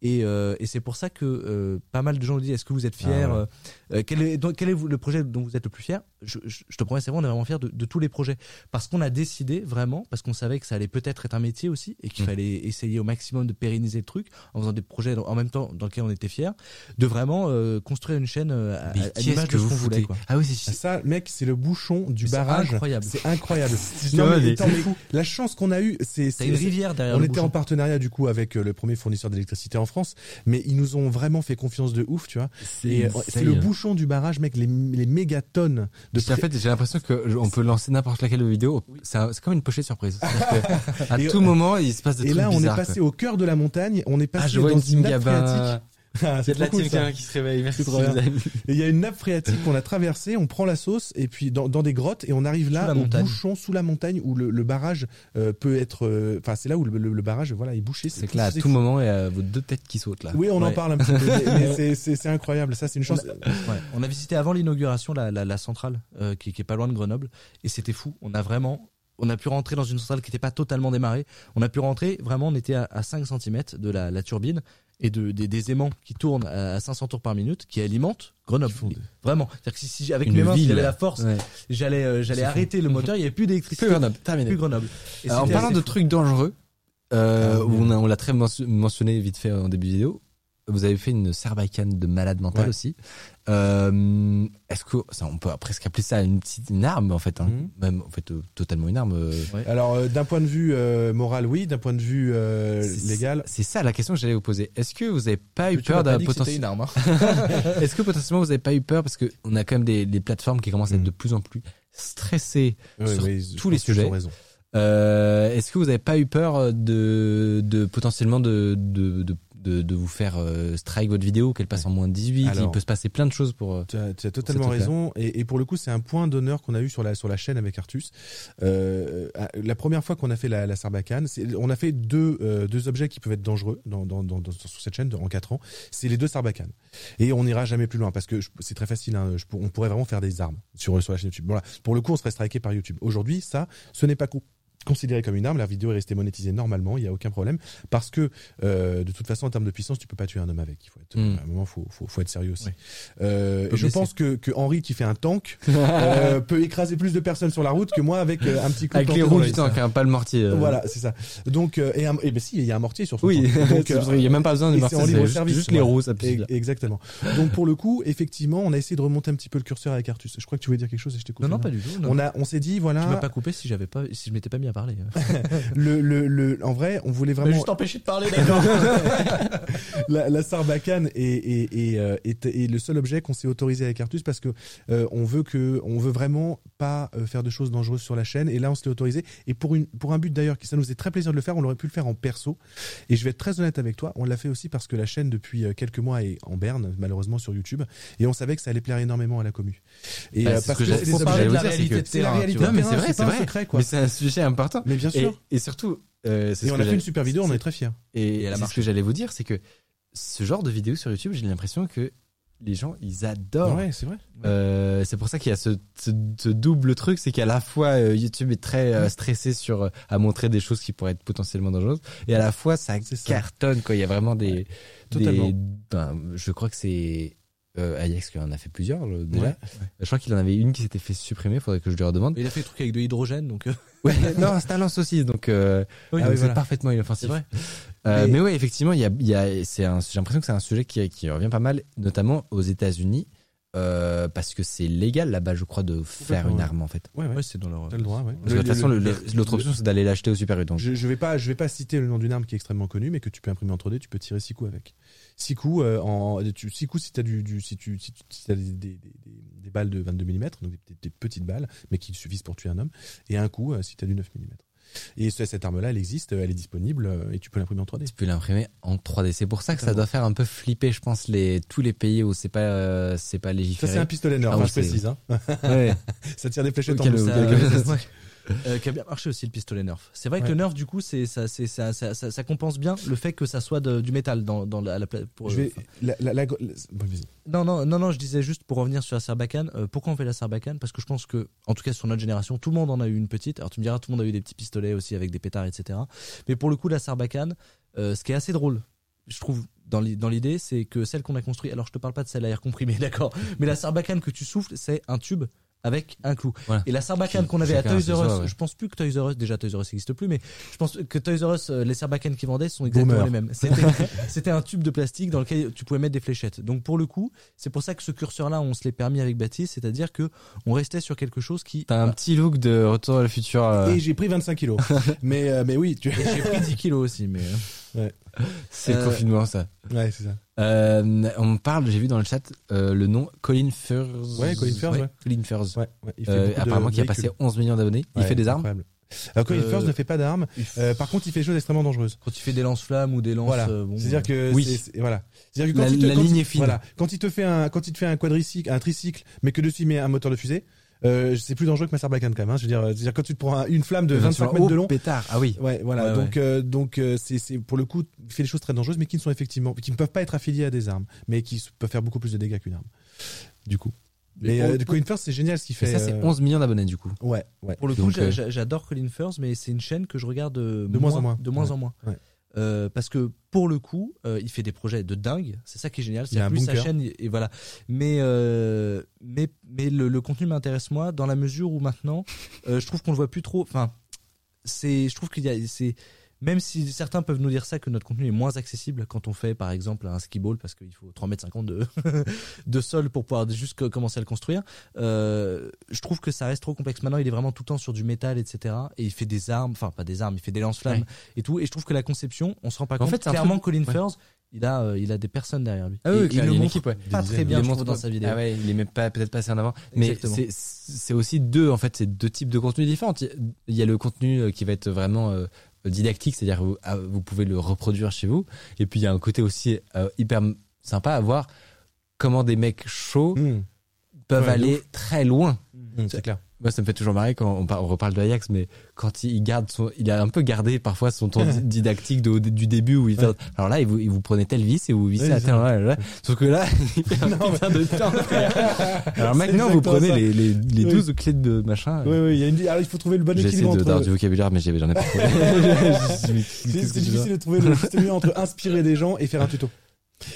Et, euh, et c'est pour ça que euh, pas mal de gens nous disent est-ce que vous êtes fiers Ah ouais. euh, euh, quel, est, donc, quel est vous- le projet dont vous êtes le plus fier? Je, je, je te promets, c'est vrai, on est vraiment fiers de, de tous les projets. Parce qu'on a décidé vraiment, parce qu'on savait que ça allait peut-être être un métier aussi, et qu'il Mm. fallait essayer au maximum de pérenniser le truc, en faisant des projets dans- en même temps dans lesquels on était fiers, de vraiment euh, construire une chaîne euh, à, à l'image de ce vous qu'on voulait. Quoi. Ah oui, c'est Ça, mec, c'est le bouchon du C'est barrage. incroyable. C'est incroyable. *laughs* Non, mais, attends, mais la chance qu'on a eue, c'est T'as c'est- une c'est- rivière derrière On le était bouchon. en partenariat du coup avec euh, le premier fournisseur d'électricité en France, mais ils nous ont vraiment fait confiance de ouf, tu vois. Et euh, c'est le bouchon du barrage, mec, les, les mégatonnes de En fait, j'ai l'impression que on peut lancer n'importe laquelle vidéo. C'est c'est comme une pochette surprise. *laughs* À tout moment, il se passe des Et trucs là, on est passé quoi. au cœur de la montagne. On est passé Ah, je vois dans une. Ah, C'est de la cool, team qui se réveille. Merci il y a une nappe phréatique qu'on a traversée, on prend la sauce et puis dans, dans des grottes et on arrive là au montagne. bouchon sous la montagne où le, le barrage euh, peut être. euh, Enfin, c'est là où le, le- le barrage voilà est bouché. C'est que là, à tout moment, il y a vos deux têtes qui sautent là. Oui, on en parle un petit peu, mais, *laughs* c'est- incroyable. Ça, c'est une chance. Ouais. On a visité avant l'inauguration la, la, la centrale euh, qui, qui est pas loin de Grenoble et c'était fou. On a vraiment, on a pu rentrer dans une centrale qui n'était pas totalement démarrée. On a pu rentrer vraiment, on était à, à 5 cm de la, la turbine et de, des, des aimants qui tournent à 500 tours par minute qui alimentent Grenoble. Vraiment. C'est-à-dire que si, si avec Une mes mains, si j'avais la force, Ouais. j'allais euh, j'allais fou. arrêter le moteur. Il n'y avait plus d'électricité. Plus Grenoble, terminé. Plus Grenoble. Et Alors, en parlant de fou. trucs dangereux, euh, Ah, on, l'a très mention- mentionné vite fait en début de vidéo, vous avez fait une sarbacane de malade mental Ouais. aussi. Euh, Est-ce que ça, on peut presque appeler ça une petite une arme en fait, hein. Mhm. même en fait euh, totalement une arme. euh. Alors, euh, d'un point de vue euh, moral, oui. D'un point de vue euh, légal, C'est ça la question que j'allais vous poser. Est-ce que vous avez pas eu Tu peur d'un potentiel une arme. hein. *laughs* *laughs* Est-ce que potentiellement vous avez pas eu peur parce que on a quand même des, des plateformes qui commencent à être de plus en plus stressées Ouais, sur je tous les sujets. raison. Euh, Est-ce que vous n'avez pas eu peur de, de potentiellement de, de, de, de, de vous faire euh, strike votre vidéo, qu'elle passe en moins de 18 Alors- Il peut se passer plein de choses pour. euh, Tu as, tu as totalement raison. Et, et pour le coup, c'est un point d'honneur qu'on a eu sur la, sur la chaîne avec Artus. Euh, la première fois qu'on a fait la, la Sarbacane, on a fait deux, euh, deux objets qui peuvent être dangereux dans, dans, dans, dans- sur cette chaîne de- en quatre ans. C'est les deux Sarbacanes. Et on n'ira jamais plus loin parce que c'est très facile. Hein, je on pourrait vraiment faire des armes sur, sur la chaîne YouTube. Voilà. Pour le coup, on serait striké par YouTube. Aujourd'hui, ça, ce n'est pas co- considéré comme une arme. La vidéo est restée monétisée normalement. Il n'y a aucun problème parce que euh, de toute façon, en termes de puissance, tu peux pas tuer un homme avec. Il faut être, Mm. à un moment, faut, faut, faut être sérieux aussi. Ouais. Euh, je pense que, que Henri qui fait un tank *laughs* euh, peut écraser plus de personnes sur la route que moi avec euh, un petit coup de Avec les roues du tank, hein, pas le mortier. euh. Voilà, c'est ça. Donc, euh, et, un- et ben si, il y a un mortier sur Oui, qu'il *laughs* n'y a même pas besoin de mortier. c'est juste, les voilà. roues, ça. Exactement. Donc pour le coup, effectivement, on a essayé de remonter un petit peu le curseur avec Artus. Je crois que tu voulais dire quelque chose et je t'écoute. Non, non, pas du tout. On a, on s'est dit Tu m'as voilà, pas coupé si j'avais pas, si je m'étais pas mis à parler. *laughs* le, le, le, en vrai, on voulait vraiment empêché de parler. *laughs* la, la Sarbacane est, est, est, euh, est- est le seul objet qu'on s'est autorisé avec Artus parce que euh, on veut que on veut vraiment pas euh, faire de choses dangereuses sur la chaîne et là on s'est autorisé et pour une pour un but d'ailleurs qui ça nous faisait très plaisir de le faire on aurait pu le faire en perso et je vais être très honnête avec toi on l'a fait aussi parce que la chaîne depuis euh, quelques mois est en berne malheureusement sur YouTube et on savait que ça allait plaire énormément à la commu et Bah, parce que c'est la réalité de c'est terrain. Non, mais vrai, c'est c'est pas un vrai. secret quoi Mais c'est un sujet mais bien Et, sûr. et surtout, euh, et ce on que a fait une super vidéo on est très fiers. Et, Et elle a c'est ce que j'allais vous dire, c'est que ce genre de vidéo sur YouTube, j'ai l'impression que les gens, ils adorent. ouais c'est vrai. Euh, c'est pour ça qu'il y a ce, ce- ce double truc, c'est qu'à la fois euh, YouTube est très euh, stressé sur euh, à montrer des choses qui pourraient être potentiellement dangereuses, et à la fois ça cartonne quoi. Il y a vraiment des, totalement. des- ben, je crois que c'est euh, Ajax qui en a fait plusieurs le- déjà. Ouais. Je crois qu'il en avait une qui s'était fait supprimer. Faudrait que je lui redemande. Il a fait le truc avec de l'hydrogène, donc. euh, *laughs* Ouais, non, c'est un lance aussi, donc euh, Oui, donc oui, voilà. parfaitement inoffensif. C'est vrai. *laughs* Euh, Mais- mais... ouais, effectivement, il y a, il y a, c'est un, j'ai l'impression que c'est un sujet qui, qui revient pas mal, notamment aux États-Unis, euh, parce que c'est légal là-bas, je crois, de faire une ouais. arme en fait. ouais ouais Ouais, c'est dans leur. t'as le droit ouais Parce que de toute façon, l'autre option, c'est d'aller l'acheter au Super U. Donc, Je, je vais pas, je vais pas citer le nom d'une arme qui est extrêmement connue, mais que tu peux imprimer en 3D, tu peux tirer six coups avec. Six coups, euh, en, tu, coups si t'as du, du, si tu, si tu si t'as des, des, des, des balles de 22 mm, donc des, petites balles, mais qui suffisent pour tuer un homme, et un coup euh, si t'as du 9 mm. Et ce- cette arme-là, elle existe, elle est disponible, euh, et tu peux l'imprimer en 3D. tu peux l'imprimer en 3D. C'est pour ça que ça doit faire un peu flipper, je pense, les, tous les pays où c'est pas, euh, c'est pas Ça légiféré. c'est un pistolet Nerf, Ah, hein, je précise. Hein. Ouais. *laughs* Ça tire des fléchettes Ok, en le- *laughs* Euh, qui a bien marché aussi le pistolet Nerf. C'est vrai que Ouais. le Nerf du coup c'est ça, c'est ça, ça, ça, ça compense bien le fait que ça soit de- du métal dans, dans la, la pour, Je vais, enfin, la, la, la- la- bon, vas-y. non non non non je disais juste pour revenir sur la Sarbacane euh, pourquoi on fait la Sarbacane? Parce que je pense que en tout cas sur notre génération tout le monde en a eu une petite alors tu me diras tout le monde a eu des petits pistolets aussi avec des pétards etc mais pour le coup la Sarbacane euh, ce qui est assez drôle je trouve dans l'idée, c'est que celle qu'on a construite. Alors je te parle pas de celle à air comprimé, *laughs* d'accord. Mais la sarbacane que tu souffles, c'est un tube avec un clou. Voilà. Et la sarbacane qu'on avait à Toys R Us, ouais. je pense plus que Toys R Us, déjà Toys R Us n'existe plus, mais je pense que Toys R Us, euh, les sarbacanes qu'ils vendaient sont exactement Boomer. les mêmes. C'était, *laughs* c'était un tube de plastique dans lequel tu pouvais mettre des fléchettes. Donc pour le coup, c'est pour ça que ce curseur-là, on se l'est permis avec Baptiste, c'est-à-dire que on restait sur quelque chose qui. T'as un petit look de Retour à le futur. euh, Et j'ai pris 25 kilos. *laughs* mais, euh, mais oui, tu... Et j'ai pris 10 kilos aussi, mais. *laughs* c'est le euh, confinement, ça. ouais, c'est ça. Euh, on parle, j'ai vu dans le chat euh, le nom Colin Furs. Ouais, Colin Furs, ouais. Colin. Ouais, ouais, il fait Euh, apparemment, qui a passé véhicules. 11 millions d'abonnés. il fait des armes. incroyable. Alors Colin Firth ne fait pas d'armes. Par contre, il fait des choses extrêmement dangereuses. Quand tu fais des lance-flammes ou des lances. Voilà. bon, C'est-à-dire que Oui. c'est- c'est- voilà. C'est-à-dire que quand La- il te, la quand ligne il- est fine. Voilà. Quand il te fait un quand il te fait un quadricycle, un tricycle, mais que dessus il met un moteur de fusée, euh, c'est plus dangereux que ma Sarbacane quand même. hein. Je veux dire, quand tu te prends un- une flamme de 25 mètres de long. Oh, pétard. Ah oui. Ouais, voilà. Ouais, donc, euh, donc, euh, c'est, c'est pour le coup, il fait des choses très dangereuses, mais qui ne sont effectivement, qui ne peuvent pas être affiliées à des armes, mais qui peuvent faire beaucoup plus de dégâts qu'une arme. Du coup. Mais euh, Colin Firth, c'est génial ce qu'il Et fait. ça, c'est euh, 11 millions d'abonnés, du coup. Ouais, ouais. Pour le coup, euh, j'adore Colin Firth, mais c'est une chaîne que je regarde euh, De moins en moins. De moins Ouais. en moins. Ouais. Euh, parce que pour le coup, euh, il fait des projets de dingue. C'est ça qui est génial. C'est plus sa chaîne et voilà. Mais euh, mais mais le, le contenu m'intéresse moi dans la mesure où maintenant, je trouve qu'on le voit plus trop. Enfin, c'est je trouve qu'il y a c'est même si certains peuvent nous dire ça que notre contenu est moins accessible quand on fait par exemple un ski ball parce qu'il faut 3 mètres 50 de *laughs* de sol pour pouvoir juste co- commencer à le construire. Euh, je trouve que ça reste trop complexe. Maintenant, il est vraiment tout le temps sur du métal, etc. Et il fait des armes, enfin pas des armes, il fait des lance-flammes Ouais. et tout. Et je trouve que la conception, on se rend pas En compte. fait, c'est un clairement, truc- Colin ouais. Firth, il a, euh, il a des personnes derrière lui. Ah oui, Et il le il montre équipe, ouais. pas très bien montre dans sa vidéo. Ah ouais, il est même pas peut-être pas assez en avant. Mais Exactement. c'est c'est aussi deux en fait, c'est deux types de contenus différents. Il y a le contenu euh, qui va être vraiment euh, didactique, c'est-à-dire que vous, ah, vous pouvez le reproduire chez vous. Et puis il y a un côté aussi euh, hyper sympa à voir comment des mecs chauds Mmh, peuvent Ouais, aller très loin. mmh, c'est clair. Moi, ça me fait toujours marrer quand on, on reparle de Ajax, mais quand il, garde son, il a un peu gardé parfois son ton di- *laughs* didactique de- du début où il fait, alors là, il vous, il vous prenez tel vis et vous vissez Ouais, à tel là, là. Sauf que là, *laughs* il fait un putain de *laughs* temps. alors maintenant, vous prenez ça. les, les, les Oui. 12 clés de machin. Oui, oui, il y a une... alors il faut trouver le bon équilibre entre. d'avoir du vocabulaire, mais j'en ai pas trouvé. C'est c'est difficile de trouver le juste milieu entre inspirer des gens et faire un tuto.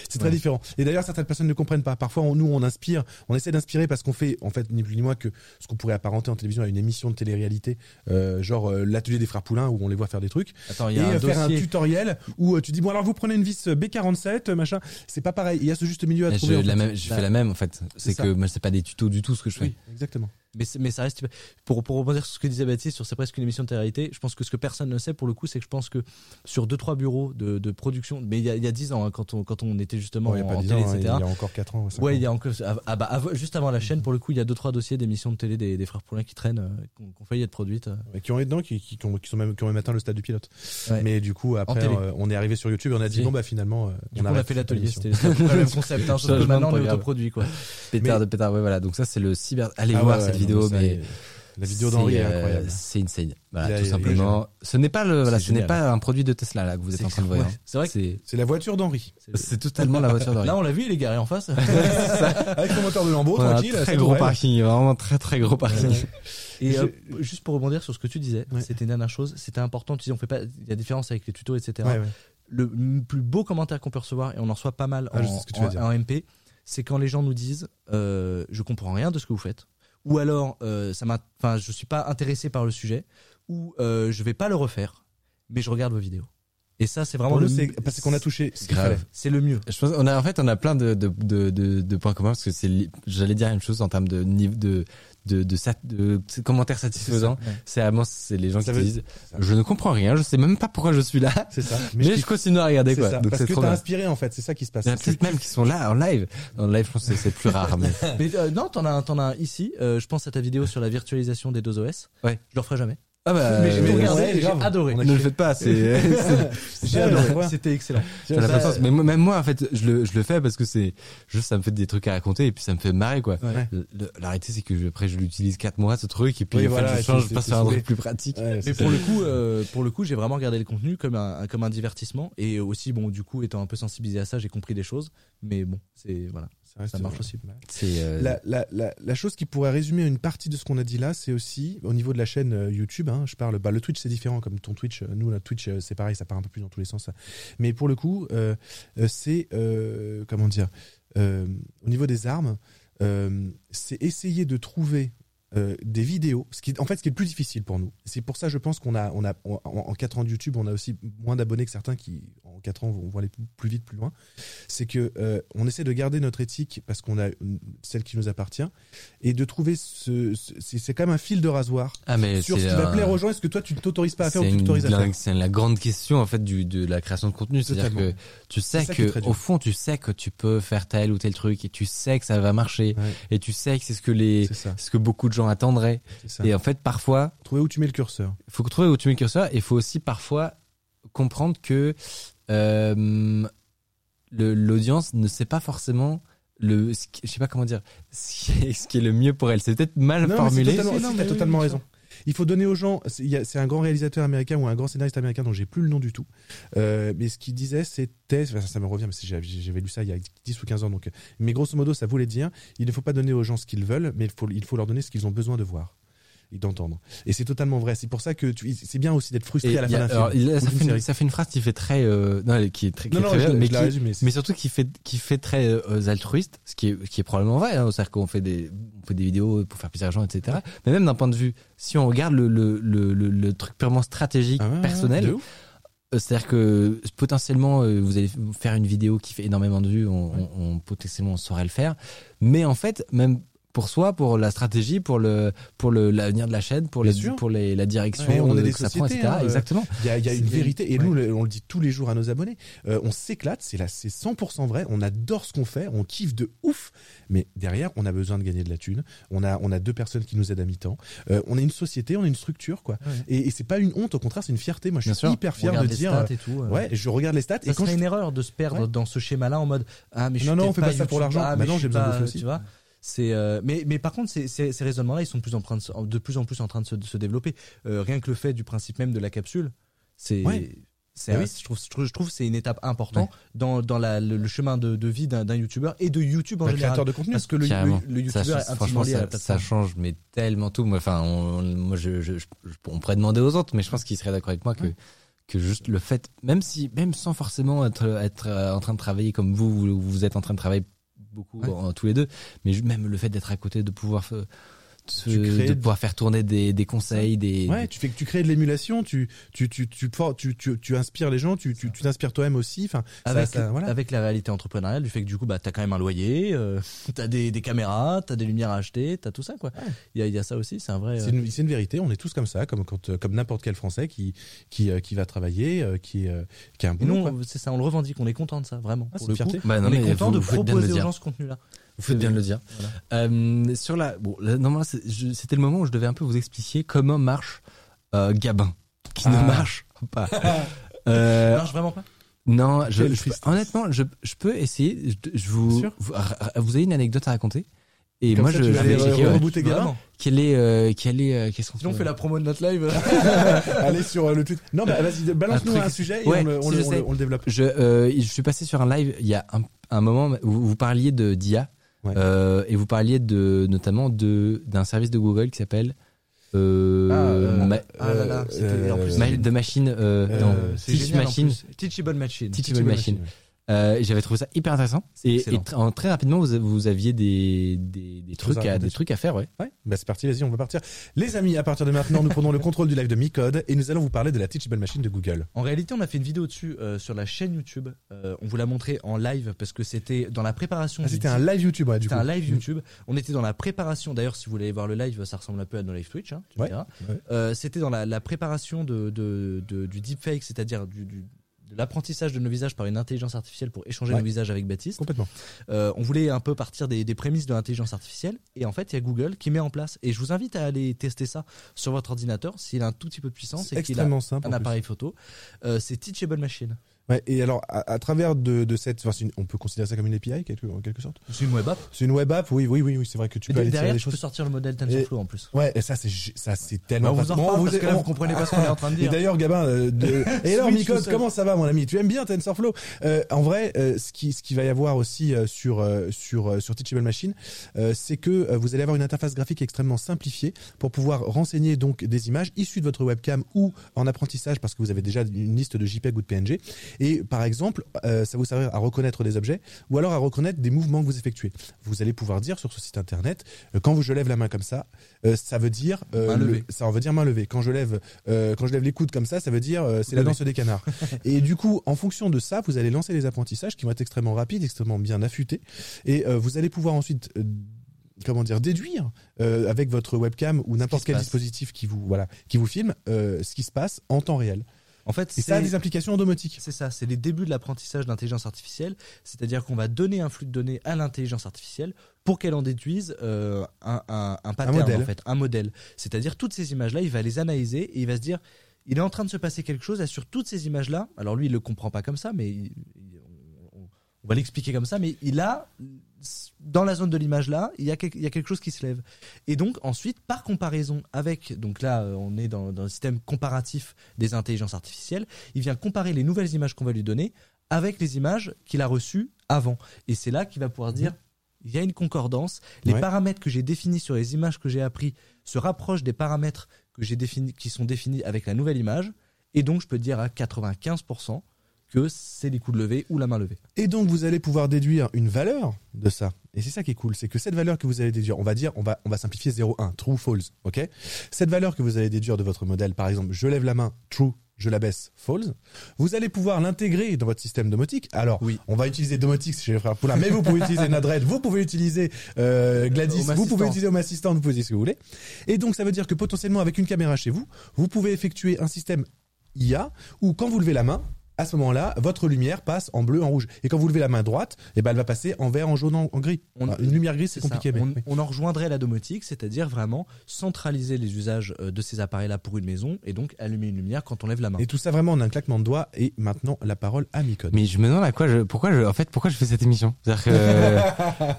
C'est très Ouais. différent. Et d'ailleurs, certaines personnes ne comprennent pas. Parfois, on, nous, on inspire, on essaie d'inspirer parce qu'on fait, en fait, ni plus ni moins que ce qu'on pourrait apparenter en télévision à une émission de télé-réalité, euh, genre euh, l'atelier des frères Poulain où on les voit faire des trucs. Attends, il Et y a un euh, faire un tutoriel où euh, tu dis bon alors vous prenez une vis B47 euh, machin. C'est pas pareil. Il y a ce juste milieu à Mais trouver. je, en la fait. même, je Bah, fais la même, en fait. C'est que moi, c'est pas des tutos du tout ce que je fais. Oui, exactement. Mais, mais ça reste pour pour rebondir sur ce que disait Baptiste sur c'est presque une émission de télé-réalité. Je pense que ce que personne ne sait pour le coup, c'est que je pense que sur deux trois bureaux de, de production, mais il y a il y a dix ans hein, quand on quand on était justement Bon, il y a en, pas en 10 télé, ans, hein, il y etc. a encore 4 ans. Ouais, ans. il y a encore ah bah av- juste avant la chaîne pour le coup, il y a deux trois dossiers d'émissions de télé des, des frères Poulain qui traînent, euh, qu'on qu'on failli être produites. euh. Et qui ont été dedans, qui, qui, qui ont, qui sont même, qui ont même atteint le stade du pilote. Ouais. Mais du coup, après, euh, on est arrivé sur YouTube et on a dit bon bah finalement, euh, Du coup, on a fait l'atelier, c'était le même *laughs* concept. Hein, maintenant on est autoproduit quoi. Pétard de pétard, ouais, voilà. Donc ça, c'est le cyber. Allez Ah voir ouais, cette ouais, vidéo. La vidéo d'Henri c'est, est euh, incroyable. C'est insane. Voilà, a- tout simplement. Ce n'est pas le, voilà, ce n'est pas un produit de Tesla là que vous êtes en train de voir. Ouais, c'est vrai que- C'est, C'est la voiture d'Henri. c'est totalement la voiture d'Henri. Là, on l'a vu, il est garé en face. *laughs* Avec son moteur de a un tranquille. très gros parking, vraiment très très gros parking. Ouais. Et euh, juste pour rebondir sur ce que tu disais, Ouais. c'était une dernière chose, c'était important. Tu dis, on fait pas, il y a différence avec les tutos, etc. Ouais, ouais. Le plus beau commentaire qu'on peut recevoir, et on en reçoit pas mal Ah, en MP, c'est quand les gens nous disent, euh, je comprends rien de ce que vous faites, ou alors, euh, ça m'a, enfin, je suis pas intéressé par le sujet, ou euh, je vais pas le refaire, mais je regarde vos vidéos. Et ça, c'est vraiment Pour le, nous, c'est parce qu'on a touché ce qu'il Grave. c'est le mieux. Je pense, on a en fait, on a plein de de de de, de points communs parce que c'est, j'allais dire même chose en termes de niveau de de de, sat- de, de commentaires satisfaisants. Ouais. C'est vraiment c'est les gens Ça qui veut- disent, je ne comprends rien, je sais même pas pourquoi je suis là, C'est ça. *laughs* mais, je continue à regarder C'est quoi. ça. Donc Parce que trop t'as inspiré en fait, c'est ça qui se passe. Il y en a peut-être même qui sont là en live. En live, je pense que c'est plus rare. Mais... *laughs* Mais euh, non, t'en as, un- t'en as un ici. euh, je pense à ta vidéo sur la virtualisation des deux OS. Ouais. Je le referai jamais. Ah bah, mais j'ai tout regardé, ouais, et j'ai adoré. Ne le faites pas, c'est, *laughs* J'ai *laughs* adoré. C'était excellent. Ça-. Mais moi- même moi, en fait, je le, je le fais parce que c'est juste, ça me fait des trucs à raconter et puis ça me fait marrer, quoi. Ouais. La réalité, c'est que je- après, je l'utilise quatre mois, ce truc, et puis, Oui, en voilà, fait, je change, je passe c'est- sur un truc plus pratique. Ouais, Mais pour le coup, euh, pour le coup, j'ai vraiment regardé le contenu comme un, comme un divertissement et aussi, bon, du coup, étant un peu sensibilisé à ça, j'ai compris des choses. Mais bon, c'est voilà. Ça, marche aussi. Euh, La, la, la, la chose qui pourrait résumer une partie de ce qu'on a dit là, c'est aussi au niveau de la chaîne euh, YouTube. Hein, je parle, bah, le Twitch c'est différent, comme ton Twitch. euh, Nous, notre Twitch c'est pareil, ça part un peu plus dans tous les sens. ça. Mais pour le coup, euh, c'est euh, comment dire, euh, au niveau des armes, euh, c'est essayer de trouver euh, des vidéos. Ce qui, en fait, ce qui est le plus difficile pour nous. C'est pour ça, je pense qu'on a, on a, en, en 4 ans de YouTube, on a aussi moins d'abonnés que certains qui, en 4 ans, vont, vont aller plus- plus vite, plus loin. C'est que euh, on essaie de garder notre éthique parce qu'on a une- celle qui nous appartient et de trouver ce, ce- c'est c'est quand même un fil de rasoir ah mais sur ce qui va plaire aux gens. Est-ce que toi, tu ne t'autorises pas à faire ou tu t'autorises à faire C'est la grande question en fait du, de la création de contenu. C'est-à-dire que tu sais est que au fond tu sais que tu peux faire tel ou tel truc et tu sais que ça va marcher Ouais. et tu sais que c'est ce que les ce que beaucoup de gens attendraient. c'est ça. Et en fait parfois Trouver où tu mets le curseur. il faut trouver où tu mets le curseur et il faut aussi parfois comprendre que euh, le- l'audience ne sait pas forcément le ce qui- je sais pas comment dire ce qui est, ce qui est le mieux pour elle. C'est peut-être mal Non, mais formulé. totalement- Non, mais t'as oui, totalement raison. Il faut donner aux gens. c'est un grand réalisateur américain ou un grand scénariste américain dont j'ai plus le nom du tout. Euh, mais ce qu'il disait, c'était, ça, me revient, mais j'avais lu ça il y a 10 ou 15 ans. Donc, mais grosso modo, ça voulait dire, il ne faut pas donner aux gens ce qu'ils veulent, mais il faut, il faut leur donner ce qu'ils ont besoin de voir et d'entendre. Et c'est totalement vrai. C'est pour ça que c'est bien aussi d'être frustré Et à la fin d'un film. ça, fait une, série. ça fait une phrase qui fait très euh, non qui est très, qui Non, est non, très belle, mais je la qui- résume. mais c'est- mais surtout qui fait qui fait très euh, altruiste ce qui est ce qui est probablement vrai hein, c'est-à-dire qu'on fait des on fait des vidéos pour faire plaisir aux gens etc mais même d'un point de vue si on regarde le le le, le, le truc purement stratégique Ah ouais, personnel euh, c'est-à-dire que potentiellement vous allez faire une vidéo qui fait énormément de vues on, on, on- potentiellement on saurait le faire mais en fait même pour soi, pour la stratégie, pour le pour le l'avenir de la chaîne, pour Bien les sûr. pour les, la direction Ouais, on est euh, des que ça prend, sociétés, etc. hein, euh, Exactement. Il y a, y une vérité, et ouais. nous, on le dit tous les jours à nos abonnés. Euh, on s'éclate, c'est là, c'est 100% vrai. On adore ce qu'on fait, on kiffe de ouf. Mais derrière, on a besoin de gagner de la thune. On a, on a deux personnes qui nous aident à mi-temps. Euh, on est une société, on est une structure, quoi. Ouais. Et, et c'est pas une honte, au contraire, c'est une fierté. Moi, je suis hyper fier de les dire. stats et tout. euh, ouais, je regarde les stats. Ça et quand serait je... une erreur de se perdre dans ce schéma-là en mode ah mais je Non, non, on fait pas ça pour l'argent. ah, mais suis j'ai besoin de aussi. Tu vois. C'est euh, mais mais par contre ces, ces, ces raisonnements-là ils sont de plus en train de se, de plus en plus en train de se, de se développer. Euh, rien que le fait du principe même de la capsule, c'est Ouais. c'est Ah oui. un- je trouve je trouve, je trouve que c'est une étape importante dans dans la, le, le chemin de, de vie d'un youtubeur et de YouTube en Un général. créateur de contenu. Parce que le, le, le youtubeur ça- franchement, lié à la ça, change mais tellement tout. Moi, enfin, on- moi, je, je, je- on pourrait demander aux autres, mais je pense qu'ils seraient d'accord avec moi que que juste le fait, même si, même sans forcément être être euh, en train de travailler comme vous, vous, vous êtes en train de travailler beaucoup Ouais. en- tous les deux, mais même le fait d'être à côté, de pouvoir euh, crées de pouvoir faire tourner des, des conseils, des Ouais, tu fais que tu crées de l'émulation, tu tu tu tu tu, tu, tu, tu inspires les gens, tu tu tu t'inspires toi-même aussi. Enfin, avec, ça- voilà. avec la réalité entrepreneuriale du fait que du coup bah t'as quand même un loyer euh, *laughs* t'as des, des caméras t'as des lumières à acheter t'as tout ça quoi il y, a, il y a ça aussi c'est un vrai C'est euh, une, c'est une vérité, on est tous comme ça, comme quand, euh, comme n'importe quel Français qui qui euh, qui va travailler, euh, qui euh, qui a un boulot. nous quoi. on- c'est ça on le revendique on est content de ça vraiment Ah, pour c'est le une coup fierté. Bah, non, on est mais content vous- de proposer aux gens ce contenu là Vous faites bien de le dire. Euh, sur la, bon, là, normalement, c'était le moment où je devais un peu vous expliquer comment marche euh, Gabin, qui ne Ah. marche pas. *laughs* Euh, marche vraiment pas? Non, je, Quelle je- honnêtement, je, je peux essayer. Je, vous, vous, avez une anecdote à raconter? Et Comme moi, ça, je, vais euh, checker, ouais. rebooter Gabin. Vraiment. Quel est, euh, est, euh, qu'est-ce qu'on sinon on fait la promo de notre live *laughs* Allez sur le tweet. Non, bah vas-y, balance-nous Un sujet et Ouais, on, le, on, si le, je on, sais. le, on le développe. Je, euh, je suis passé sur un live il y a un, un moment où vous parliez de d'IA Ouais. euh, et vous parliez de notamment de d'un service de Google qui s'appelle euh, Ah, euh, Ma- ah là là c'était en plus Euh, Ma- de machine euh, Euh, non, Teach génial Machine. Teachable machine Teachable Machine. Euh, j'avais trouvé ça hyper intéressant et, et excellent. tr- en- très rapidement vous, vous aviez des des, des trucs à des trucs à faire ouais Ouais, bah c'est parti, vas-y, on va partir. Les amis, à partir de maintenant, nous prenons le contrôle du live de Micode et nous allons vous parler de la Teachable Machine de Google. En réalité, on a fait une vidéo dessus euh, sur la chaîne YouTube. Euh, on vous l'a montré en live parce que c'était dans la préparation. Ah, c'était un live YouTube, ouais, du C'était coup. un live Mm. YouTube. On était dans la préparation. D'ailleurs, si vous voulez voir le live, ça ressemble un peu à nos live Twitch. Hein, Ouais. Euh, c'était dans la, la préparation de, de, de- du deepfake, c'est-à-dire du, du- de l'apprentissage de nos visages par une intelligence artificielle pour échanger Ouais. nos visages avec Baptiste. Complètement. Euh, on voulait un peu partir des, des prémices de l'intelligence artificielle et en fait il y a Google qui met en place et je vous invite à aller tester ça sur votre ordinateur s'il a un tout petit peu de puissance C'est et qu'il a extrêmement simple. un appareil photo. Euh, c'est Teachable Machine. Ouais, et alors, à, à travers de, de cette, enfin, une- on peut considérer ça comme une API, quelque, en quelque sorte. C'est une web app. C'est une web app, oui, oui, oui, oui c'est vrai que tu Mais peux aller derrière, des tu peux sortir le modèle TensorFlow en plus. Ouais, et ça, c'est, ça, c'est Bah, tellement. on vous en Bon, reparle vous parce que là, on- vous comprenez pas ce qu'on est en train de Et dire. d'ailleurs, Gabin, euh, de... *laughs* et alors, Micode, comment ça va, mon ami? Tu aimes bien TensorFlow euh, En vrai, euh, ce qui, ce qui va y avoir aussi euh, sur euh, sur euh, sur Teachable Machine, euh, c'est que euh, vous allez avoir une interface graphique extrêmement simplifiée pour pouvoir renseigner donc des images issues de votre webcam ou en apprentissage parce que vous avez déjà une liste de JPEG ou de PNG. Et par exemple, euh, ça vous servir à reconnaître des objets ou alors à reconnaître des mouvements que vous effectuez. Vous allez pouvoir dire sur ce site internet, euh, quand je lève la main comme ça, euh, ça veut dire Main le- levée. ça veut dire main levée. Quand je lève quand je lève les coudes comme ça, ça veut dire c'est la danse des canards. et du coup, en fonction de ça, vous allez lancer les apprentissages qui vont être extrêmement rapides, extrêmement bien affûtés, et vous allez pouvoir ensuite comment dire déduire euh, avec votre webcam ou n'importe quel passe. dispositif qui vous voilà qui vous filme euh, ce qui se passe en temps réel. En fait, Et ça a des implications en domotique. C'est ça, c'est les débuts de l'apprentissage d'intelligence artificielle, c'est-à-dire qu'on va donner un flux de données à l'intelligence artificielle pour qu'elle en déduise euh, un, un, un pattern, modèle. en fait, un modèle. C'est-à-dire toutes ces images-là, il va les analyser et il va se dire, il est en train de se passer quelque chose sur toutes ces images-là. Alors lui, il le comprend pas comme ça, mais il- on, va l'expliquer comme ça, mais il a dans la zone de l'image là, il y, a quelque, il y a quelque chose qui se lève. Et donc ensuite, par comparaison avec, donc là, euh, on est dans, dans le système comparatif des intelligences artificielles, il vient comparer les nouvelles images qu'on va lui donner avec les images qu'il a reçues avant. Et c'est là qu'il va pouvoir se dire, il y a une concordance, les Ouais. paramètres que j'ai définis sur les images que j'ai appris se rapprochent des paramètres que j'ai définis, qui sont définis avec la nouvelle image, et donc je peux dire à 95% que c'est les coups de lever ou la main levée. Et donc vous allez pouvoir déduire une valeur de ça. Et c'est ça qui est cool, c'est que cette valeur que vous allez déduire, on va dire, on va, on va simplifier 0,1, true, false, ok? Cette valeur que vous allez déduire de votre modèle, par exemple, je lève la main, true, je la baisse, false, vous allez pouvoir l'intégrer dans votre système domotique. Alors, Oui. on va utiliser domotique chez les frères Poulain, mais vous pouvez utiliser Node-RED, vous pouvez utiliser euh, Gladys, Home vous pouvez utiliser Home Assistant, vous pouvez utiliser ce que vous voulez. Et donc ça veut dire que potentiellement avec une caméra chez vous, vous pouvez effectuer un système IA où quand vous levez la main, à ce moment-là, votre lumière passe en bleu, en rouge. Et quand vous levez la main droite, eh ben, elle va passer en vert, en jaune, en, en gris. On- une lumière grise, c'est compliqué. mais On, oui. on en rejoindrait la domotique, c'est-à-dire vraiment centraliser les usages euh, de ces appareils-là pour une maison et donc allumer une lumière quand on lève la main. Et tout ça vraiment en un claquement de doigts. Et maintenant, la parole à Micode. Mais je me demande à quoi je, pourquoi je, en fait, pourquoi je fais cette émission? C'est-à-dire que euh,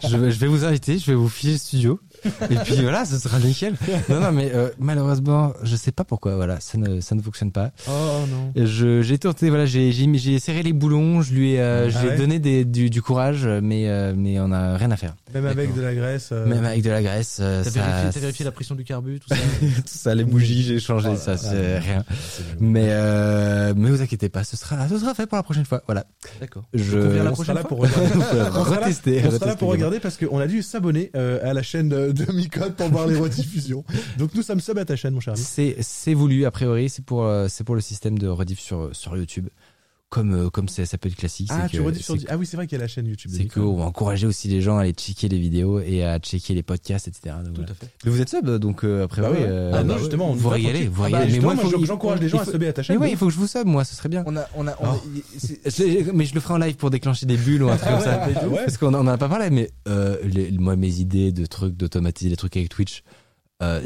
*laughs* je vais vous inviter, je vais vous filer le studio, *laughs* et puis voilà, ce sera nickel. Non, non, mais euh, malheureusement, je sais pas pourquoi, voilà, ça ne, ça ne fonctionne pas. Oh non. Je, j'ai tenté, voilà, j'ai, j'ai, j'ai serré les boulons, je lui ai, euh, je Ah lui ai ouais donné des, du, du courage, mais, euh, mais on a rien à faire. Même avec de la graisse. euh, Même avec de la graisse, euh, T'as ça, vérifié, t'as vérifié la pression du carbu, tout ça *laughs* tout ça, les bougies, j'ai changé, Oh ça, là. c'est rien. c'est. Mais, euh, mais vous inquiétez pas, ce sera, ce sera fait pour la prochaine fois. Voilà. D'accord. Je, on la on prochaine sera là fois pour regarder. *laughs* On sera là- retester. On sera là pour regarder parce qu'on a dû s'abonner à la chaîne de, de Micode pour voir les rediffusions. *laughs* Donc nous sommes sub à ta chaîne, mon cher ami. C'est c'est voulu a priori, c'est pour euh, c'est pour le système de rediff sur sur YouTube. Comme euh, comme ça peut être classique. Ah, c'est tu que- redis sur. c'est- Ah oui, c'est vrai qu'il y a la chaîne YouTube. C'est qu'on va encourager aussi les gens à aller checker les vidéos et à checker les podcasts, etc. Donc, Tout voilà. à fait. Mais vous êtes sub, donc euh, a priori. Bah ouais. euh, Ah bah non, ouais. justement, on vous régalez, vous Ah bah, régalez. mais moi, faut- j'encourage les gens il à faut- subber à ta Mais chaîne. ouais, il faut que je vous sub, moi, ce serait bien. On a, on a, on Je- mais je le ferai en live pour déclencher des bulles ou un truc comme *laughs* ça. Ouais. Parce qu'on en a pas parlé, mais euh, les- moi, mes idées de trucs, d'automatiser des trucs avec Twitch,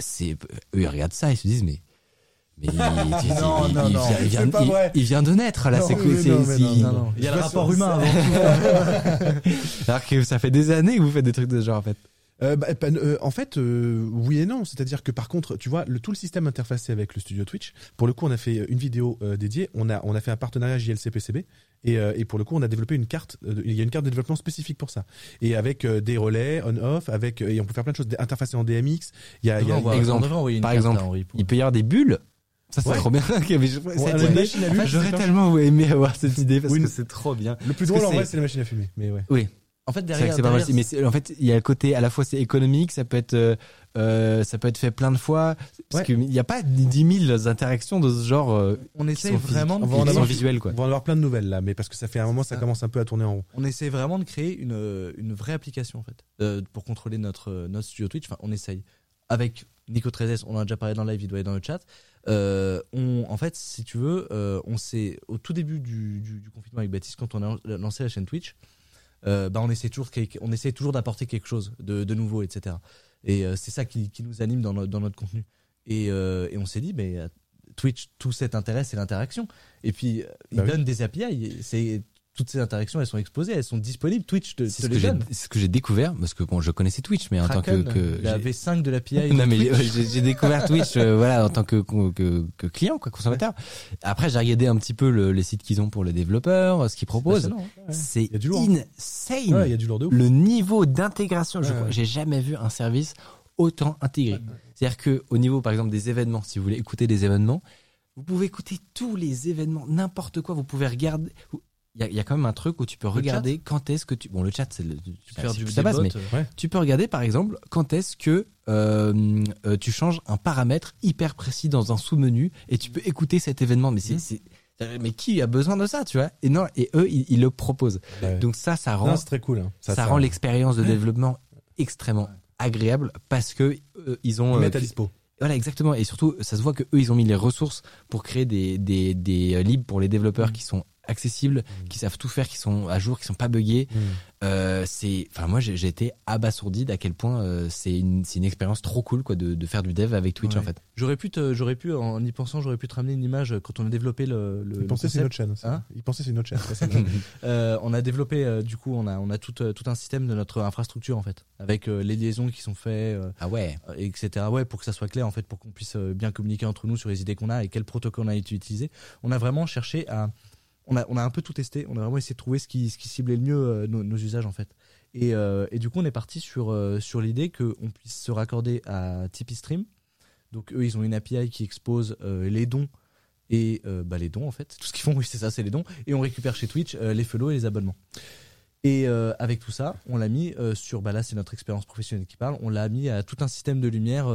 c'est eux ils regardent ça, ils se disent mais. Mais il, *laughs* il- il- Non, il- non, il non, vient, il vient- c'est pas il- vrai. il vient de naître là. Non, c'est non, non, non. Il y a le rapport humain avant. *laughs* Alors que ça fait des années que vous faites des trucs de ce genre en fait. Euh, bah, bah, euh, en fait, euh, oui et non. C'est-à-dire que par contre, tu vois, le, tout le système interfacé avec le studio Twitch, pour le coup, on a fait une vidéo euh, dédiée. On a, on a fait un partenariat JLC-PCB. Et, euh, et pour le coup, on a développé une carte. euh, de- il y a une carte de développement spécifique pour ça. Et avec euh, des relais on-off, avec et on peut faire plein de choses. Interfacé en DMX. Il y a, il y a- On va- exemple. on devrait envoyer une Par carte exemple, à Henri pour- Il peut y avoir des bulles. Ça c'est Ouais. trop bien. *laughs* Mais je- Ouais, cette une idée, machine à j'aurais tellement aimé avoir cette idée parce Oui, que c'est trop bien. le plus drôle en vrai, c'est- la machine à fumer. Mais ouais. Oui. En fait, derrière, c'est pas mal mais en fait, il y a le côté à la fois c'est économique, ça peut être euh, euh, ça peut être fait plein de fois parce Ouais. qu'il n'y a pas 10 000 interactions de ce genre euh, on essaie vraiment de On va en qui sont avoir- visuelles quoi. On va en avoir plein de nouvelles là, mais parce que ça fait un moment, ça Ah. commence un peu à tourner en rond. on essaie vraiment de créer une, une vraie application en fait euh, pour contrôler notre notre studio Twitch. Enfin, on essaye avec Nico 13S. On en a déjà parlé dans le live, il doit être dans le chat. Euh, on, en fait, si tu veux, euh, on s'est au tout début du, du, du confinement avec Baptiste quand on a lancé la chaîne Twitch. Euh, bah on essaie toujours on essaie toujours d'apporter quelque chose de, de nouveau etc et c'est ça qui, qui nous anime dans, notre dans notre contenu et, et on s'est dit mais Twitch, tout cet intérêt, c'est l'interaction. Et puis, ils Bah oui. donnent des API. C'est toutes ces interactions, elles sont exposées, elles sont disponibles. Twitch te, ce, que les j'ai- donne. c'est ce que j'ai découvert parce que bon, je connaissais Twitch, mais en tant que, que la *laughs* j'ai- V5 de l'API. non mais j'ai découvert Twitch euh, voilà en tant que, que, que client quoi consommateur. Après j'ai regardé un petit peu le- les sites qu'ils ont pour les développeurs, ce qu'ils proposent. Hein. C'est lourd. insane. Ouais, y a du lourd de ouf. le niveau d'intégration, je j'ai jamais vu un service autant intégré. C'est-à-dire que au niveau par exemple des événements, si vous voulez écouter des événements, vous pouvez écouter tous les événements, n'importe quoi, vous pouvez regarder il y, a, il y a quand même un truc où tu peux regarder quand est-ce que tu bon le chat c'est Tu peux faire du mais euh, tu peux regarder par exemple quand est-ce que euh, euh, tu changes un paramètre hyper précis dans un sous-menu et tu peux écouter cet événement. Mais c'est, Mhm. c'est- mais qui a besoin de ça, tu vois? Et non, et eux ils, ils le proposent. Ouais. Donc ça, ça rend Non, c'est très cool. hein. ça, rend l'expérience de développement extrêmement agréable parce que euh, ils ont Ils euh, mettent à dispo. voilà exactement et surtout ça se voit que eux ils ont mis les ressources pour créer des des des euh, libres pour les développeurs qui sont accessibles, qui savent tout faire, qui sont à jour, qui sont pas buggés. Euh, c'est, enfin moi j'ai été abasourdi d'à quel point euh, c'est une c'est une expérience trop cool quoi de, de faire du dev avec Twitch Ouais. en fait. J'aurais pu, j'aurais pu, en y pensant, j'aurais pu te ramener une image euh, quand on a développé le. le pensaient c'est notre chaîne. aussi. Hein Ils pensaient c'est notre chaîne. *laughs* Euh, on a développé, euh, du coup, on a, on a tout, euh, tout un système de notre infrastructure en fait, avec euh, les liaisons qui sont faites, euh, Ah ouais. euh, etc. Ouais, pour que ça soit clair en fait, pour qu'on puisse euh, bien communiquer entre nous sur les idées qu'on a et quel protocole on a été utilisé. On a vraiment cherché à, on a, on a un peu tout testé. On a vraiment essayé de trouver ce qui, ce qui ciblait le mieux euh, nos, usages en fait. Et, euh, et du coup, on est parti sur euh, sur l'idée qu'on puisse se raccorder à Tipeee Stream. Donc eux, ils ont une API qui expose les dons et bah, les dons en fait. Tout ce qu'ils font, *laughs* oui, c'est ça, c'est les dons. Et on récupère chez Twitch les follow et les abonnements. Et avec tout ça, on l'a mis sur, bah là c'est notre expérience professionnelle qui parle, on l'a mis à tout un système de lumière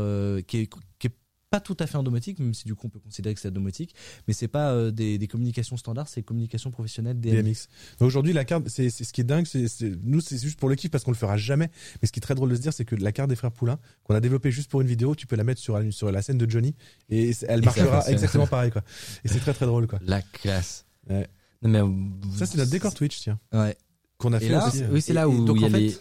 qui, qui est pas tout à fait en domotique, même si du coup on peut considérer que c'est la domotique, mais c'est pas euh, des, des communications standards, c'est communications professionnelles DMX. DMX. Aujourd'hui, la carte, c'est c'est ce qui est dingue. C'est nous, c'est juste pour le kiff parce qu'on le fera jamais. Mais ce qui est très drôle de se dire, c'est que la carte des frères Poulain qu'on a développée juste pour une vidéo, tu peux la mettre sur la, sur la scène de Johnny et elle marchera exactement pareil quoi. Et c'est très très drôle quoi. La classe. Ouais. Non, mais, euh, Ça c'est notre décor Twitch tiens Ouais. qu'on a Et fait là, aussi. Oui, c'est là et où donc il y a en fait, les.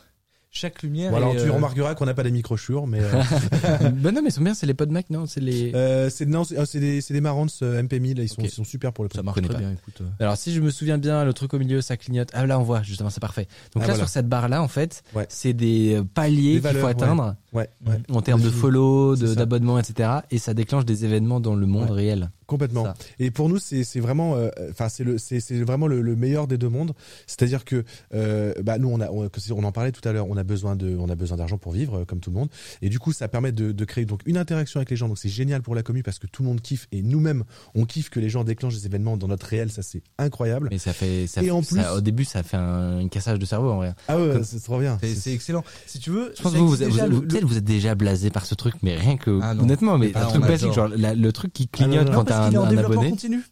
Chaque lumière. Bon, alors est, tu euh, remarqueras qu'on n'a pas des micro-chures, mais euh, *laughs* *laughs* ben non, mais ils sont bien, c'est les PodMac, non C'est les. euh, c'est non, c'est c'est des, c'est des Marantz euh, MP1000, ils sont, ils sont super pour le ça prix. marche connais très pas. bien. Écoute. Alors si je me souviens bien, le truc au milieu, ça clignote. Ah là, on voit justement, c'est parfait. Donc Ah, là, voilà. sur cette barre là, en fait, Ouais. c'est des paliers Des qu'il faut atteindre Ouais, ouais. en termes de follow, ça. d'abonnement, etc. Et ça déclenche des événements dans le monde Ouais. réel. Complètement. Ça. Et pour nous, c'est c'est vraiment, euh, enfin c'est le, c'est c'est vraiment le, le meilleur des deux mondes. C'est-à-dire que, euh, bah nous on a, on, en parlait tout à l'heure, on a besoin de, on a besoin d'argent pour vivre euh, comme tout le monde. Et du coup, ça permet de, de créer donc une interaction avec les gens. Donc c'est génial pour la commu parce que tout le monde kiffe et nous-mêmes on kiffe que les gens déclenchent des événements dans notre réel. Ça c'est incroyable. Mais ça fait, ça, Et en ça- plus- au début, ça fait un, un cassage de cerveau en vrai. Ah ouais, c'est trop bien. C'est excellent. Si tu veux, Je pense que vous, vous, existe déjà, vous- le- vous- peut-être vous êtes déjà blasé par ce truc, mais rien que Ah non. honnêtement, mais Ah, un truc basique, genre la- le truc qui clignote Ah, non, non, quand un, qu'il est en un développement abonné. continu?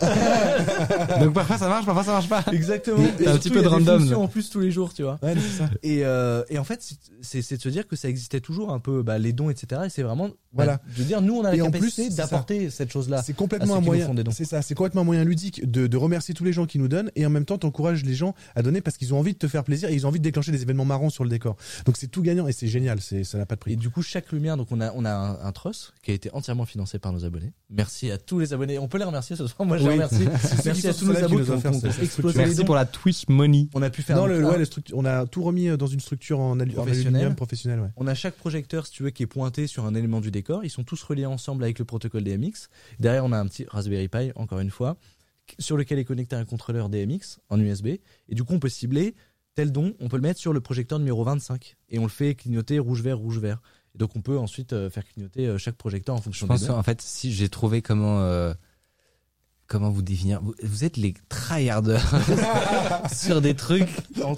*laughs* Donc parfois ça marche, parfois ça marche pas. Exactement. Et un petit peu de random. en plus tous les jours, tu vois. Ouais, c'est ça. Et, euh, et en fait, c'est- de se dire que ça existait toujours un peu, bah, les dons, etc. Et c'est vraiment, Voilà. bah, de dire, nous, on a la Et en capacité d'apporter cette chose-là. C'est complètement un moyen. C'est ça, c'est complètement un moyen ludique de, de remercier tous les gens qui nous donnent et en même temps t'encourages les gens à donner parce qu'ils ont envie de te faire plaisir et ils ont envie de déclencher des événements marrants sur le décor. Donc c'est tout gagnant et c'est génial. C'est ça n'a pas de prix. Et du coup, chaque lumière, donc on a, on a un, un truss qui a été entièrement financé par nos abonnés. Merci à tous les abonnés. On peut les remercier ce soir. Moi, Oui. remercie. Merci *laughs* à tous nos là qui abonnés nous qui ont explosé Merci pour la Twitch Money. On a pu faire Non, un- le, ouais, on a tout remis dans une structure en, aluminium professionnel. Ouais. On a chaque projecteur, si tu veux, qui est pointé sur un élément du décor. Ils sont tous reliés ensemble avec le protocole DMX. Derrière, on a un petit Raspberry Pi, encore une fois, sur lequel est connecté un contrôleur DMX en USB. Et du coup, on peut cibler tel don, on peut le mettre sur le projecteur numéro 25. Et on le fait clignoter rouge-vert, rouge-vert. Et donc, on peut ensuite euh, faire clignoter euh, chaque projecteur en Je fonction pense des en fait si j'ai trouvé comment euh, comment vous définir. Vous, vous êtes les tryharders *laughs* sur des trucs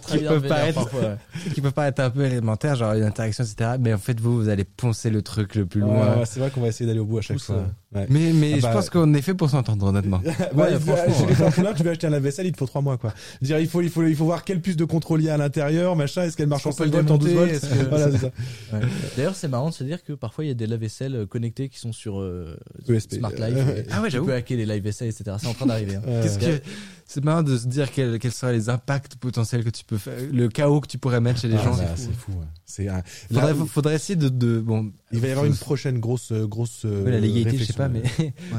qui peuvent paraître *laughs* qui peuvent paraître un peu élémentaires, genre une interaction, etc. Mais en fait vous vous allez poncer le truc le plus loin. Ouais, c'est vrai qu'on va essayer d'aller au bout à chaque fois. Ouais. Mais mais Ah je bah- pense qu'on est fait pour s'entendre honnêtement. *laughs* Ouais, franchement, ouais. Poulain, tu veux acheter un lave-vaisselle, il te faut trois mois, quoi. Je veux Dire, il faut, il faut, il faut voir quelle puce de contrôle il y a à l'intérieur, machin, est-ce qu'elle marche en Est-ce qu'on 5 peut le volts, en 12 démonter volts. Est-ce que- Voilà, c'est ça. Ouais. D'ailleurs, c'est marrant de se dire que parfois il y a des lave-vaisselle euh, connectés qui sont sur euh, ESP. Smart Life. Euh, et Ah ouais, tu j'avoue. peux hacker les live-vaisselles, etc. C'est en train d'arriver. hein. *laughs* Euh, Qu'est-ce que c'est marrant de se dire quels, quels seraient les impacts potentiels que tu peux faire, le chaos que tu pourrais mettre chez les ah, gens. bah, c'est c'est fou. ouais. C'est un- Faudrait, là, faudrait essayer de, de bon. il va y avoir une prochaine grosse grosse. euh, Ouais, la légalité, je sais pas, mais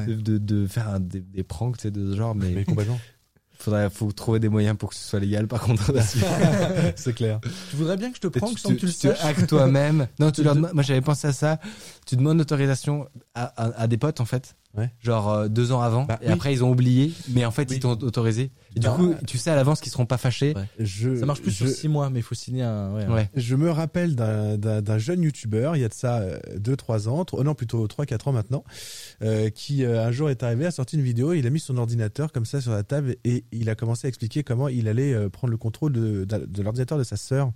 de, *laughs* de, de faire un- des, des pranks, tu sais, de ce genre, mais, mais complètement. *laughs* faudrait, faut trouver des moyens pour que ce soit légal, par contre. c'est clair. Tu voudrais bien que je te tu sans te, que tu le tu te saches hackes toi-même. Non, tu leur demandes- moi j'avais pensé à ça. Tu demandes l'autorisation à, à, à des potes, en fait. Ouais. Genre euh, deux ans avant. Bah, et oui. après, ils ont oublié. Mais en fait, Oui. ils t'ont autorisé. Et du Bah, coup, tu sais à l'avance qu'ils seront pas fâchés. Ouais. Je, Ça marche plus je, sur 6 mois, mais il faut signer un. Ouais, Ouais. Je me rappelle d'un- jeune youtubeur, il y a de ça 2-3 ans, tro- non plutôt 3-4 ans maintenant, euh, qui euh, un jour est arrivé, a sorti une vidéo, il a mis son ordinateur comme ça sur la table et il a commencé à expliquer comment il allait euh, prendre le contrôle de, de, de l'ordinateur de sa sœur.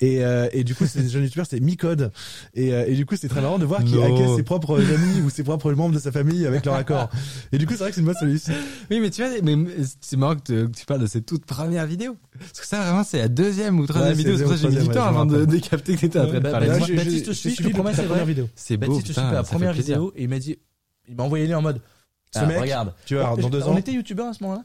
Et, euh, et du coup, ce *laughs* jeune youtubeur, c'était Micode. Et, euh, et du coup, c'est très marrant de voir qu'il Non. hackait ses propres amis ou ses propres membres de sa famille avec leur accord. Et du coup, c'est vrai que c'est une bonne solution. Oui, mais tu vois, mais c'est marrant que, tu parles de cette toute première vidéo. Parce que ça, vraiment, c'est la deuxième ou troisième Ouais, vidéo. c'est pour ça que j'ai mis du temps avant de, capter que t'étais en train de Bah, parler. Baptiste, je suis, promets, la c'est première vrai. vidéo. C'est Baptiste, je suis la première vidéo et il m'a dit. Il m'a envoyé les en mode. Ce Ah, mec, regarde. tu voir, dans deux On ans. était youtubeur à ce moment-là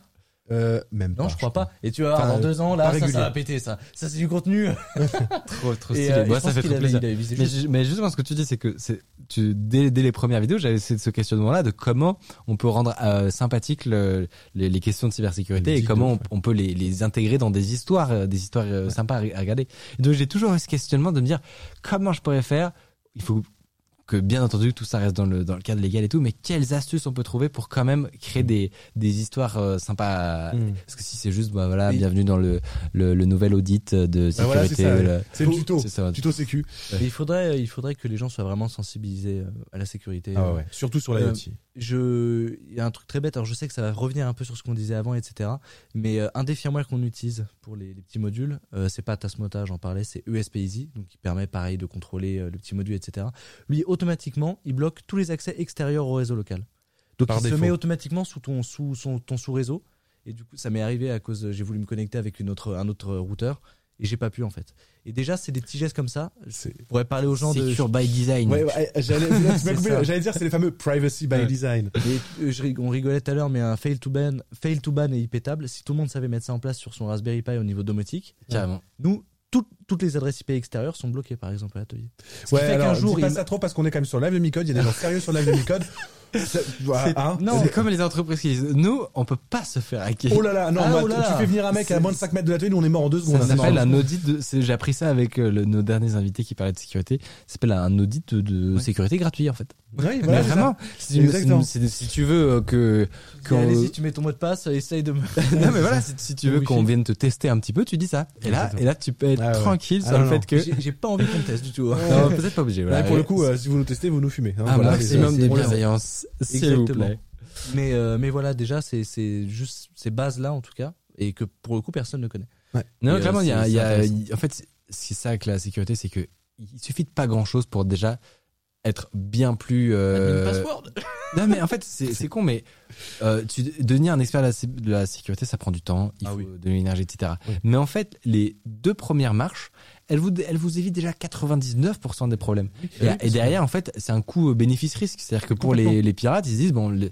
Euh, même Non, je crois pas. Et tu vas voir, Enfin, dans deux ans, là, ça, ça va péter, ça. Ça, c'est du contenu. *laughs* Trop, trop Et, stylé. euh, Moi, ça fait trop plaisir. avait Mais, juste- ju- mais justement, ce que tu dis, c'est que c'est, tu, dès, dès les premières vidéos, j'avais ce, ce questionnement-là de comment on peut rendre euh, sympathique le- les, les questions de cybersécurité et comment on, peut les, les intégrer dans des histoires, euh, des histoires euh, sympas à, à regarder. Et donc, j'ai toujours eu ce questionnement de me dire comment je pourrais faire? Il faut que bien entendu tout ça reste dans le dans le cadre légal et tout, mais quelles astuces on peut trouver pour quand même créer des des histoires euh, sympas? Mm. Parce que si c'est juste bah voilà, Oui. bienvenue dans le le, le nouvel audit de Bah voilà, sécurité. c'est le- C'est le tuto. c'est ça. Tuto sécu. Il faudrait, il faudrait que les gens soient vraiment sensibilisés euh, à la sécurité. Ah ouais. Surtout sur Euh, l'IoT. Je, il y a un truc très bête. Alors je sais que ça va revenir un peu sur ce qu'on disait avant, etc. Mais euh, un des firmware qu'on utilise pour les, les petits modules, euh, c'est pas Tasmota, j'en parlais, c'est ESP-Easy, donc qui permet pareil de contrôler euh, le petit module, etc. Lui, automatiquement, il bloque tous les accès extérieurs au réseau local. Donc Par il se met automatiquement sous ton sous son, ton sous réseau. Et du coup, ça m'est arrivé à cause, j'ai voulu me connecter avec une autre, un autre routeur et j'ai pas pu en fait. Et déjà, c'est des petits gestes comme ça. Je pourrais parler aux gens de. Secure by design. Ouais, ouais, j'allais, *laughs* ça. j'allais dire, c'est les fameux privacy by Ouais. design. Et, euh, je on rigolait tout à l'heure, mais un fail to ban, fail to ban est IP-table. Si tout le monde savait mettre ça en place sur son Raspberry Pi au niveau domotique, Carrément. nous, tout- toutes les adresses IP extérieures sont bloquées, par exemple, à l'atelier. Ouais, fait alors, qu'un dis jour, pas il- ça trop parce qu'on est quand même sur live de Micode. Il y a des gens sérieux sur live de Micode. *laughs* *laughs* Hein. Non. C'est comme les entreprises qui disent nous, on peut pas se faire hacker. Oh là là, non, Ah, oh là tu là. fais venir un mec à moins de 5 mètres de l'atelier, nous on est mort en deux secondes. ça hein. s'appelle un audit de. J'ai appris ça avec euh, le- nos derniers invités qui parlaient de sécurité. Ça s'appelle un audit de, de Ouais. sécurité gratuit en fait. Oui, *laughs* voilà, c'est vraiment, si, si- tu veux euh, que. Allez-y, tu mets ton mot de passe, essaye de me. *laughs* non mais voilà, *laughs* si, si tu veux qu'on vienne te tester un petit peu, tu dis ça. Et là, Exactement. et là, tu peux être Ah tranquille Ah sur non, le non. fait que. J'ai pas envie qu'on teste du tout. hein. Non, peut-être pas obligé. Voilà. Pour le coup, euh, si vous nous testez, vous nous fumez. hein, un voilà, maximum de bienveillance, s'il vous Exactement. plaît. Mais, euh, mais voilà, déjà, c'est c'est juste ces bases-là, en tout cas, et que pour le coup, personne ne connaît. Non, clairement, euh, il y a, c'est- c'est en fait, ce qui est ça avec la sécurité, c'est que il suffit de pas grand chose pour déjà être bien plus. euh, password. Non, mais en fait, c'est c'est con, mais euh, tu, devenir un expert de la, sé- de la sécurité, ça prend du temps, il Ah faut oui. de l'énergie, etc. Oui. Mais en fait, les deux premières marches, elles vous, elles vous évitent déjà 99% des problèmes. Et, et derrière, en fait, c'est un coût euh, bénéfice-risque. C'est-à-dire que pour les, les pirates, ils se disent, bon, le-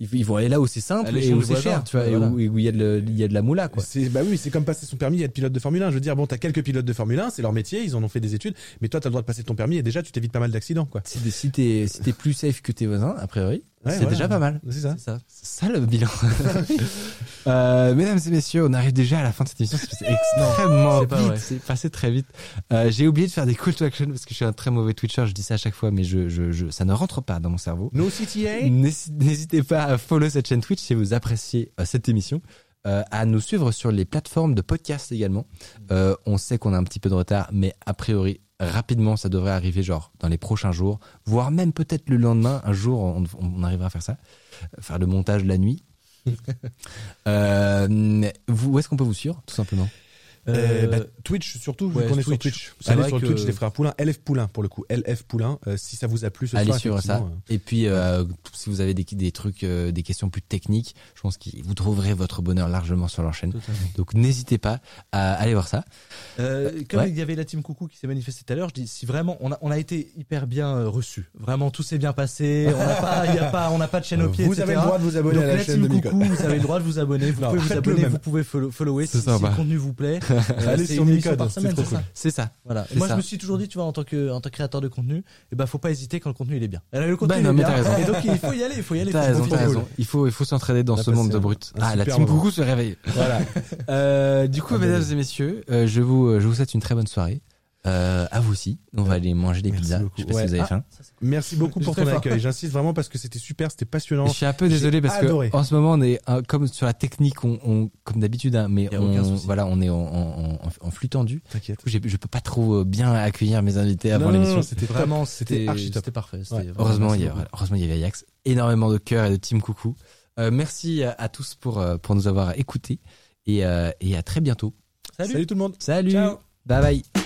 ils, ils vont aller là où c'est simple et où c'est cher, tu vois, et voilà. où et où il y, a de il y a la moula, quoi. C'est, bah oui, c'est comme passer son permis et être pilote de Formule 1. Je veux dire, bon, t'as quelques pilotes de Formule 1, c'est leur métier, ils en ont fait des études, mais toi, t'as le droit de passer ton permis et déjà, tu t'évites pas mal d'accidents, quoi. Si, si t'es si t'es plus safe que tes voisins, a priori, Ouais, c'est déjà pas mal. C'est ça. C'est ça. Le bilan. *laughs* euh, mesdames et messieurs, on arrive déjà à la fin de cette émission. C'est extrêmement vite. C'est passé très vite. Euh, J'ai oublié de faire des call to action parce que je suis un très mauvais Twitcher. Je dis ça à chaque fois, mais je, je, je, ça ne rentre pas dans mon cerveau. No CTA. N'hési- N'hésitez pas à follow cette chaîne Twitch si vous appréciez euh, cette émission. Euh, à nous suivre sur les plateformes de podcast également. Euh, on sait qu'on a un petit peu de retard, mais a priori, rapidement, ça devrait arriver genre dans les prochains jours, voire même peut-être le lendemain. Un jour, on, on arrivera à faire ça, Euh, faire le montage la nuit. *laughs* euh, vous, où est-ce qu'on peut vous suivre, tout simplement? Euh, bah, Euh, Twitch surtout, ouais, qu'on est sur Twitch. Allez sur que- Twitch des frères Poulain, LF Poulain pour le coup, LF Poulain. euh, si ça vous a plu ce Allez soir, suivre ça. euh, Et puis, euh, si vous avez des, des trucs, euh, des questions plus techniques, je pense que vous trouverez votre bonheur largement sur leur chaîne. Totalement. Donc n'hésitez pas à aller voir ça. Euh, comme Ouais. il y avait la team Coucou qui s'est manifestée tout à l'heure, je dis si vraiment on a on a été hyper bien reçu, vraiment tout s'est bien passé, on n'a pas il y a pas on n'a pas de chaîne au pied, Vous etc. avez le droit de vous abonner Donc à la la chaîne team de. Coucou, vous avez le droit de vous abonner, vous Non, pouvez vous abonner, vous pouvez follow- follower si, si sympa. le contenu vous plaît. Euh, Allez c'est sur une émission Micode, par c'est semaine, trop c'est ça cool. C'est ça. Voilà. Moi, ça. je me suis toujours dit, tu vois, en tant que, en tant que créateur de contenu, eh ben, faut pas hésiter quand le contenu il est bien. Et là, le contenu Bah il est bien. raison. Et donc, il faut y aller, il faut y aller. T'as raison, t'as. Il faut, il faut s'entraider dans ce monde de brut. Ah, la team coucou se réveille. Voilà. Euh, du coup, mesdames et messieurs, euh, je vous, je vous souhaite une très bonne soirée. Euh, à vous aussi. On va aller manger des Merci pizzas. beaucoup. Je sais pas Ouais. si vous avez Ah, faim. Merci beaucoup pour ton très accueil. J'insiste vraiment parce que c'était super, c'était passionnant. Je suis un peu J'ai désolé parce adoré. que en ce moment on est euh, comme sur la technique, on, on comme d'habitude, hein, mais Y a aucun on, souci. voilà, on est en, en, en, en flux tendu. T'inquiète. Du coup, j'ai- je peux pas trop euh, bien accueillir mes invités avant Non, non, l'émission. non, c'était. Vraiment, C'était c'était archi top. c'était parfait. c'était Ouais. vraiment- Heureusement, merci il y a, beaucoup. heureusement, il y avait Ajax. Énormément de cœur et de team coucou. Euh, merci à, à tous pour, euh, pour nous avoir écoutés et, euh, et à très bientôt. Salut. Salut tout le monde. Salut. Ciao. Bye bye.